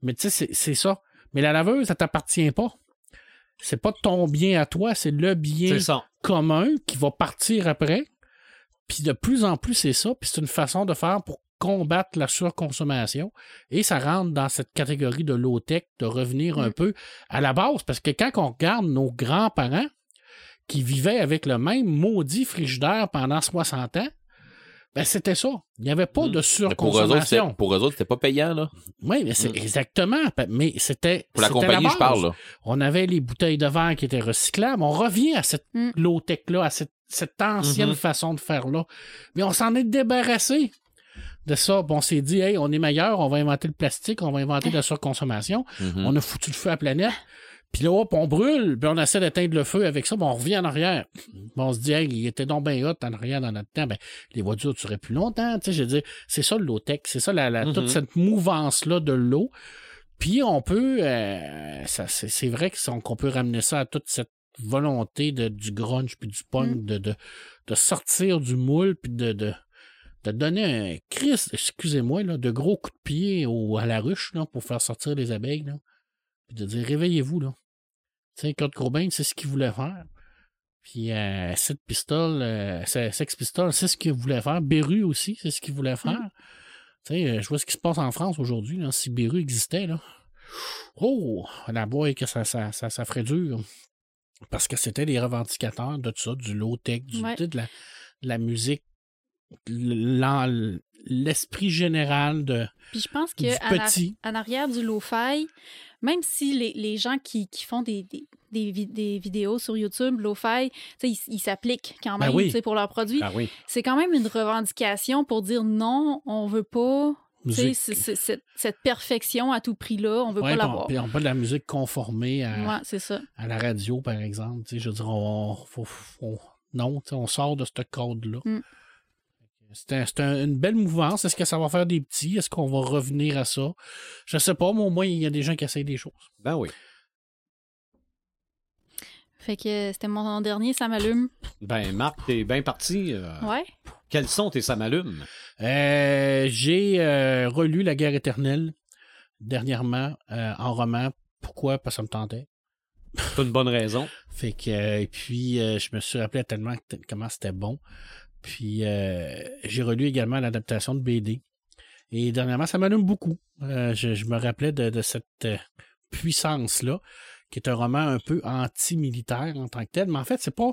Mais tu sais, c'est- ça. Mais la laveuse, ça t'appartient pas. C'est pas ton bien à toi, c'est le bien commun qui va partir après. Puis de plus en plus, c'est ça. Puis c'est une façon de faire pour combattre la surconsommation. Et ça rentre dans cette catégorie de low-tech, de revenir un Mm. peu à la base. Parce que quand on regarde nos grands-parents qui vivaient avec le même maudit frigidaire pendant 60 ans, ben c'était ça. Il n'y avait pas Mm. de Mais Pour eux, autres, c'était, surconsommation. pour eux autres, c'était pas payant, là. Oui, mais c'est Mm. exactement. Mais c'était. Pour la compagnie, base. je parle, là. On avait les bouteilles de verre qui étaient recyclables. On revient à cette Mm. low-tech-là, à cette, cette ancienne façon de faire-là. Mais on s'en est débarrassé de ça. Bon, on s'est dit, hey, on est meilleur, on va inventer le plastique, on va inventer la surconsommation. Mhm. On a foutu le feu à la planète. Puis là, hop, on brûle, puis on essaie d'éteindre le feu avec ça, puis on revient en arrière. On se dit, hey, il était donc bien hot en arrière dans notre temps. Ben, les voitures dureraient plus longtemps. Tu sais, je veux dire, c'est ça le low-tech, c'est ça la, la- toute cette mouvance-là de l'eau. Puis on peut, euh, c'est, vrai qu'on peut ramener ça à toute cette volonté de, du grunge puis du punk, de, de, de sortir du moule puis de, de, de donner un Christ, excusez-moi, de gros coups de pied au, à la ruche là, pour faire sortir les abeilles. Là. Puis de dire réveillez-vous là. Tu sais, Kurt Cobain, c'est ce qu'il voulait faire. Puis euh, Sex Pistols, euh, Sex Pistols, c'est ce qu'il voulait faire. Beru aussi, c'est ce qu'il voulait faire. Tu sais, euh, je vois ce qui se passe en France aujourd'hui. là. Si Beru existait, là. Oh, la boîte que ça, ça, ça, ça ferait dur. Parce que c'était les revendicateurs de tout ça, du low-tech, du, Ouais. de, la, de la musique, l'esprit général de, Puis je pense que petit. en arrière du lo-fi, même si les, les gens qui, qui font des, des, des vi- des vidéos sur YouTube, lo-fi, ils s'appliquent quand Ben même oui. pour leurs produits. Ah oui. C'est quand même une revendication pour dire non, on veut pas cette, cette perfection à tout prix-là, on veut Ouais, pas on- l'avoir. puis on pas de la musique conformée à, Ouais, c'est ça. à la radio, par exemple. Je veux dire, on, faut- non, on sort de ce code-là. Mm. C'est un- c'est un- une belle mouvance. Est-ce que ça va faire des petits? Est-ce qu'on va revenir à ça? Je sais pas, mais au moins, il y a des gens qui essayent des choses. Ben oui. Fait que c'était mon dernier, ça m'allume. Ben, Marc, t'es bien parti. euh, Ouais. Quels sont tes ça m'allume? Euh, J'ai euh, relu La guerre éternelle dernièrement euh, en roman. Pourquoi? Parce que ça me tentait. C'est une bonne raison. Fait que, euh, et puis, euh, je me suis rappelé tellement que- comment c'était bon. Puis, euh, j'ai relu également l'adaptation de BD. Et dernièrement, ça m'allume beaucoup. Euh, je, me rappelais de, cette euh, puissance-là, qui est un roman un peu anti-militaire en tant que tel. Mais en fait, c'est pas,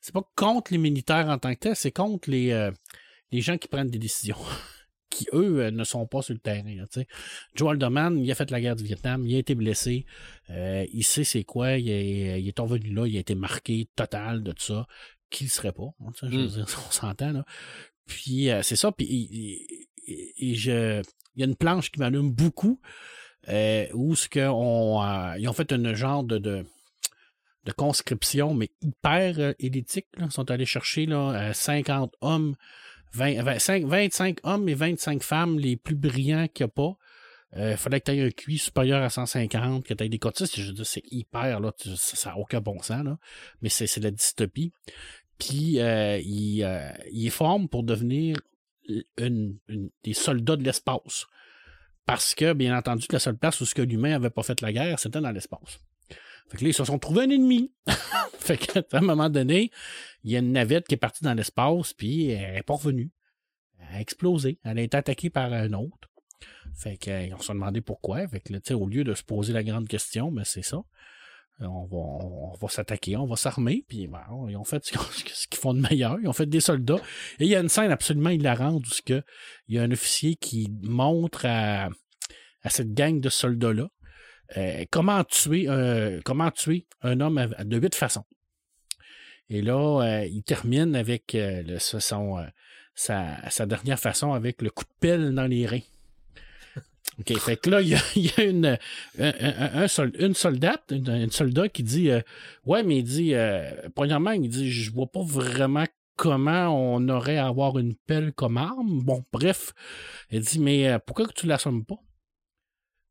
c'est pas contre les militaires en tant que tel, c'est contre les, les gens qui prennent des décisions. qui, eux, ne sont pas sur le terrain. là. Joe Alderman, il a fait la guerre du Vietnam, il a été blessé, il sait c'est quoi, il est, il est revenu là, il a été marqué total de tout ça, qu'il ne serait pas. hein, je veux Mm. dire, on s'entend, là. Puis euh, c'est ça, puis et- et- et je, il y a une planche qui m'allume beaucoup, euh, où ce que on, euh, ils ont fait un genre de, de, de conscription, mais hyper élitique. Là. Ils sont allés chercher là, euh, 50 hommes 20 25, 25 hommes et 25 femmes les plus brillants qu'il n'y a pas. Il fallait que tu aies un QI supérieur à 150, que tu aies des cotistes. Je veux dire, c'est hyper, là, tu- ça n'a aucun bon sens, là. Mais c'est la dystopie. Puis, euh, ils, euh, forment pour devenir des soldats de l'espace. Parce que, bien entendu, la seule place où ce que l'humain n'avait pas fait la guerre, c'était dans l'espace. Fait que là, ils se sont trouvés un ennemi. fait qu'à un moment donné, il y a une navette qui est partie dans l'espace, puis elle n'est pas revenue. Elle a explosé. Elle a été attaquée par un autre. Fait qu'on se demandé pourquoi. Fait que là, au lieu de se poser la grande question, ben c'est ça. On va, va s'attaquer, on va s'armer, puis ben, ils ont fait ce qu'ils- font de meilleur. Ils ont fait des soldats. Et il y a une scène absolument hilarante où que il y a un officier qui montre à, cette gang de soldats-là euh, comment tuer euh, comment tuer un homme de huit façons. Et là, euh, il termine avec euh, euh, sa, sa dernière façon avec le coup de pelle dans les reins. OK, fait que là, il y a, une, un, un- un sol- une soldate, une, soldat qui dit euh, Ouais, mais il dit euh, premièrement, il dit Je vois pas vraiment comment on aurait à avoir une pelle comme arme. Bon, bref. Il dit Mais euh, pourquoi que tu l'assommes pas?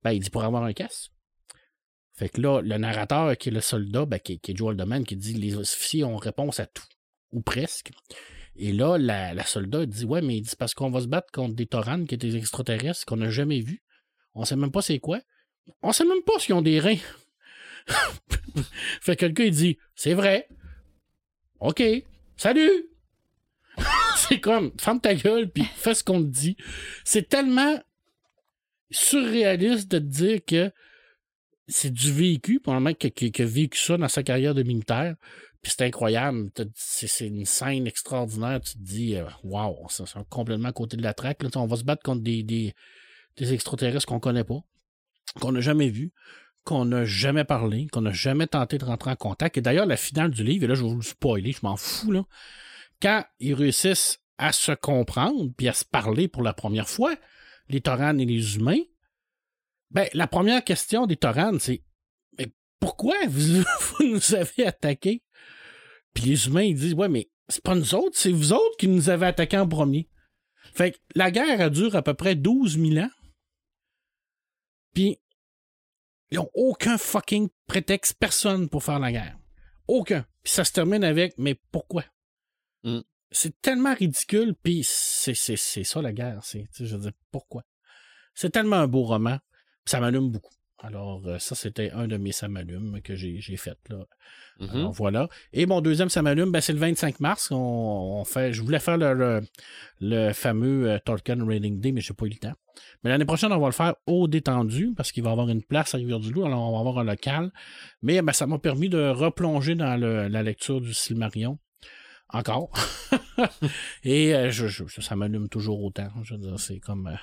Ben, il dit pour avoir un casse. Fait que là, le narrateur qui est le soldat, ben, qui, est Joel qui dit les officiers ont réponse à tout. Ou presque. Et là, la, soldat dit Ouais, mais il dit parce qu'on va se battre contre des Torans qui étaient des extraterrestres qu'on n'a jamais vus. On sait même pas c'est quoi. On sait même pas s'ils ont des reins. fait que quelqu'un il dit C'est vrai. OK. Salut! c'est comme ferme ta gueule puis fais ce qu'on te dit. C'est tellement surréaliste de te dire que c'est du vécu, pour un mec qui, a vécu ça dans sa carrière de militaire. Puis c'est incroyable. C'est une scène extraordinaire. Tu te dis, euh, wow, c'est complètement à côté de la traque. Là, on va se battre contre des, des extraterrestres qu'on connaît pas, qu'on n'a jamais vus, qu'on n'a jamais parlé, qu'on n'a jamais tenté de rentrer en contact. Et d'ailleurs, la finale du livre, et là, je vais vous le spoiler, je m'en fous, là. Quand ils réussissent à se comprendre puis à se parler pour la première fois, les Torans et les humains, ben, la première question des Torans, c'est Mais pourquoi vous, vous nous avez attaqués? Puis les humains, ils disent Ouais, mais c'est pas nous autres, c'est vous autres qui nous avez attaqués en premier. Fait que la guerre a duré à peu près 12 000 ans. Puis ils ont aucun fucking prétexte, personne pour faire la guerre. Aucun. Puis ça se termine avec Mais pourquoi? Mm. C'est tellement ridicule, puis c'est, c'est, c'est ça la guerre. C'est, je veux dire, pourquoi? C'est tellement un beau roman, puis ça m'allume beaucoup. Alors, euh, ça, c'était un de mes ça m'allume que j'ai, fait. Là. Mhm. Alors, voilà. Et mon deuxième ça m'allume, ben, c'est le 25 mars. On, on fait, je voulais faire le, le, le fameux euh, Tolkien Rating Day, mais j'ai pas eu le temps. Mais l'année prochaine, on va le faire au détendu parce qu'il va y avoir une place à Rivière-du-Loup. Alors, on va avoir un local. Mais ben, ça m'a permis de replonger dans le- la lecture du Silmarion. Encore. Et euh, je, je- ça m'allume toujours autant. Je veux dire, c'est comme euh,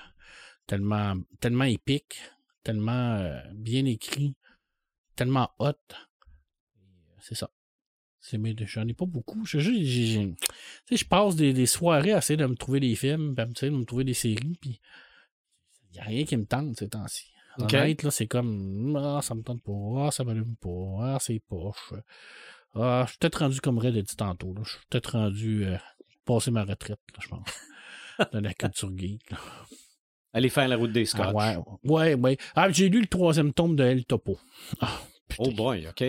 tellement, tellement épique, tellement euh, bien écrit, tellement hot. C'est ça. C'est J'en ai pas beaucoup. Je, je passe des, des soirées à essayer de me trouver des films, à de me trouver des séries, puis il n'y a rien qui me tente ces temps-ci. Ok. Honnête, là, c'est comme Ah, ça me tente pas, ah, ça m'allume pas, ah, c'est poche. Ah, je suis peut-être rendu comme Red a dit tantôt. là. Je suis peut-être rendu euh, passer ma retraite, là, je pense. de la culture geek. Là. Allez faire la route des Scotch. Ah, ouais, ouais, ouais. Ah, j'ai lu le troisième tome de El Topo. Ah, putain. Oh boy, OK.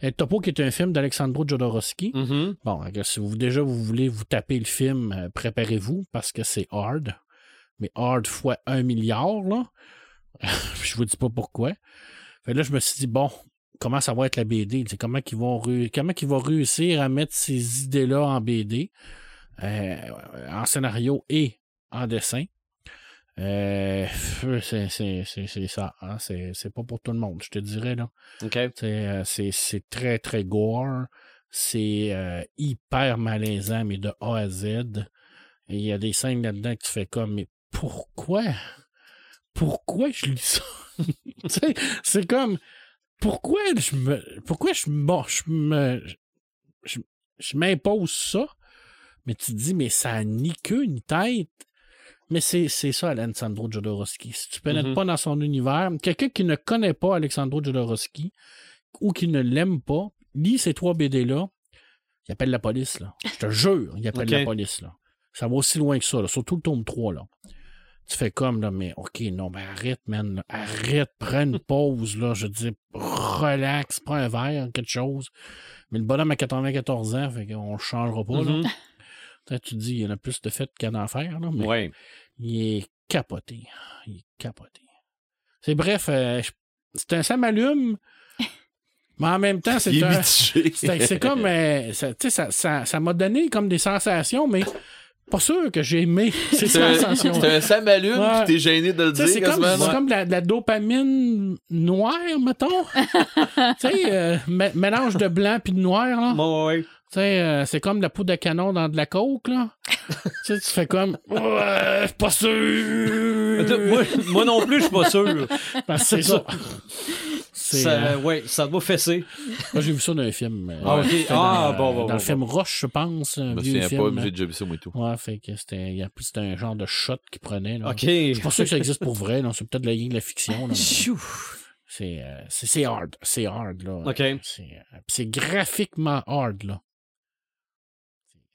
El Topo, qui est un film d'Alexandro Jodorowsky. Mhm. Bon, si vous déjà vous voulez vous taper le film, euh, préparez-vous parce que c'est hard. Mais hard fois un milliard, là. je vous dis pas pourquoi. Fait là, je me suis dit, bon, comment ça va être la BD? Comment qu'ils vont comment vont réussir à mettre ces idées-là en BD, euh, en scénario et en dessin. Euh, c'est, c'est, c'est, c'est ça. hein. C'est, c'est pas pour tout le monde, je te dirais, là. OK. C'est, euh, c'est, c'est très, très gore. C'est euh, hyper malaisant, mais de A à Z. Et il y a des scènes là-dedans que tu fais comme, mais pourquoi? Pourquoi je lis ça? Tu sais, c'est comme, pourquoi je me, pourquoi je, bon, je me, je, je m'impose ça? Mais tu te dis, mais ça a ni queue ni tête. Mais c'est, c'est ça, Alessandro Jodorowsky. Si tu ne pénètres Mhm. pas dans son univers, quelqu'un qui ne connaît pas Alessandro Jodorowsky ou qui ne l'aime pas, lit ces trois BD-là, il appelle la police, là. Je te jure, il appelle la police, là. Ça va aussi loin que ça, là, surtout le tome 3. Là. Tu fais comme, là, mais OK, non, mais arrête, man. là. Arrête, prends une pause, là. Je dis, relax, prends un verre, quelque chose. Mais le bonhomme a 94 ans, fait qu'on le changera pas, là. Mhm. Tu te dis, il y en a plus de fait qu'à en faire, là, mais Ouais. Il est capoté. Il est capoté. C'est bref, euh, je- c'est un ça m'allume, mais en même temps, c'est un. C'est c'est comme. euh, ça- tu sais, ça- ça ça m'a donné comme des sensations, mais pas sûr que j'ai aimé ces C'est un, sensations. c'est un Sam Allume, Ouais. t'es gêné de le dire, C'est comme, c'est comme de la, dopamine noire, mettons. tu sais, euh, mé- mélange de blanc puis de noir, là. Bon, ouais. Tu sais, euh, c'est comme de la poudre de canon dans de la coke, là. tu sais, tu fais comme. Ouais, pas sûr. moi, moi non plus, je suis pas sûr. Parce que c'est ça. C'est, Ça, euh, ouais, ça doit fesser. moi, j'ai vu ça dans un film. euh, Ah, c'était Ah, dans, bon, bon, Dans bon, le film Roche, je pense. Un Je me vieux souviens film. pas, mais j'ai déjà vu ça, moi et tout. Ouais, fait que c'était, il y a- c'était un genre de shot qu'il prenait. Là. OK. Je suis pas sûr que ça existe pour vrai. là. C'est peut-être la, de la fiction. là, c'est, euh, c'est, c'est hard. C'est hard. Là. OK. C'est, euh, puis c'est graphiquement hard. Là.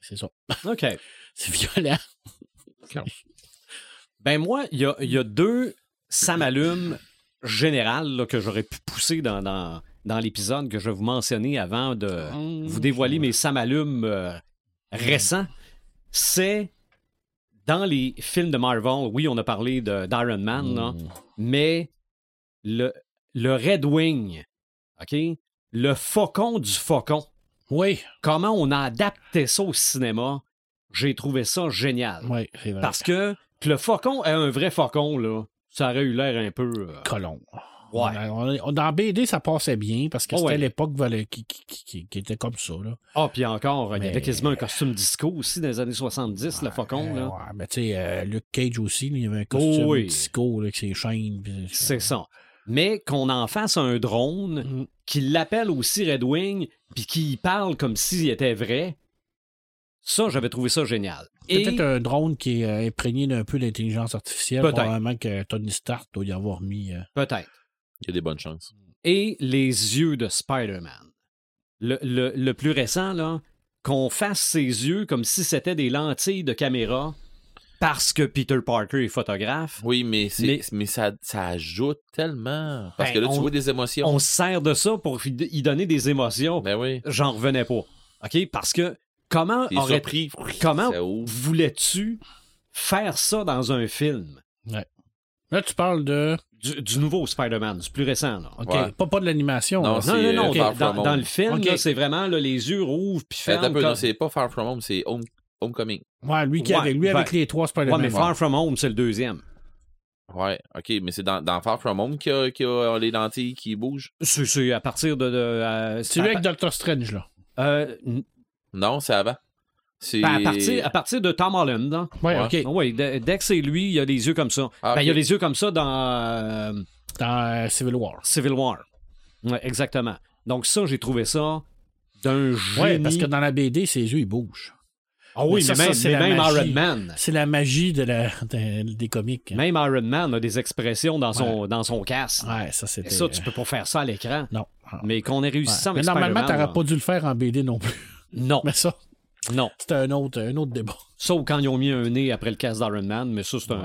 C'est ça. OK. C'est violent. Ben moi, il y a, il y a deux ça m'allume générales que j'aurais pu pousser dans, dans, dans l'épisode que je vais vous mentionner avant de vous dévoiler mes ça m'allume euh, récents. C'est dans les films de Marvel, oui, on a parlé d'Iron Man, là, Mm. mais le, le Red Wing, OK? Le faucon du faucon. Oui, Comment on a adapté ça au cinéma, j'ai trouvé ça génial. oui, c'est vrai. Parce que, que le faucon est un vrai faucon, là, ça aurait eu l'air un peu. euh, Colon. Ouais. On- on- dans BD, ça passait bien parce que Oh, c'était ouais. l'époque qui, qui, qui- qui- qui était comme ça. Là. Ah, puis encore, il y avait quasiment un costume disco aussi dans les années 70, le faucon. Euh, Là. ouais, mais tu sais, euh, Luke Cage aussi, il y avait un costume Oh, oui. disco là, avec ses chaînes. C'est ça. Mais qu'on en fasse un drone, Mm. qui l'appelle aussi Red Wing, puis qui parle comme s'il était vrai, ça, j'avais trouvé ça génial. Et Peut-être un drone qui est euh, imprégné d'un peu d'intelligence artificielle. Probablement que Tony Stark doit y avoir mis. euh, peut-être. Il y a des bonnes chances. Et les yeux de Spider-Man. Le, le- le plus récent, là, qu'on fasse ses yeux comme si c'était des lentilles de caméra parce que Peter Parker est photographe. Oui, mais, c'est, Mais- mais, ça, ça ajoute tellement. Parce Ben, que là, tu on- vois des émotions. On se sert de ça pour y donner des émotions. Ben oui. J'en revenais pas. OK? Parce que comment aurait- surpris. comment voulais-tu faire ça dans un film? Là, tu parles de. Du, du nouveau Spider-Man, du plus récent. Là. OK, Ouais. pas, pas de l'animation. Non, Non, non, non. euh, dans- Far dans, le film, c'est vraiment là, les yeux rouvrent puis ferment. non, c'est pas Far From Home, c'est Home, Homecoming. Ouais, lui, qui Ouais, avec, lui avec les trois Ouais, Spider-Man. mais Far From Home, c'est le deuxième. Ouais, ok, mais c'est dans, dans Far From Home qu'il y a, qu'il y a les lentilles qui bougent? C'est c'est à partir de. de, euh, C'est lui avec Doctor Strange, là. euh, n- Non, c'est avant. C'est. ben, à, partir, à partir de Tom Holland. hein. Ouais, Ouais. OK. Oui, dès dès que c'est lui, il y a des yeux comme ça. Ah, Ben, il y a les yeux comme ça dans euh, Dans euh, Civil War. Civil War. Ouais, exactement. Donc, ça, j'ai trouvé ça d'un génie. Ouais, parce que dans la BD, ses yeux, ils bougent. Ah oui, Mais ça, mais même, ça, c'est mais la même magie. Iron Man. C'est la magie de la, de- des comiques. Même Iron Man a des expressions dans son, dans son casque. Ouais, ça, Et ça, tu peux pas faire ça à l'écran. Non. Mais qu'on ait réussi Ouais. ça Mais normalement, t'aurais pas dû le faire en BD non plus. Non, Mais ça, non. c'était un autre, un autre débat. Sauf quand ils ont mis un nez après le casque d'Iron Man, mais ça, c'est un,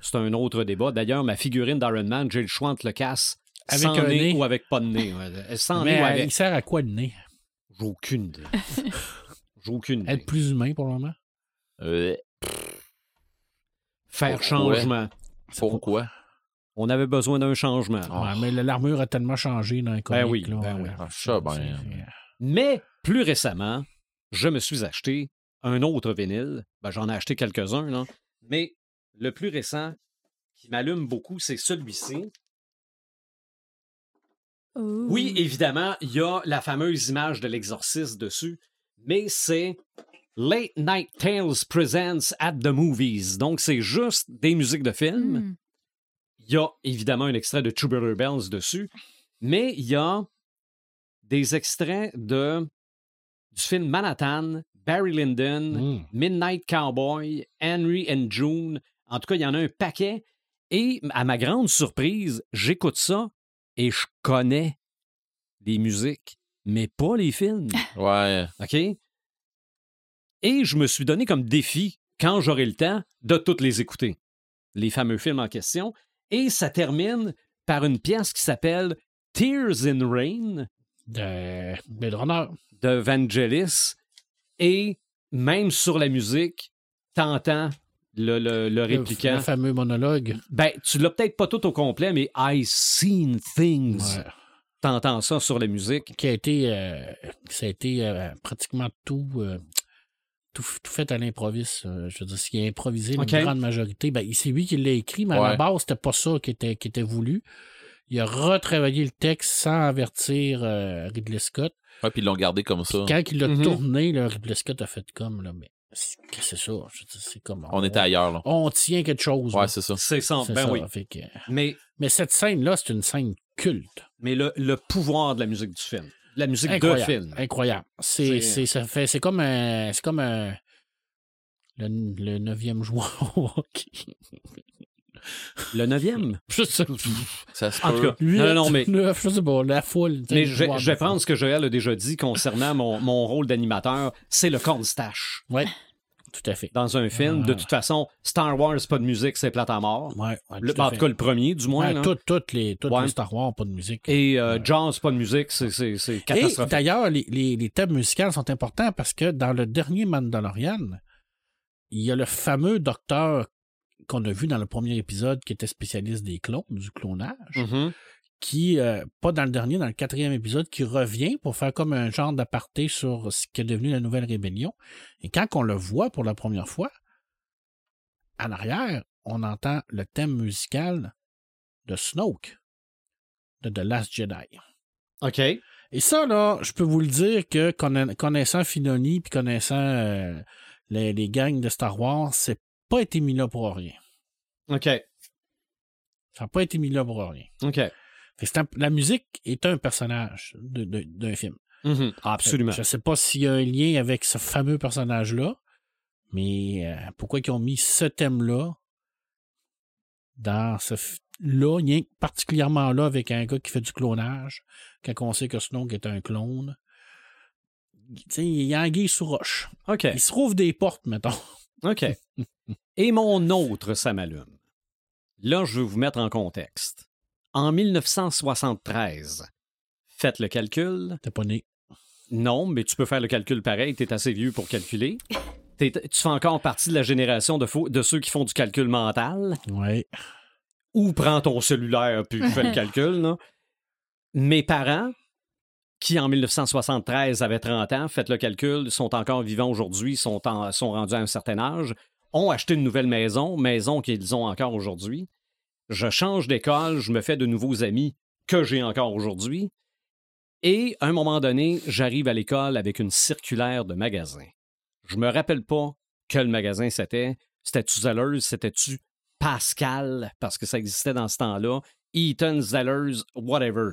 c'est un autre débat. D'ailleurs, ma figurine d'Iron Man, j'ai le choix entre le casque Avec sans un nez, nez. ou avec pas de nez. Sans Mais nez ou euh, avec. il sert à quoi le nez? J'ai aucune idée. J'ai aucune idée. Être plus humain pour le moment? Euh, Faire Pourquoi? changement. pourquoi? On avait besoin d'un changement. Ouais, mais l'armure a tellement changé dans les comics. Ben oui, là, ben oui. Ça, ben, c'est- Mais plus récemment, je me suis acheté un autre vinyle. Ben, J'en ai acheté quelques-uns. Mais le plus récent qui m'allume beaucoup, c'est celui-ci. Oui, évidemment, il y a la fameuse image de l'exorciste dessus, mais c'est Late Night Tales Presents at the Movies. Donc, c'est juste des musiques de films. Hmm. Il y a évidemment un extrait de Tubular Bells dessus, mais il y a des extraits de du film Manhattan, Barry Lyndon, Mm. Midnight Cowboy, Henry and June. En tout cas, il y en a un paquet. Et à ma grande surprise, j'écoute ça et je connais les musiques, mais pas les films. Ouais. OK? Et je me suis donné comme défi quand j'aurai le temps, de toutes les écouter. Les fameux films en question. Et ça termine par une pièce qui s'appelle Tears in Rain De Blade Runner. de Vangelis. Et même sur la musique, t'entends le, le, le Le, répliquant. le fameux monologue. Ben, tu l'as peut-être pas tout au complet, mais I seen things. Ouais. T'entends ça sur la musique. Qui a été. euh, ça a été euh, pratiquement tout. euh, tout, tout fait à l'improviste. euh, je veux dire, s'il a improvisé la grande majorité, ben, c'est lui qui l'a écrit, mais à la base, c'était pas ça qui était, qui était voulu. Il a retravaillé le texte sans avertir euh, Ridley Scott. Ouais, puis ils l'ont gardé comme ça. Quand il l'a Mhm. tourné, là, Ridley Scott a fait comme, là, mais c'est- qu'est-ce que c'est ça? C'est comme. On était ailleurs, là. On tient quelque chose. Ouais, c'est ça. C'est Ben ça, oui. que- Mais, Mais cette scène-là, c'est une scène culte. mais le, le pouvoir de la musique du film. La musique de Incroyable. film. Incroyable. C'est, C'est- c'est, ça fait, c'est comme un, c'est comme un, le, le neuvième joueur. Le neuvième? Je sais Ça se En tout cas, non, non, non, mais, Neuf, je sais pas, la foule. mais je, vais- je vais prendre ce que Joël a déjà dit concernant mon, mon rôle d'animateur. C'est le cornstache. Oui, tout à fait. Dans un film, de Ah. toute façon, Star Wars, pas de musique, c'est plate à mort. Ouais, ouais, Le- tout en tout cas, le premier, du moins. Ouais, toutes, les, toutes Ouais. les Star Wars, pas de musique. Et euh, Jaws, pas de musique, c'est, catastrophique. d'ailleurs, les, les, les thèmes musicaux sont importants parce que dans le dernier Mandalorian, il y a le fameux docteur qu'on a vu dans le premier épisode qui était spécialiste des clones, du clonage. Mhm. Qui, euh, pas dans le dernier, dans le quatrième épisode, qui revient pour faire comme un genre d'aparté sur ce qui est devenu la nouvelle rébellion. Et quand on le voit pour la première fois, en arrière, on entend le thème musical de Snoke, de The Last Jedi. OK. Et ça, là, je peux vous le dire que conna- connaissant Filoni puis connaissant euh, les, les gangs de Star Wars, c'est pas été mis là pour rien. OK. Ça n'a pas été mis là pour rien. OK. Un- la musique est un personnage d'un film. Mhm. Absolument. Je ne sais pas s'il y a un lien avec ce fameux personnage-là, mais euh, pourquoi ils ont mis ce thème-là dans ce là, particulièrement là avec un gars qui fait du clonage, quand on sait que Snoke est un clone? Tu sais, il y a un sous roche. OK. Il se trouve des portes, mettons. OK. Et mon autre, ça m'allume. Là, je veux vous mettre en contexte. En 1973, faites le calcul. T'es pas né. Non, mais tu peux faire le calcul pareil. Tu es assez vieux pour calculer. T'es- tu fais encore partie de la génération de, faux- de ceux qui font du calcul mental. Ouais. Ou prends ton cellulaire puis fais le calcul. là. Mes parents, qui en 1973 avaient 30 ans, faites le calcul, sont encore vivants aujourd'hui, sont, en- sont rendus à un certain âge, ont acheté une nouvelle maison, maison qu'ils ont encore aujourd'hui. Je change d'école, je me fais de nouveaux amis que j'ai encore aujourd'hui. Et à un moment donné, j'arrive à l'école avec une circulaire de magasin. Je me rappelle pas quel magasin c'était. C'était-tu Zellers? C'était-tu Pascal? Parce que ça existait dans ce temps-là. Eaton, Zellers, whatever.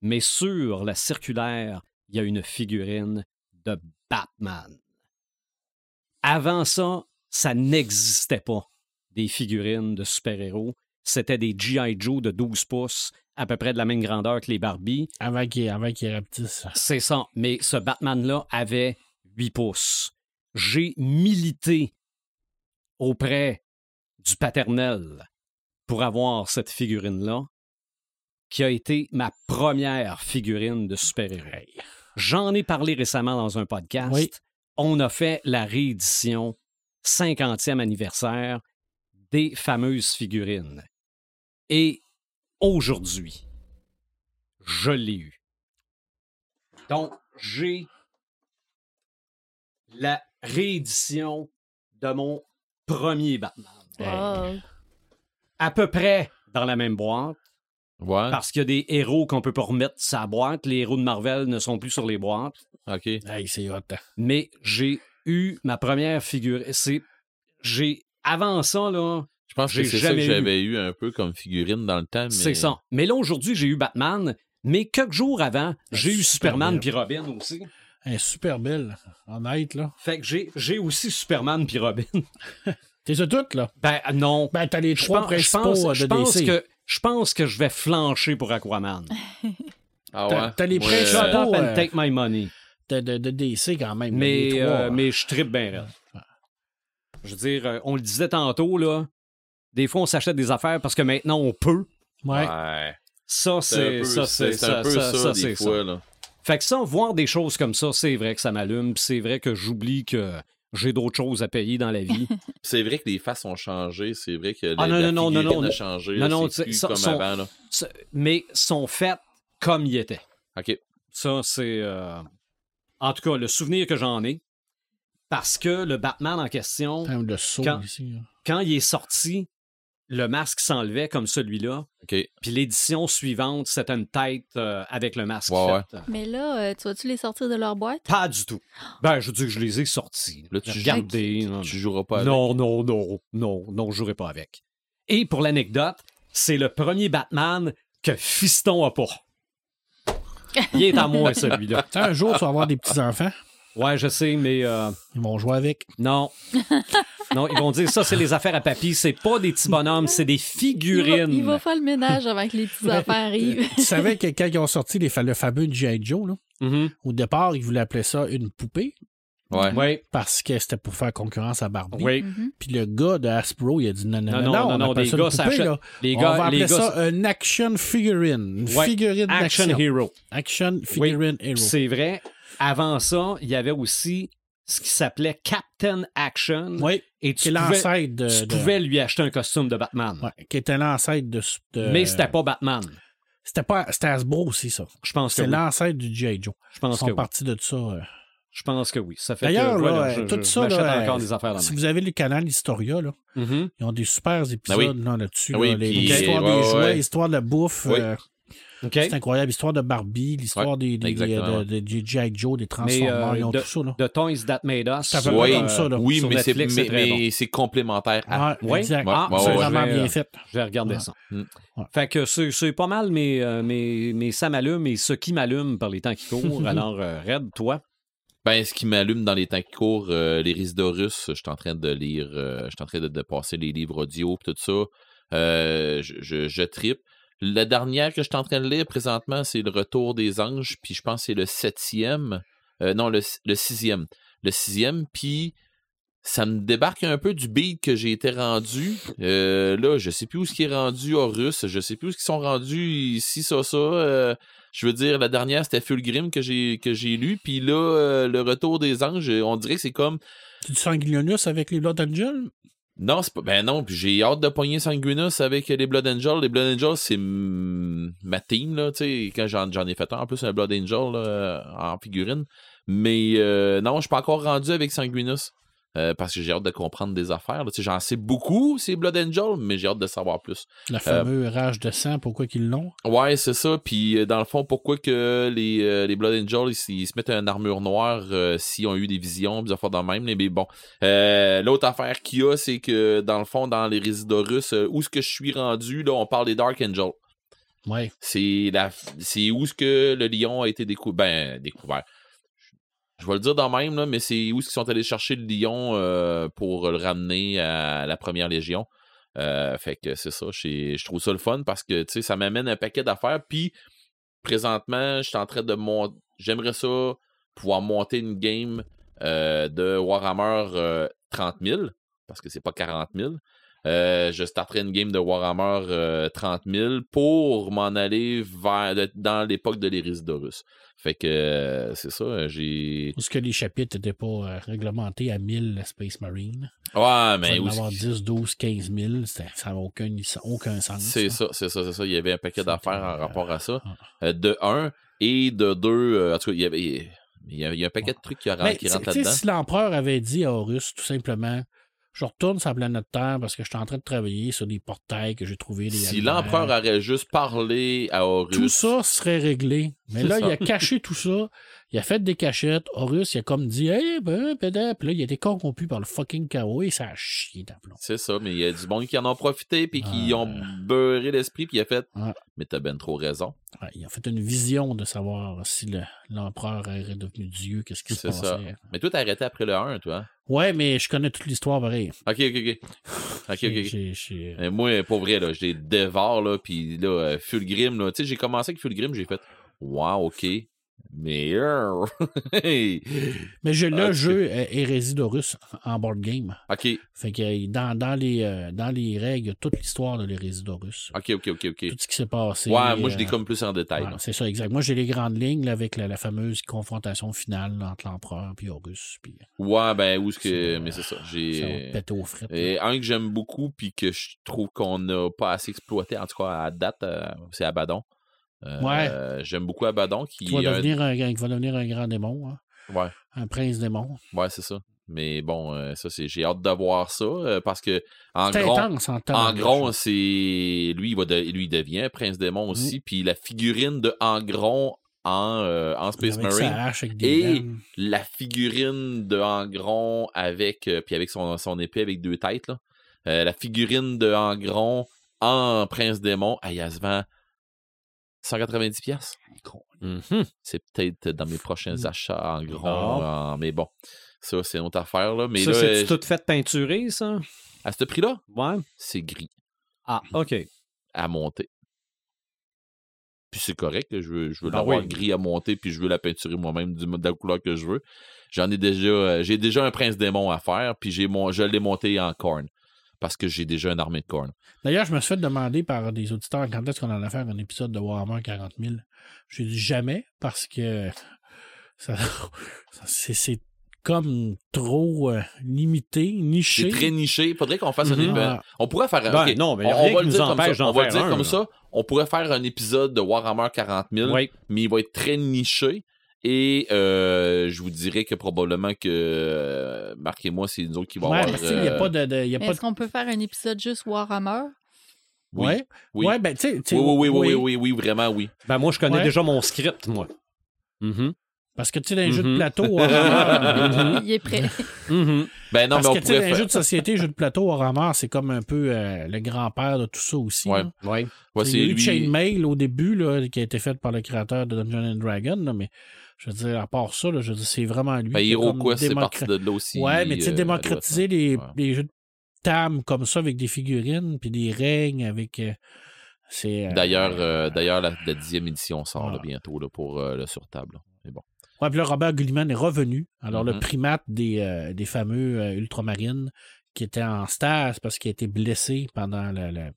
Mais sur la circulaire, il y a une figurine de Batman. Avant ça, ça n'existait pas, des figurines de super-héros. C'était des G.I. Joe de 12 pouces, à peu près de la même grandeur que les Barbie. Avant qu'il avant qu'il rapetisse. C'est ça. Mais ce Batman-là avait 8 pouces. J'ai milité auprès du paternel pour avoir cette figurine-là, qui a été ma première figurine de super-héros. J'en ai parlé récemment dans un podcast. Oui. On a fait la réédition 50e anniversaire des fameuses figurines. Et aujourd'hui, je l'ai eu. Donc, j'ai la réédition de mon premier Batman. À peu près dans la même boîte, Ouais. parce qu'il y a des héros qu'on peut pas remettre sa boîte. Les héros de Marvel ne sont plus sur les boîtes. OK. Hey, c'est hot. hein. Mais j'ai eu ma première figure. C'est. J'ai. Avant ça, là, pense que J'ai c'est ça que jamais eu. j'avais eu un peu comme figurine dans le temps. Mais... c'est ça. Mais là, aujourd'hui, j'ai eu Batman. Mais quelques jours avant, j'ai eu super Superman puis Robin aussi. Hey, super belle. Honnête, là. Fait que j'ai, j'ai aussi Superman puis Robin. T'es ça toutes, là. Ben non. Ben, t'as les Je trois pense, je principaux pense- euh, je de pense DC. que je pense que je vais flancher pour Aquaman. Ah T'as- ouais? t'as les Ouais, principaux, Shut up euh, and take my money. de, de, de DC, quand même. Mais, les trois, euh, mais je tripe bien. Je veux dire, euh, on le disait tantôt, là. Des fois, on s'achète des affaires parce que maintenant, on peut. Ouais. Ça, C'est ça, c'est ça, ça, ça, ça, des c'est fois, ça. là. Fait que ça, voir des choses comme ça, c'est vrai que ça m'allume. puis C'est vrai que j'oublie que j'ai d'autres choses à payer dans la vie. C'est vrai que les faces ont changé, c'est vrai que Ah, la, non, la non, non, figurine non, non. a changé. Non, non, c'est tu sais, plus ça- comme sont- avant. Là. Mais sont faites comme ils étaient. OK. Ça, c'est. euh, En tout cas, le souvenir que j'en ai. Parce que le Batman en question, Le saut Quand- ici. là. quand il est sorti, le masque s'enlevait comme celui-là. OK. Puis l'édition suivante, c'était une tête euh, avec le masque Ouais, fait. Mais là, euh, tu vas-tu les sortir de leur boîte? Pas du tout. Ben, je veux dire que je les ai sortis. Là, tu- Regardez. non, Tu joueras pas avec. non, non, non, non, non, je jouerai pas avec. Et pour l'anecdote, c'est le premier Batman que Fiston a pas. Il est à moi, celui-là. Tu sais, un jour, tu vas avoir des petits-enfants. Ouais, je sais, mais euh, Ils vont jouer avec. non. Non, ils vont dire ça, c'est les affaires à papy. C'est pas des petits bonhommes, c'est des Il va, figurines. il va faire le ménage avant que les petites affaires arrivent. tu savais que quand ils ont sorti les, le fameux G.I. Joe, là, Mhm. au départ, ils voulaient appeler ça une poupée Ouais. Oui, parce que c'était pour faire concurrence à Barbie. oui. Mhm. Puis le gars de Hasbro, il a dit non, non, Non, non, non, non, non, on non, des ça gars une poupée, là. Les on gars, va les appeler gars, ça un action figurine. Une Ouais, figurine Action d'action. Hero. Action figurine hero. C'est vrai. Avant ça, il y avait aussi ce qui s'appelait Captain Action. Oui, Et tu pouvais, de, tu de- pouvais lui acheter un costume de Batman. ouais, qui était l'ancêtre de, de- Mais c'était pas Batman. C'était pas c'était Hasbro aussi ça. Je pense que C'est oui. l'ancêtre du G.I. Joe. Je Ils pense sont que oui. partis de ça. euh. Je pense que oui. Ça fait D'ailleurs, euh, tout je- ça, là, encore euh, des affaires dans Si vous avez le canal Historia, là. Mhm. ils ont des super épisodes Ah oui. là, là-dessus. Ah oui, là, les, ouais, des jouets, l'histoire de la bouffe. Oui. euh, C'est incroyable. L'histoire de Barbie, l'histoire Ouais, des, des, des, exactement, de- de- des G.I. Joe, des Transformers. euh, ils ont de- tout ça. Là. The Toys That Made Us. Ça Oui, comme ça, là. oui sur mais c'est mais, bon. mais complémentaire exact. Ah, Ouais, c'est ouais, vraiment vais, bien euh, fait. Je vais regarder Ouais. ça. Mm. Ouais. Fait que c'est c'est pas mal euh, mes, mes ça m'allume et ce qui m'allume par les temps qui courent. Alors, euh, Red, toi? Ben, ce qui m'allume dans les temps qui courent, euh, les Risdorus, je suis en train de lire, euh, je suis en train de, de passer les livres audio et tout ça. Euh, je, je, je trippe. La dernière que je suis en train de lire présentement, c'est Le Retour des Anges, puis je pense que c'est le septième. Euh, non, le, sixième. Le sixième, puis ça me débarque un peu du beat que j'ai été rendu. Euh, là, je sais plus où ce qui est rendu Horus, je sais plus où ce qu'ils sont rendus ici, ça, ça. Euh, je veux dire, la dernière, c'était Fulgrim que j'ai lu, puis là, le Retour des Anges, on dirait que c'est comme Tu du avec les Blood Angels? Non, c'est pas. Ben non, puis j'ai hâte de pogner Sanguinus avec les Blood Angels. Les Blood Angels, c'est ma team, là, tu sais, quand j'en, j'en ai fait un, en plus, un Blood Angel là, en figurine. Mais euh, non, je suis pas encore rendu avec Sanguinus. Euh, parce que j'ai hâte de comprendre des affaires. J'en sais beaucoup, ces Blood Angels, mais j'ai hâte de savoir plus. Le fameux rage de sang, pourquoi qu'ils l'ont? Ouais, c'est ça. Puis euh, dans le fond, pourquoi que les, euh, les Blood Angels, ils, ils se mettent une armure noire euh, s'ils ont eu des visions, des affaires de même. Mais bon, Euh, l'autre affaire qu'il y a, c'est que dans le fond, dans les Résidorus, euh, où est-ce que je suis rendu, là, on parle des Dark Angels. Ouais. C'est la, c'est où est-ce que le lion a été. Ben, découvert. Je vais le dire dans même, mais c'est où qu'ils sont allés chercher le lion euh, pour le ramener à la première légion. Euh, fait que c'est ça, je trouve ça le fun parce que ça m'amène un paquet d'affaires. Puis présentement, je suis de monter. J'aimerais ça pouvoir monter une game euh, de Warhammer euh, 30 000 parce que c'est pas 40 000. Euh, je starterai une game de Warhammer euh, 30 000 pour m'en aller vers dans l'époque de l'Erisdorus. Fait que euh, c'est ça, j'ai. Parce que les chapitres n'étaient pas euh, réglementés à 1000 Space Marine. Ouais, Mais en avoir 10, 12, 15 000, c'était- ça n'a aucun, aucun sens. C'est ça. c'est ça, c'est ça. Il y avait un paquet d'affaires en rapport à ça. ah. Euh, de un et de deux. euh, en tout cas, il y avait. Il y a, il y a un paquet de trucs qui, rentrent- qui rentrent là-dedans. si l'empereur avait dit à Horus, tout simplement, je retourne sur la planète Terre parce que je suis en train de travailler sur des portails que j'ai trouvés. des Si l'empereur aurait juste parlé à Horus. Tout ça serait réglé. Mais là, ça. il a caché tout ça. Il a fait des cachettes. Horus, il a comme dit, hey, ben, ben, puis là, il a été corrompu par le fucking chaos et ça a chié d'aplomb. C'est ça, mais il y a du monde qui en ont profité puis qui ont beurré l'esprit puis il a fait. Mais t'as ben trop raison. Ouais, il a fait une vision de savoir si le- l'empereur est devenu Dieu, qu'est-ce qui se ça. passait. Mais toi, t'as arrêté après le 1, toi. Ouais, mais je connais toute l'histoire pareil. Ok, ok, ok. Ok, ok, J'ai- Mais moi, pour vrai, là, je les dévore, là, puis là, euh, Fulgrim, là, tu sais, j'ai commencé avec Fulgrim, j'ai fait, wow, ok, Mais. euh, Mais j'ai Ah, le tu- jeu euh, Hérésie d'Horus en board game. ok, Fait que euh, dans, dans, les, euh, dans les règles, toute l'histoire de l'Hérésie d'Horus. ok, ok, ok, ok. Tout ce qui s'est passé. Ouais, moi je euh, décomme plus en détail. C'est ça, exact. Moi, j'ai les grandes lignes là, avec la, la fameuse confrontation finale entre l'empereur et Horus. Puis Ouais, ben, où est-ce que. Mais c'est ça. J'ai. aux frites. Et un que j'aime beaucoup, puis que je trouve qu'on n'a pas assez exploité, en tout cas à date, euh, c'est Abaddon. Ouais. euh, j'aime beaucoup Abaddon qui. Qui va, un- devenir un, qui va devenir un grand démon, hein, Ouais, un prince démon. ouais, c'est ça. Mais bon, euh, ça, c'est. J'ai hâte de voir ça euh, parce que en C'est gros. en c'est lui, il va de- lui il devient prince démon aussi, puis la figurine de Angron en, euh, en Space avec Marine, Et- la figurine de Angron avec puis avec son, son épée avec deux têtes là. La figurine de Angron en prince démon, ah, se vend 190 pièces. Mhm. C'est peut-être dans mes prochains Mm. achats en en- mais bon, ça c'est une autre affaire là. Mais ça, c'est tout fait peinturé, ça? à ce prix-là, Ouais. c'est gris. Ah, OK. à monter. Puis c'est correct, je veux, je veux Ah l'avoir oui. gris à monter, puis je veux la peinturer moi-même du- de la couleur que je veux. J'en ai déjà, euh, j'ai déjà un prince démon à faire, puis j'ai mon, je l'ai monté en corne. Parce que j'ai déjà une armée de corne. D'ailleurs, je me suis fait demander par des auditeurs quand est-ce qu'on allait faire un épisode de Warhammer 40 000. J'ai dit jamais parce que ça, ça- c'est, c'est comme trop euh, limité, niché. C'est très niché. Faudrait qu'on fasse un Mhm. épisode. On pourrait faire un. Ben, non, mais y a on, rien on va qui le nous dire comme ça. On va faire dire un, comme là. ça. On pourrait faire un épisode de Warhammer 40 000, Oui. mais il va être très niché. Et euh, je vous dirais que probablement que euh, Marc et moi, c'est nous autres qui vont Ouais, avoir. euh, pas de. de- il y a Mais pas Est-ce qu'on peut faire un épisode juste Warhammer? oui, ouais. oui. Ouais, ben, Oui, oui, oui, oui, oui, oui, vraiment, oui. Ben, moi, je connais Ouais. déjà mon script, moi. Mhm. Parce que, tu sais, dans les jeux de Mhm. plateau, Warhammer. Il est prêt. Mhm. Ben non, parce mais que, tu sais, les jeux de société, jeux de plateau, Warhammer, c'est comme un peu euh, le grand-père de tout ça aussi. Ouais. là. Ouais. Ouais, il c'est y a eu lui. Chainmail au début, là, qui a été fait par le créateur de Dungeons and Dragons, là, mais je veux dire, à part ça, là, je veux dire, c'est vraiment lui. Ben, qui a Hero comme Quest, c'est démocra- parti de là aussi. Ouais, mais tu sais, euh, démocratiser les, ouais. les jeux de table comme ça avec des figurines, puis des règnes avec. euh, c'est. euh, D'ailleurs, d'ailleurs, la, la dixième édition sort là, Ah. bientôt là, pour le sur-table. Mais bon. Ouais, puis là, Robert Gulliman est revenu. Alors, le Mhm. primate des, des fameux ultramarines qui était en stage parce qu'il a été blessé pendant la, la,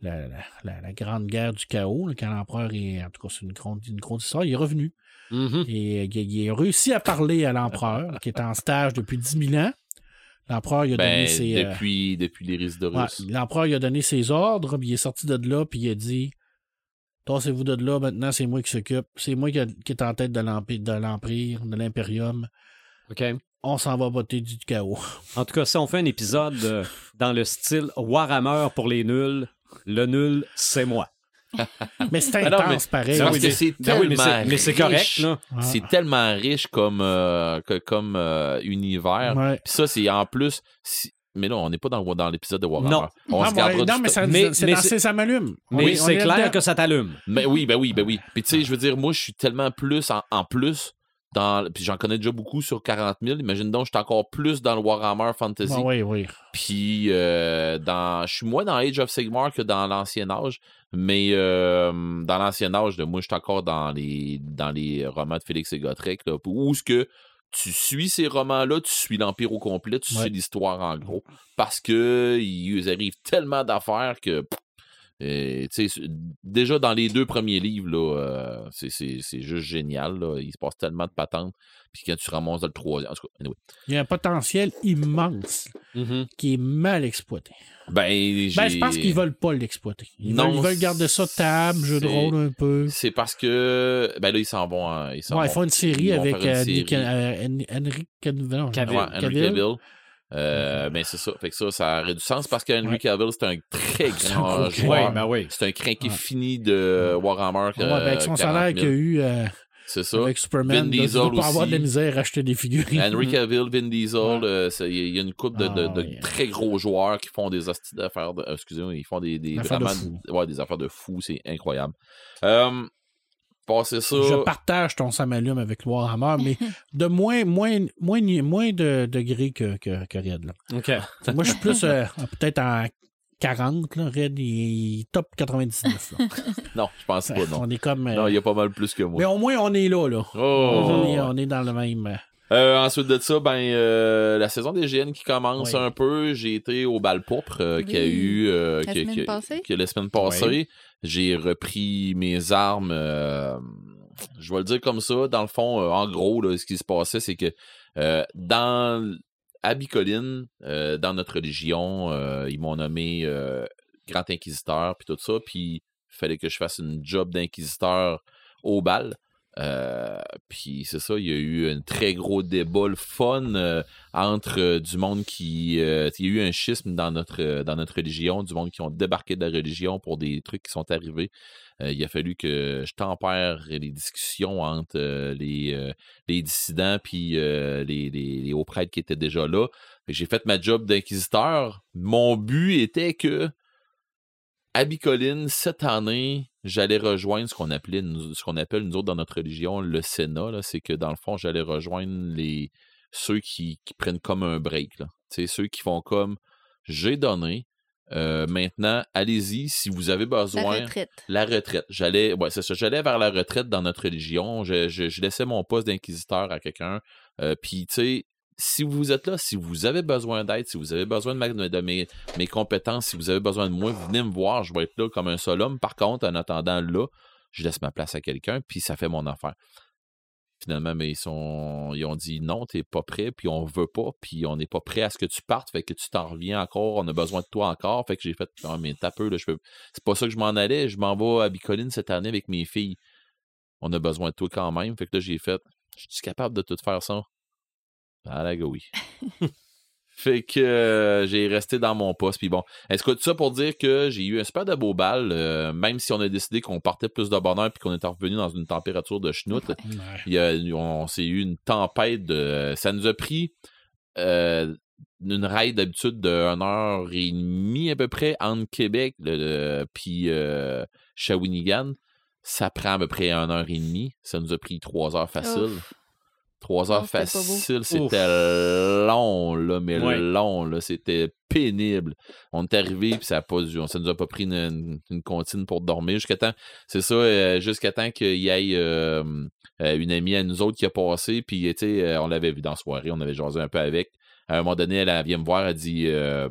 la, grande guerre du chaos, là, quand l'empereur est. En tout cas, c'est une grande, une grosse histoire. Il est revenu. Mhm. Et euh, il, a réussi à parler à l'empereur, qui est en stage depuis 10 000 ans. L'empereur, il a donné Ben, ses. euh, depuis, depuis les risques de ouais, l'empereur, il a donné ses ordres, puis il est sorti de là, puis il a dit Tassez-vous de là, maintenant, c'est moi qui s'occupe. C'est moi qui, a- qui est en tête de l'empire, de l'empire, de l'impérium. OK. On s'en va voter du chaos. En tout cas, si on fait un épisode euh, dans le style Warhammer pour les nuls, le nul, c'est moi. Mais c'est Ah non, intense, mais pareil. Parce que c'est oui, mais tellement c'est- mais c'est riche. correct, là. Ah. C'est tellement riche comme, euh, que- comme euh, univers. Ouais. Puis ça, c'est en plus. si- Mais là, on n'est pas dans, dans l'épisode de Warhammer. Non. On Ah, se ouais, gardera non, du mais ça, Mais- c'est mais dans c'est- c'est- ça m'allume. Mais Oui, c'est est clair que ça t'allume. Mais oui, ben oui, ben oui. Puis tu sais, je veux dire, moi, je suis tellement plus en, en plus dans. Puis j'en connais déjà beaucoup sur 40 000. Imagine donc, je suis encore plus dans le Warhammer Fantasy. Ah, oui, oui. Puis euh, dans, je suis moins dans Age of Sigmar que dans l'ancien âge, mais euh, dans l'ancien âge, là, moi, je suis encore dans les dans les romans de Félix et Gotrek, là, où est-ce que tu suis ces romans-là, tu suis l'Empire au complet, tu Ouais. suis l'histoire en gros, parce que ils arrivent tellement d'affaires que pff, sais, déjà dans les deux premiers livres, là, euh, c'est, c'est- c'est juste génial. Là. Il se passe tellement de patentes. Puis quand tu ramasses dans le troisième. En tout cas, anyway. Il y a un potentiel immense Mhm. qui est mal exploité. Ben. Ben, je pense qu'ils veulent pas l'exploiter. Ils, Non, veulent, ils veulent garder ça table, jeu de rôle un peu. C'est parce que. Ben là, ils s'en vont. hein, ils s'en Ouais, ils font une série avec euh, euh, Hen- Henry Cavill. Euh, ben c'est ça. Fait que ça, ça aurait du sens parce que Henry Ouais. Cavill, c'est un très un grand gros joueur. Ben oui. C'est un crinqué Ouais. fini de Warhammer. Ouais, ben, avec son salaire qu'il a eu euh, C'est ça. avec Superman, Vin Diesel avoir de la misère à acheter des figurines. Henry Cavill, Vin Diesel, euh, il y a une couple de, de- Ah, de très gros joueurs qui font des hosties d'affaires. De, excusez-moi, ils font des, des Des affaires de vraiment ouais, des affaires de fous, c'est incroyable. Passer ça. Je partage ton Samalume avec Warhammer, mais de moins, moins, moins, moins de degrés que, que, que Red. Là. OK. Moi, je suis plus euh, peut-être en 40, là, Red, il est top 99. Là. Non, je pense pas, non. On est comme. euh, Non, il y a pas mal plus que moi. Mais au moins, on est là, là. Oh! On, est, on est dans le même. Euh, Euh, ensuite de ça, ben euh, la saison des GN qui commence Oui. un peu. J'ai été au bal pourpre euh, qu'il y a Oui. eu euh, La que- semaine passée? la semaine passée. J'ai repris mes armes. euh, je vais le dire comme ça. Dans le fond, euh, en gros, là, ce qui se passait, c'est que euh, dans à Bicoline, euh, dans notre religion, euh, ils m'ont nommé euh, grand inquisiteur puis tout ça. Puis il fallait que je fasse une job d'inquisiteur au bal. Euh, puis c'est ça, il y a eu un très gros débat, le fun euh, entre euh, du monde qui. il y a eu un schisme dans notre, religion, du monde qui ont débarqué de la religion pour des trucs qui sont arrivés. Il a fallu que je tempère les discussions entre les, dissidents puis les, les, les hauts prêtres qui étaient déjà là. J'ai fait ma job d'inquisiteur. Mon but était que à Bicoline, cette année, j'allais rejoindre ce qu'on appelait nous- ce qu'on appelle nous autres dans notre religion le Sénat. C'est que dans le fond, j'allais rejoindre les ceux qui, qui prennent comme un break. Là. Ceux qui font comme j'ai donné. euh, maintenant, allez-y si vous avez La besoin. retraite. La retraite. J'allais, ouais, c'est ça. J'allais vers la retraite dans notre religion. Je, je- je laissais mon poste d'inquisiteur à quelqu'un. Euh, Puis, tu sais, si vous êtes là, si vous avez besoin d'aide, si vous avez besoin de, mes, compétences, si vous avez besoin de moi, venez me voir. Je vais être là comme un seul homme. Par contre, en attendant là, je laisse ma place à quelqu'un, puis ça fait mon affaire. Finalement, mais ils ont dit non, t'es pas prêt, puis on veut pas, puis on n'est pas prêt à ce que tu partes, fait que tu t'en reviens encore, on a besoin de toi encore. Fait que j'ai fait Ah, mais t'as peu, là, je peux. C'est pas ça que je m'en allais. Je m'en vais à Bicoline cette année avec mes filles. On a besoin de toi quand même. Fait que là, j'ai fait. Je suis capable de tout faire ça. Ah la oui. fait que euh, j'ai resté dans mon poste. Puis bon, est-ce que tout ça pour dire que j'ai eu un super de beau bal, euh, même si on a décidé qu'on partait plus de bonheur puis qu'on était revenu dans une température de schnout. ouais. Il y a, on s'est eu une tempête de. Ça nous a pris euh, une ride d'habitude de 1 heure et demie à peu près entre Québec le, le- puis euh, Shawinigan. Ça prend à peu près 1 heure et demie. Ça nous a pris 3 heures facile. Ouf. 3 heures Non, c'était pas beau. facile, c'était long, là, mais Ouais. long, là, c'était pénible. On est arrivé, puis ça, a pas, dû- ça nous a pas pris une, une, une comptine pour dormir jusqu'à temps. C'est ça, euh, jusqu'à temps qu'il y ait euh, une amie à nous autres qui a passé, puis tu sais, euh, on l'avait vu dans la soirée, on avait jasé un peu avec. À un moment donné, elle, elle vient me voir, elle dit euh,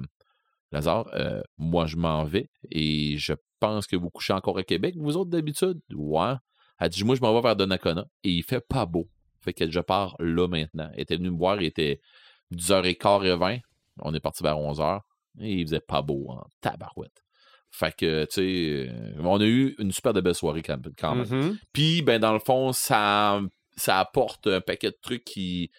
Lazare, euh, moi je m'en vais et je pense que vous couchez encore à Québec, vous autres d'habitude? Ouais. Elle dit Moi je m'en vais vers Donnacona et il fait pas beau. Fait que je pars là maintenant. Elle était venue me voir, il était 10h15 et 20. On est parti vers 11h. Et il faisait pas beau en tabarouette. Fait que, tu sais, euh, on a eu une super de belle soirée quand, même. Mhm. Puis, ben, dans le fond, ça, ça apporte un paquet de trucs qui,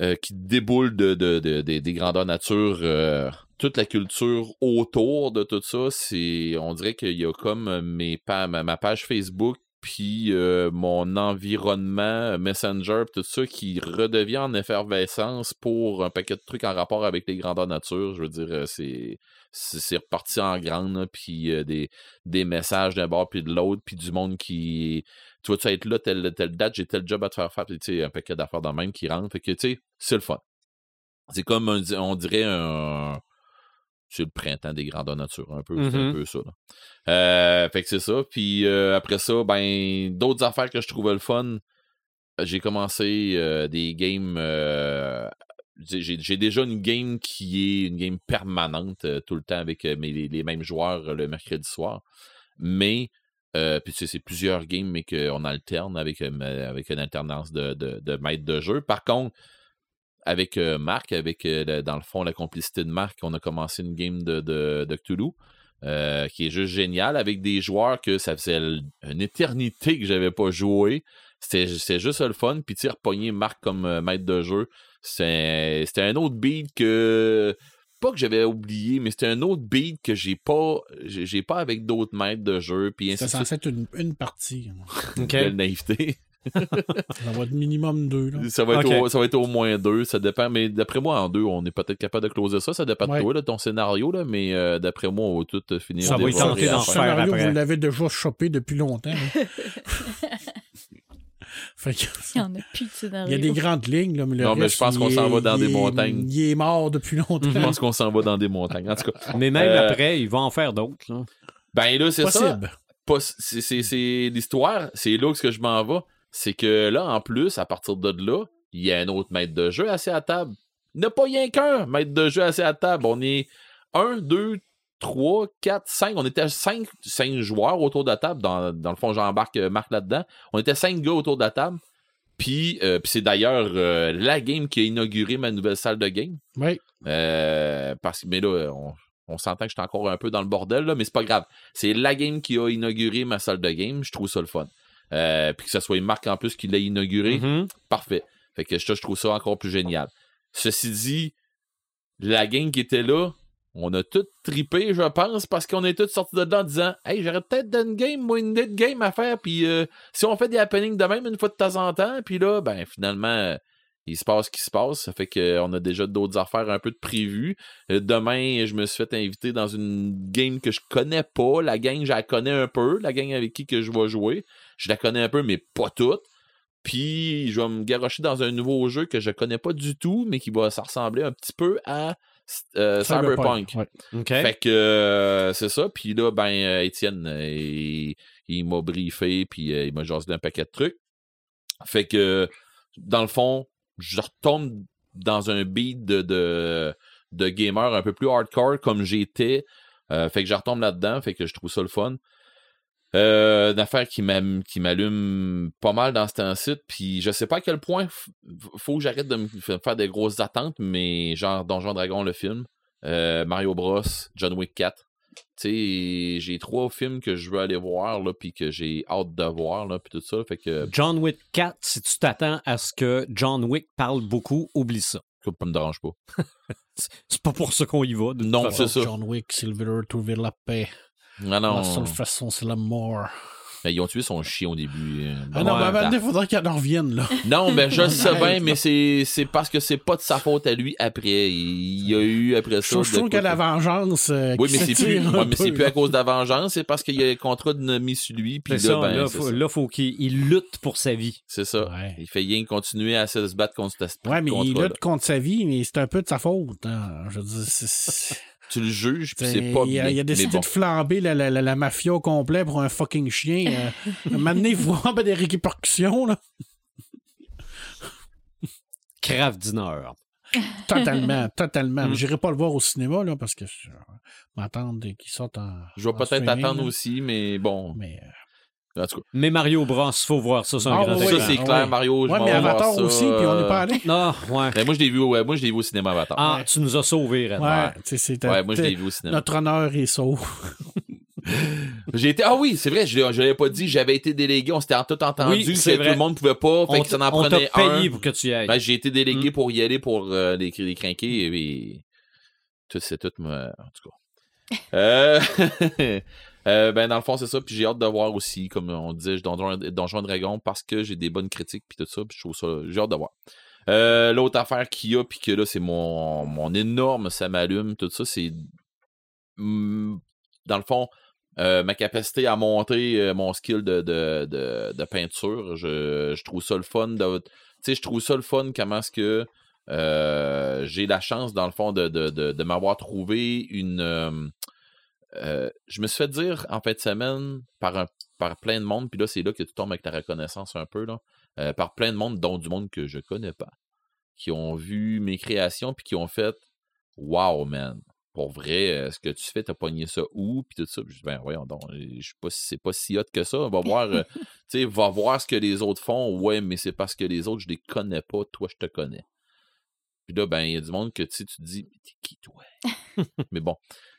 euh, qui déboulent de, de- de- de- des grandeurs nature. euh, toute la culture autour de tout ça, c'est, on dirait qu'il y a comme mes pa- ma, ma page Facebook, puis euh, mon environnement euh, Messenger, tout ça qui redevient en effervescence pour un paquet de trucs en rapport avec les grandeurs nature. Je veux dire, euh, c'est c'est reparti en grande, puis des, des messages d'un bord puis de l'autre, puis du monde qui. Tu vas-tu être là, telle, telle date, j'ai tel job à te faire faire, puis tu sais, un paquet d'affaires dans le même qui rentre. Fait que, tu sais, c'est le fun. C'est comme, on dirait un. C'est le printemps des grandeurs nature, un peu. C'est un Mhm. peu ça. là. Euh, fait que c'est ça. Puis euh, après ça, ben, d'autres affaires que je trouvais le fun. J'ai commencé euh, des games. j'ai déjà une game qui est une game permanente tout le temps avec mes- les, les mêmes joueurs le mercredi soir. Mais, puis tu sais, c'est plusieurs games, mais qu'on alterne avec, avec une alternance de, de, de maître de jeu. Par contre, avec euh, Marc, avec euh, dans le fond la complicité de Marc, on a commencé une game de, de, de Cthulhu. euh, qui est juste génial avec des joueurs que ça faisait une éternité que j'avais pas joué. C'était juste le fun. Puis, tu repogner Marc comme maître de jeu, c'était un autre beat que. Pas que j'avais oublié, mais c'était un autre beat que j'ai pas j'ai pas avec d'autres maîtres de jeu. Puis suite. censé être une, une partie. hein. Quelle naïveté. Ça va être minimum deux. Là. Ça va, être au, ça va être au moins deux. Ça dépend. Mais d'après moi, en deux, on est peut-être capable de closer ça. Ça dépend Ouais. de toi, de ton scénario. Là, mais euh, d'après moi, on va tout euh, finir. Ça va y dévorer tenter d'en faire scénario, après. vous l'avez déjà chopé depuis longtemps. Fait que- Il n'y en a plus de scénario. il y a des grandes lignes, là, mais le Non, mais je pense qu'on s'en va dans des est- montagnes. Il est mort depuis longtemps. Je pense qu'on s'en va dans des montagnes. En tout cas, Mais même Euh, après, ils vont en faire d'autres. là. ben là, c'est ça. C'est l'histoire, c'est là que je m'en vais. C'est que là, en plus, à partir de là, il y a un autre maître de jeu assis à table. Il n'y a pas rien qu'un maître de jeu assis à table. On est un, deux, trois, quatre, cinq. On était cinq, cinq joueurs autour de la table. Dans, dans le fond, j'embarque euh, Marc là-dedans. On était cinq gars autour de la table. Puis, euh, puis c'est d'ailleurs euh, la game qui a inauguré ma nouvelle salle de game. Oui. Euh, parce que, mais là, on, on s'entend que j'étais encore un peu dans le bordel, là, mais c'est pas grave. C'est la game qui a inauguré ma salle de game. Je trouve ça le fun. Euh, puis que ce soit Marc en plus qui l'a inauguré, Mhm. parfait. Fait que ça, je trouve ça encore plus génial. Ceci dit, la game qui était là, on a tout tripé, je pense, parce qu'on est tous sortis de là en disant Hey, j'aurais peut-être une game, moi, une autre game à faire, puis euh, si on fait des happenings de même une fois de temps en temps, puis là, ben finalement, euh, il se passe ce qui se passe. Ça fait qu'on a déjà d'autres affaires un peu de prévues. Euh, demain, je me suis fait inviter dans une game que je connais pas. La gang, je la connais un peu. La gang avec qui que je vais jouer. Je la connais un peu, mais pas toute. Puis, je vais me garocher dans un nouveau jeu que je connais pas du tout, mais qui va ça ressembler un petit peu à euh, Cyberpunk. ouais. Fait que euh, c'est ça. Puis là, ben, euh, Étienne, il, il m'a briefé, puis il m'a jasé d'un paquet de trucs. Fait que, dans le fond, je retombe dans un beat de, de, de gamer un peu plus hardcore comme j'étais. Euh, fait que je retombe là-dedans, fait que je trouve ça le fun. Euh, une affaire qui m'am- qui m'allume pas mal dans ce temps-ci, puis je sais pas à quel point f- faut que j'arrête de me f- faire des grosses attentes, mais genre Donjon Dragon le film, euh, Mario Bros, John Wick 4. Tu sais, j'ai trois films que je veux aller voir, là, puis que j'ai hâte de voir, là, puis tout ça, fait que John Wick 4, si tu t'attends à ce que John Wick parle beaucoup, oublie ça. ça me dérange pas. C'est pas pour ça qu'on y va. Non, c'est ça. John Wick, Silver, trouver la paix. Ah non, La seule façon, c'est la mort. Mais ils ont tué son chien au début. euh, Ah non, bon, mais maintenant, il faudrait qu'elle en revienne, là. Non, ben je le sais bien, mais c'est c'est parce que c'est pas de sa faute à lui après. Il y a eu après ça. je trouve que la vengeance. euh, Oui, qui mais c'est plus, ouais, mais c'est plus à cause de la vengeance, c'est parce qu'il y a un contrat de mis sur lui. Puis là, ça, ben, là, faut, là, faut qu'il il lutte pour sa vie. C'est ça. Ouais. Il fait rien continuer à se battre contre ce Ouais, mais il lutte contre sa vie, mais c'est un peu de sa faute. hein. Je veux dire, Tu le juges, puis c'est- c'est pas il, bien. a, il a décidé bon. de flamber la, la, la, la mafia au complet pour un fucking chien. Euh, maintenant, il faut avoir des répercussions, là. Crave Dinner. Totalement, totalement. Mm. J'irai pas le voir au cinéma, là, parce que je m'attendre qu'il sorte en. Je vais peut-être attendre là. aussi, mais bon. Mais, euh, En tout cas, Mais Mario Bros, faut voir ça, c'est un Ah, grand oui, ça, c'est clair, ouais. Mario. je ouais, mais vais voir Avatar ça. aussi, puis on n'est pas allé. Ah, ouais. Ben, moi, je l'ai vu, ouais, moi, je l'ai vu au cinéma Avatar. Ah, tu nous as sauvés, Red. Ouais, c'était- Ouais, moi, je l'ai vu au cinéma. Notre honneur est sauf. J'ai été. Ah oui, c'est vrai, je je l'avais pas dit, j'avais été délégué, on s'était en tout entendu Oui, que c'est tout vrai. le monde pouvait pas, fait On que ça en on t'a prenait un. payé pour que tu y ailles. Ben, j'ai été délégué Mm. pour y aller pour euh, les, les crinquer et puis tout c'est tout me- en tout cas. Euh, euh, ben dans le fond c'est ça puis j'ai hâte de voir aussi comme on disait Donjon, Donjon Dragon parce que j'ai des bonnes critiques puis tout ça puis je trouve ça j'ai hâte de voir. Euh, l'autre affaire qu'il y a puis que là c'est mon mon énorme ça m'allume tout ça c'est mm, dans le fond euh, ma capacité à monter mon skill de, de, peinture, je, je trouve ça le fun. Tu sais, je trouve ça le fun comment est-ce que j'ai la chance, dans le fond, de, m'avoir trouvé une. Euh, je me suis fait dire en fin de semaine par, un, par plein de monde, puis là, c'est là que tu tombes avec la reconnaissance un peu, là, euh, par plein de monde, dont du monde que je connais pas, qui ont vu mes créations, puis qui ont fait Wow, man! Pour vrai, euh, ce que tu fais, t'as pogné ça où? Puis tout ça. Puis je dis, ben voyons donc, je sais pas si c'est pas si hot que ça. On va voir, euh, tu sais, va voir ce que les autres font. Ouais, mais c'est parce que les autres, je les connais pas. Toi, je te connais. Puis là, ben, il y a du monde que tu sais, tu te dis, mais t'es qui, toi? mais bon.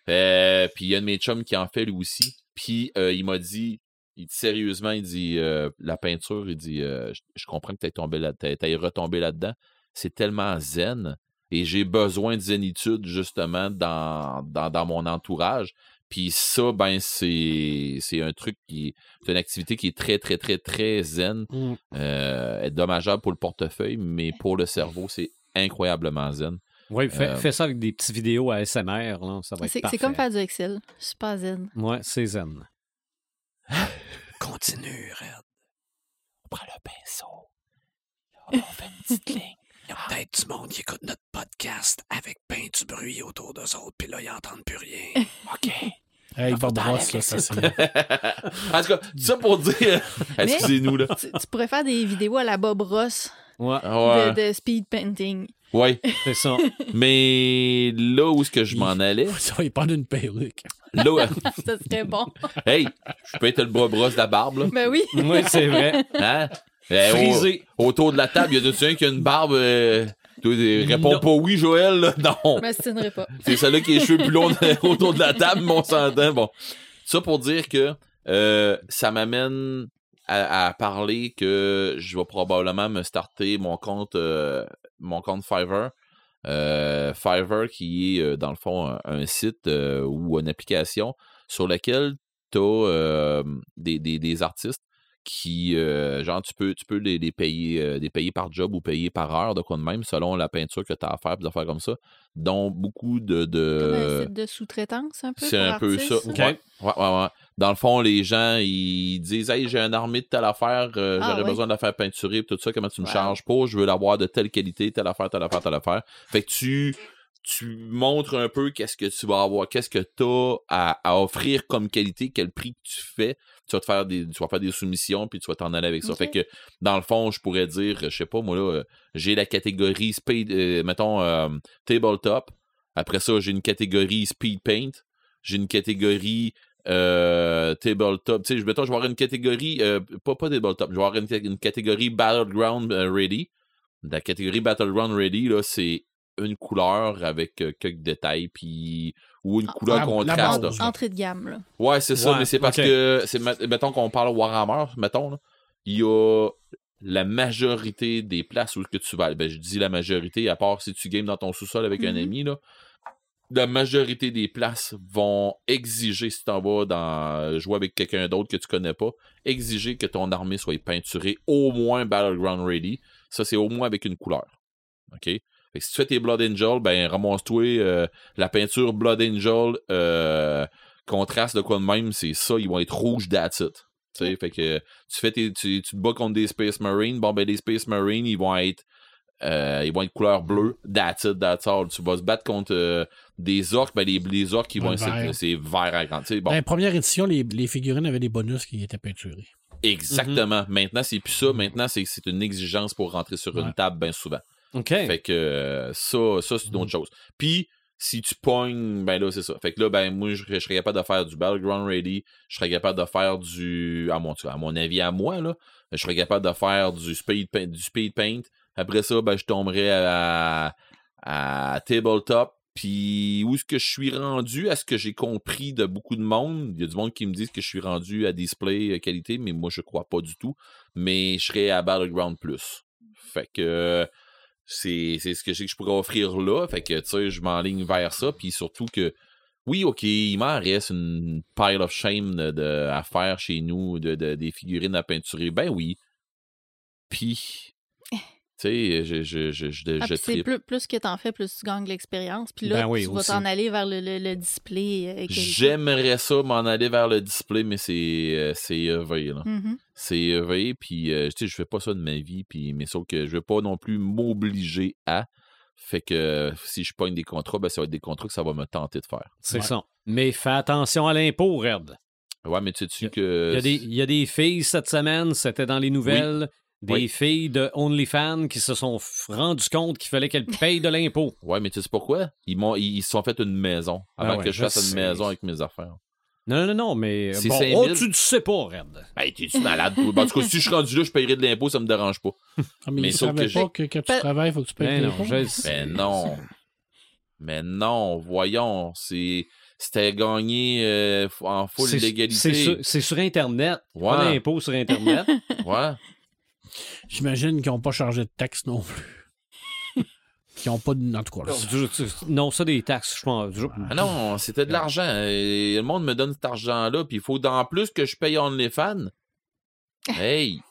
Euh, puis il y a un de mes chums qui en fait lui aussi. Puis euh, il m'a dit, il dit sérieusement, il dit, euh, la peinture, il dit, euh, je, je comprends que t'es tombé là, t'es t'es retombé là-dedans. C'est tellement zen. Et j'ai besoin de zénitude, justement, dans, dans, dans mon entourage. Puis ça, ben, c'est c'est un truc qui c'est une activité qui est très, très, très, très zen. Mm. Euh, est dommageable pour le portefeuille, mais pour le cerveau, c'est incroyablement zen. Oui, fais, Euh, fais ça avec des petites vidéos à SMR, là, ça va être C'est parfait. c'est comme faire du Excel. Super zen. Ouais, c'est zen. Continue, Red. On prend le pinceau. On fait une petite ligne. Il y a peut-être du monde qui écoute notre podcast avec plein du bruit autour d'eux autres, puis là, ils n'entendent plus rien. OK. Hey, Bob Ross, là, ça c'est. en tout cas, ça pour dire. Excusez-nous, là. Tu, tu pourrais faire des vidéos à la Bob Ross Ouais, Ouais. de, de speed painting. Ouais. c'est ça. Mais là où est-ce que je m'en allais? Ça va y prendre une perruque. Là, où- ça serait bon. hey, je peux être le bras brosse de la barbe, là. Ben oui. oui, c'est vrai. Hein? Eh, au- Frisé. autour de la table, il y a un qui a une barbe. euh, toi, réponds pas oui, Joël. là? Non. Je pas. C'est celle-là qui a les cheveux plus longs de- autour de la table, mais on s'entend. Bon. Ça pour dire que euh, ça m'amène à, à parler que je vais probablement me starter mon compte euh, mon compte Fiverr. Euh, Fiverr qui est euh, dans le fond un, site euh, ou une application sur laquelle tu as des, des, des artistes qui euh, genre tu peux tu peux les, les payer euh, les payer par job ou payer par heure de quoi de même selon la peinture que tu as à faire des affaires comme ça dont beaucoup de, de Comme un site de sous-traitance, un peu. C'est un peu ça. Ouais, ouais, ouais. Dans le fond, les gens, ils disent Hey, j'ai une armée de telle affaire, euh, Ah, j'aurais oui. besoin de la faire peinturer, tout ça, comment tu me charges pour? Je veux l'avoir de telle qualité, telle affaire, telle affaire, telle affaire. Fait que tu, tu montres un peu qu'est-ce que tu vas avoir, qu'est-ce que tu as à, à offrir comme qualité, quel prix que tu fais. Tu vas te faire des, tu vas faire des soumissions, puis tu vas t'en aller avec ça. Fait que, dans le fond, je pourrais dire, je sais pas, moi, là, euh, j'ai la catégorie speed, euh, mettons, euh, tabletop. Après ça, j'ai une catégorie speed paint. J'ai une catégorie euh, tabletop. Tu sais, je- mettons, je vais avoir une catégorie, pas, pas tabletop, je vais avoir une, une catégorie battleground ready. La catégorie battleground ready, là, c'est une couleur avec euh, quelques détails, puis ou une Ah, couleur contraste. Entrée de gamme, là. Ouais, c'est ça, Ouais, mais c'est parce que, c'est, met- mettons qu'on parle Warhammer, mettons, là, il y a la majorité des places où que tu vas. Ben, je dis la majorité, à part si tu games dans ton sous-sol avec un Mhm. ami, là. La majorité des places vont exiger, si t'en vas dans, jouer avec quelqu'un d'autre que tu connais pas, exiger que ton armée soit peinturée au moins Battleground Ready. Ça, c'est au moins avec une couleur. OK? Fait que si tu fais tes Blood Angel, ben, ramasse-toi euh, la peinture Blood Angel, euh, contraste de quoi de même, c'est ça, ils vont être rouges, that's it. Tu sais, fait que tu fais tes, tu, tu te bats contre des Space Marines, bon ben les Space Marines, ils vont être euh, ils vont être couleur bleue, that's it, that's all. Tu vas se battre contre euh, des orques, ben les, les orques ils vont vert. c'est vert à grand. Tu sais, bon, Dans la première édition, les, les figurines avaient des bonus qui étaient peinturés. exactement. Maintenant, c'est plus ça. Maintenant, c'est c'est une exigence pour rentrer sur une table bien souvent. OK. Fait que euh, ça, ça c'est une autre chose. Puis, si tu pognes, ben là, c'est ça. Fait que là, ben moi, je, je serais capable de faire du Battleground Ready. Je serais capable de faire du. À mon, à mon avis, à moi, là. Je serais capable de faire du speed paint. Du speed paint. Après ça, ben, je tomberais à, à tabletop. Puis où est-ce que je suis rendu? À ce que j'ai compris de beaucoup de monde? Il y a du monde qui me disent que je suis rendu à display euh, qualité, mais moi je crois pas du tout. Mais je serais à Battleground Plus. Fait que c'est ce que j'ai que je pourrais offrir là. Fait que tu sais, je m'enligne vers ça. Puis surtout que oui, ok, il m'en reste une pile of shame de, de- à faire chez nous, de, de- des figurines à peinturer. Ben oui. Puis tu sais, je, je, je, je, Ah, je plus, plus que t'en fais, plus tu gagnes l'expérience. Puis là, Ben oui, tu vas t'en aller vers le, le, le display. euh. J'aimerais ça m'en aller vers le display, mais c'est euh, c'est EV, là. Mhm. C'est EV, puis euh, tu sais, je fais pas ça de ma vie, puis mais sauf que je vais pas non plus m'obliger à. Fait que euh, si je pogne des contrats, ben ça va être des contrats que ça va me tenter de faire. C'est Ouais. ça. Mais fais attention à l'impôt, Red. Ouais, mais tu sais Il que. Il y, a des, il y a des filles cette semaine, c'était dans les nouvelles, des Oui. filles de OnlyFans qui se sont rendues compte qu'il fallait qu'elles payent de l'impôt. Ouais, mais tu sais pourquoi? Ils m'ont ils ils se sont fait une maison avant Ah ouais, que je je fasse une maison avec mes affaires. Non, non, non, mais C'est bon, 5 oh, 000. tu ne sais pas, Red. Ben, t'es-tu malade, toi? Ben, en tout cas, si je suis rendu là, je paierai de l'impôt, ça me dérange pas. Ah, mais, Mais ils sauf savaient que pas que quand tu Ben- travailles, il faut que tu payes Ben non, impôts. je le sais. Ben non. Mais non, voyons, c'est c'était gagné euh, en full légalité. C'est sur, c'est sur Internet. Ouais. Pas d'impôt sur Internet. Ouais. J'imagine qu'ils n'ont pas chargé de taxes non plus. Qu'ils n'ont pas de. En tout cas, là, Du- non, ça, des taxes, je pense. Ah non, c'était de l'argent. Et le monde me donne cet argent-là, puis il faut d'en plus que je paye OnlyFans. Hey!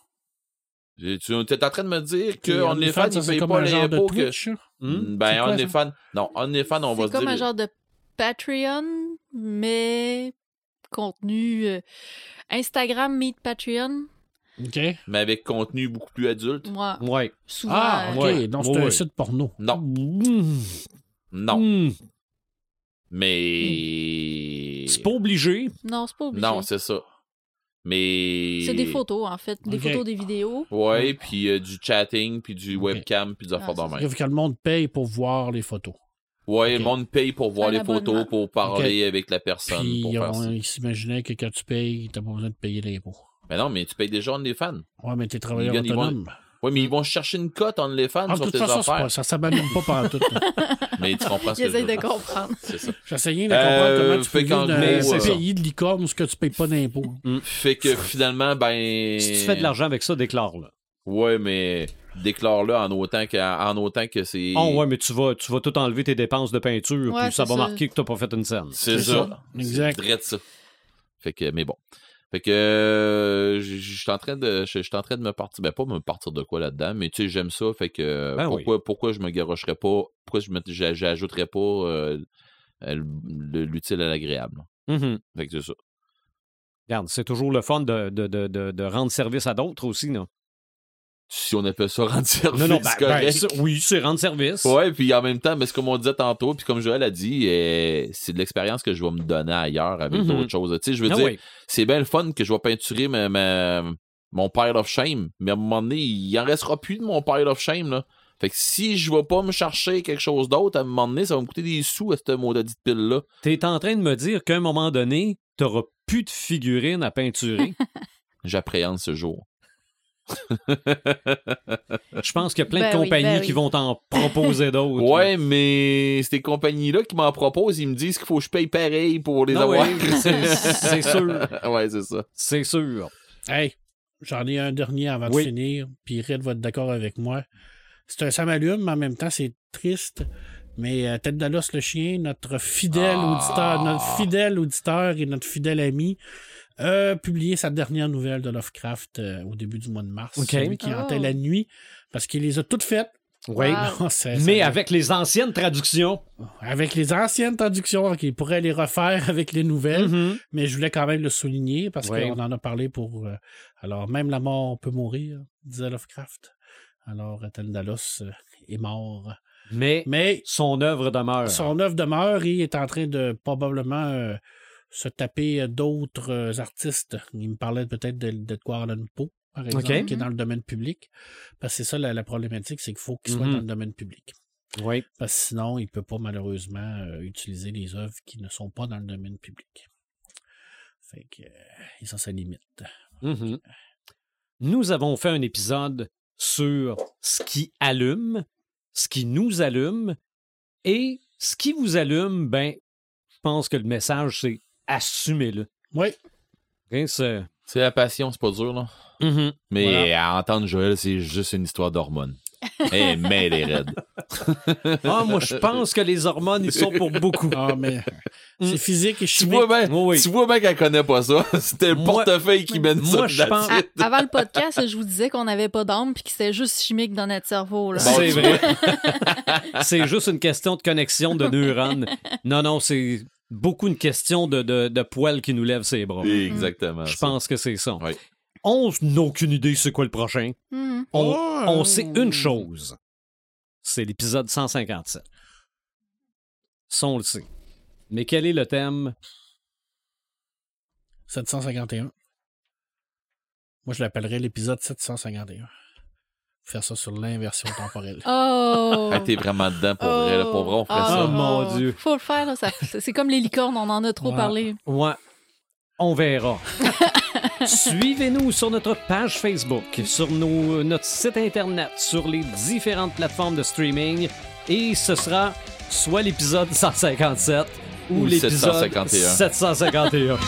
Tu es en train de me dire que OnlyFans, OnlyFans, ça, il c'est paye comme pas l'impôt que. Hmm? C'est Ben? OnlyFans. Non, OnlyFans, on va C'est se comme dire. un genre de Patreon, mais contenu euh, Instagram meet Patreon. OK. mais avec contenu beaucoup plus adulte. Moi, Ouais. souvent. Ah, euh, OK. Ouais. Donc, c'est Ouais, un site porno. Non, Mm. non. Mm. Mais. C'est pas obligé. Non, c'est pas obligé. Non, c'est ça. Mais. C'est des photos, en fait. Des photos, des vidéos. Ouais, puis euh, du chatting, puis du webcam, puis des affaires Ah, de c'est même. Que le monde paye pour voir les photos. Ouais, le monde paye pour voir les photos, pour parler avec la personne. Puis, pour faire on, ça. il s'imaginait que quand tu payes, t'as pas besoin de payer l'impôt. Mais non, mais tu payes déjà OnlyFans. Ouais, mais t'es travailleur Ils ils vont- autonome. Ouais, mais ils vont chercher une cote OnlyFans Ah, sur toute tes façon, affaires. pas, ça s'abandonne pas pendant tout. Mais tu comprends ce Ils que je essayent veux de comprendre. C'est ça. J'essayais de Euh, comprendre comment tu fait peux vivre d'un c'est ça. pays de licorne où ce que tu payes pas d'impôts. Fait que finalement, ben. Si tu fais de l'argent avec ça, déclare-le. Ouais, mais déclare-le en autant que, en autant que c'est. Oh, ouais, mais tu vas, tu vas tout enlever tes dépenses de peinture, Ouais, puis ça va ça. marquer que t'as pas fait une scène. C'est ça. ça. Exact. C'est ça. Fait que, mais bon. Fait que euh, je suis en train de je en train de me partir ben pas me partir de quoi là-dedans mais tu sais j'aime ça fait que Ben oui. pourquoi pourquoi je me garocherais pas pourquoi je me j'ajouterais pas euh, euh, le- l'utile à l'agréable Mhm. fait que c'est ça Regarde, c'est toujours le fun de, de, de, de rendre service à d'autres aussi, non? Si on appelle ça rendre service Non, non, ben, ben, correct. oui, c'est rendre service. Ouais, puis en même temps, mais c'est comme on disait tantôt, puis comme Joël a dit, euh, c'est de l'expérience que je vais me donner ailleurs avec Mhm. d'autres choses. Tu sais, je veux Ah dire, oui. c'est bien le fun que je vais peinturer ma, ma- mon pile of shame, mais à un moment donné, il en restera plus de mon pile of shame, là. Fait que si je vais pas me chercher quelque chose d'autre, à un moment donné, ça va me coûter des sous à cette maudite pile-là. T'es en train de me dire qu'à un moment donné, t'auras plus de figurines à peinturer. J'appréhende ce jour. Je pense qu'il y a plein Ben de oui, compagnies ben oui. qui vont t'en proposer d'autres. Ouais, mais ces compagnies-là qui m'en proposent, ils me disent qu'il faut que je paye pareil pour les Non, avoir. c'est sûr. ouais, c'est ça. C'est sûr. Hey, j'en ai un dernier avant Oui. de finir, puis Red va être d'accord avec moi. C'est un ça m'allume, mais en même temps, c'est triste. Mais euh, Tête d'Alos le chien, notre fidèle Ah. auditeur, notre fidèle auditeur et notre fidèle ami, a publié sa dernière nouvelle de Lovecraft euh, au début du mois de mars. Celui qui Oh. hantait la nuit, parce qu'il les a toutes faites. Oui. Wow. Mais avec les anciennes traductions. avec les anciennes traductions, qu'il pourrait les refaire avec les nouvelles. Mhm. Mais je voulais quand même le souligner parce Oui. qu'on en a parlé pour. euh, alors, même la mort peut mourir, disait Lovecraft. Alors, Tendalos euh, est mort. Mais Mais son œuvre demeure. son œuvre demeure et est en train de probablement euh, se taper euh, d'autres euh, artistes. Il me parlait peut-être de, de Allan Poe, par exemple, qui est dans le domaine public. Parce que c'est ça la, la problématique, c'est qu'il faut qu'il soit Mhm. dans le domaine public. Oui. Parce que sinon, il ne peut pas malheureusement euh, utiliser les œuvres qui ne sont pas dans le domaine public. Fait que euh, ça limite. Mhm. Nous avons fait un épisode sur ce qui allume, ce qui nous allume, et ce qui vous allume, ben, je pense que le message, c'est assumez-le. Oui, c'est- C'est la passion, c'est pas dur, là. Mhm. Mais Voilà. à entendre Joël, c'est juste une histoire d'hormones. Eh, mais les raides. Ah, moi, je pense que les hormones, ils sont pour beaucoup. ah, mais c'est physique et Tu chimique. vois bien, Oui, oui. tu vois bien qu'elle connaît pas ça. C'était le portefeuille qui mène ça. moi, je that's pense-. À- avant le podcast, je vous disais qu'on n'avait pas d'âme puis que c'était juste chimique dans notre cerveau. Là. Bon, c'est vrai. c'est juste une question de connexion de neurones. Non, non, c'est beaucoup une question de, de, de poils qui nous lèvent ses bras. Exactement. Je pense que c'est ça. Oui. On n'a aucune idée c'est quoi le prochain. Mhm. On, Oh! on sait une chose. C'est l'épisode 157. Ça, on le sait. Mais quel est le thème? 751. Moi, je l'appellerais l'épisode 751. Faire ça sur l'inversion temporelle. Oh! Ah, t'es vraiment dedans pour vrai. Là, pour vrai, on ferait Ah, ça. mon Dieu. Faut le faire, là, ça- c'est comme les licornes, on en a trop Ouais. parlé. Ouais. On verra. Suivez-nous sur notre page Facebook, sur nos- notre site internet, sur les différentes plateformes de streaming. Et ce sera soit l'épisode 157 ou, Ou l'épisode 751. 751.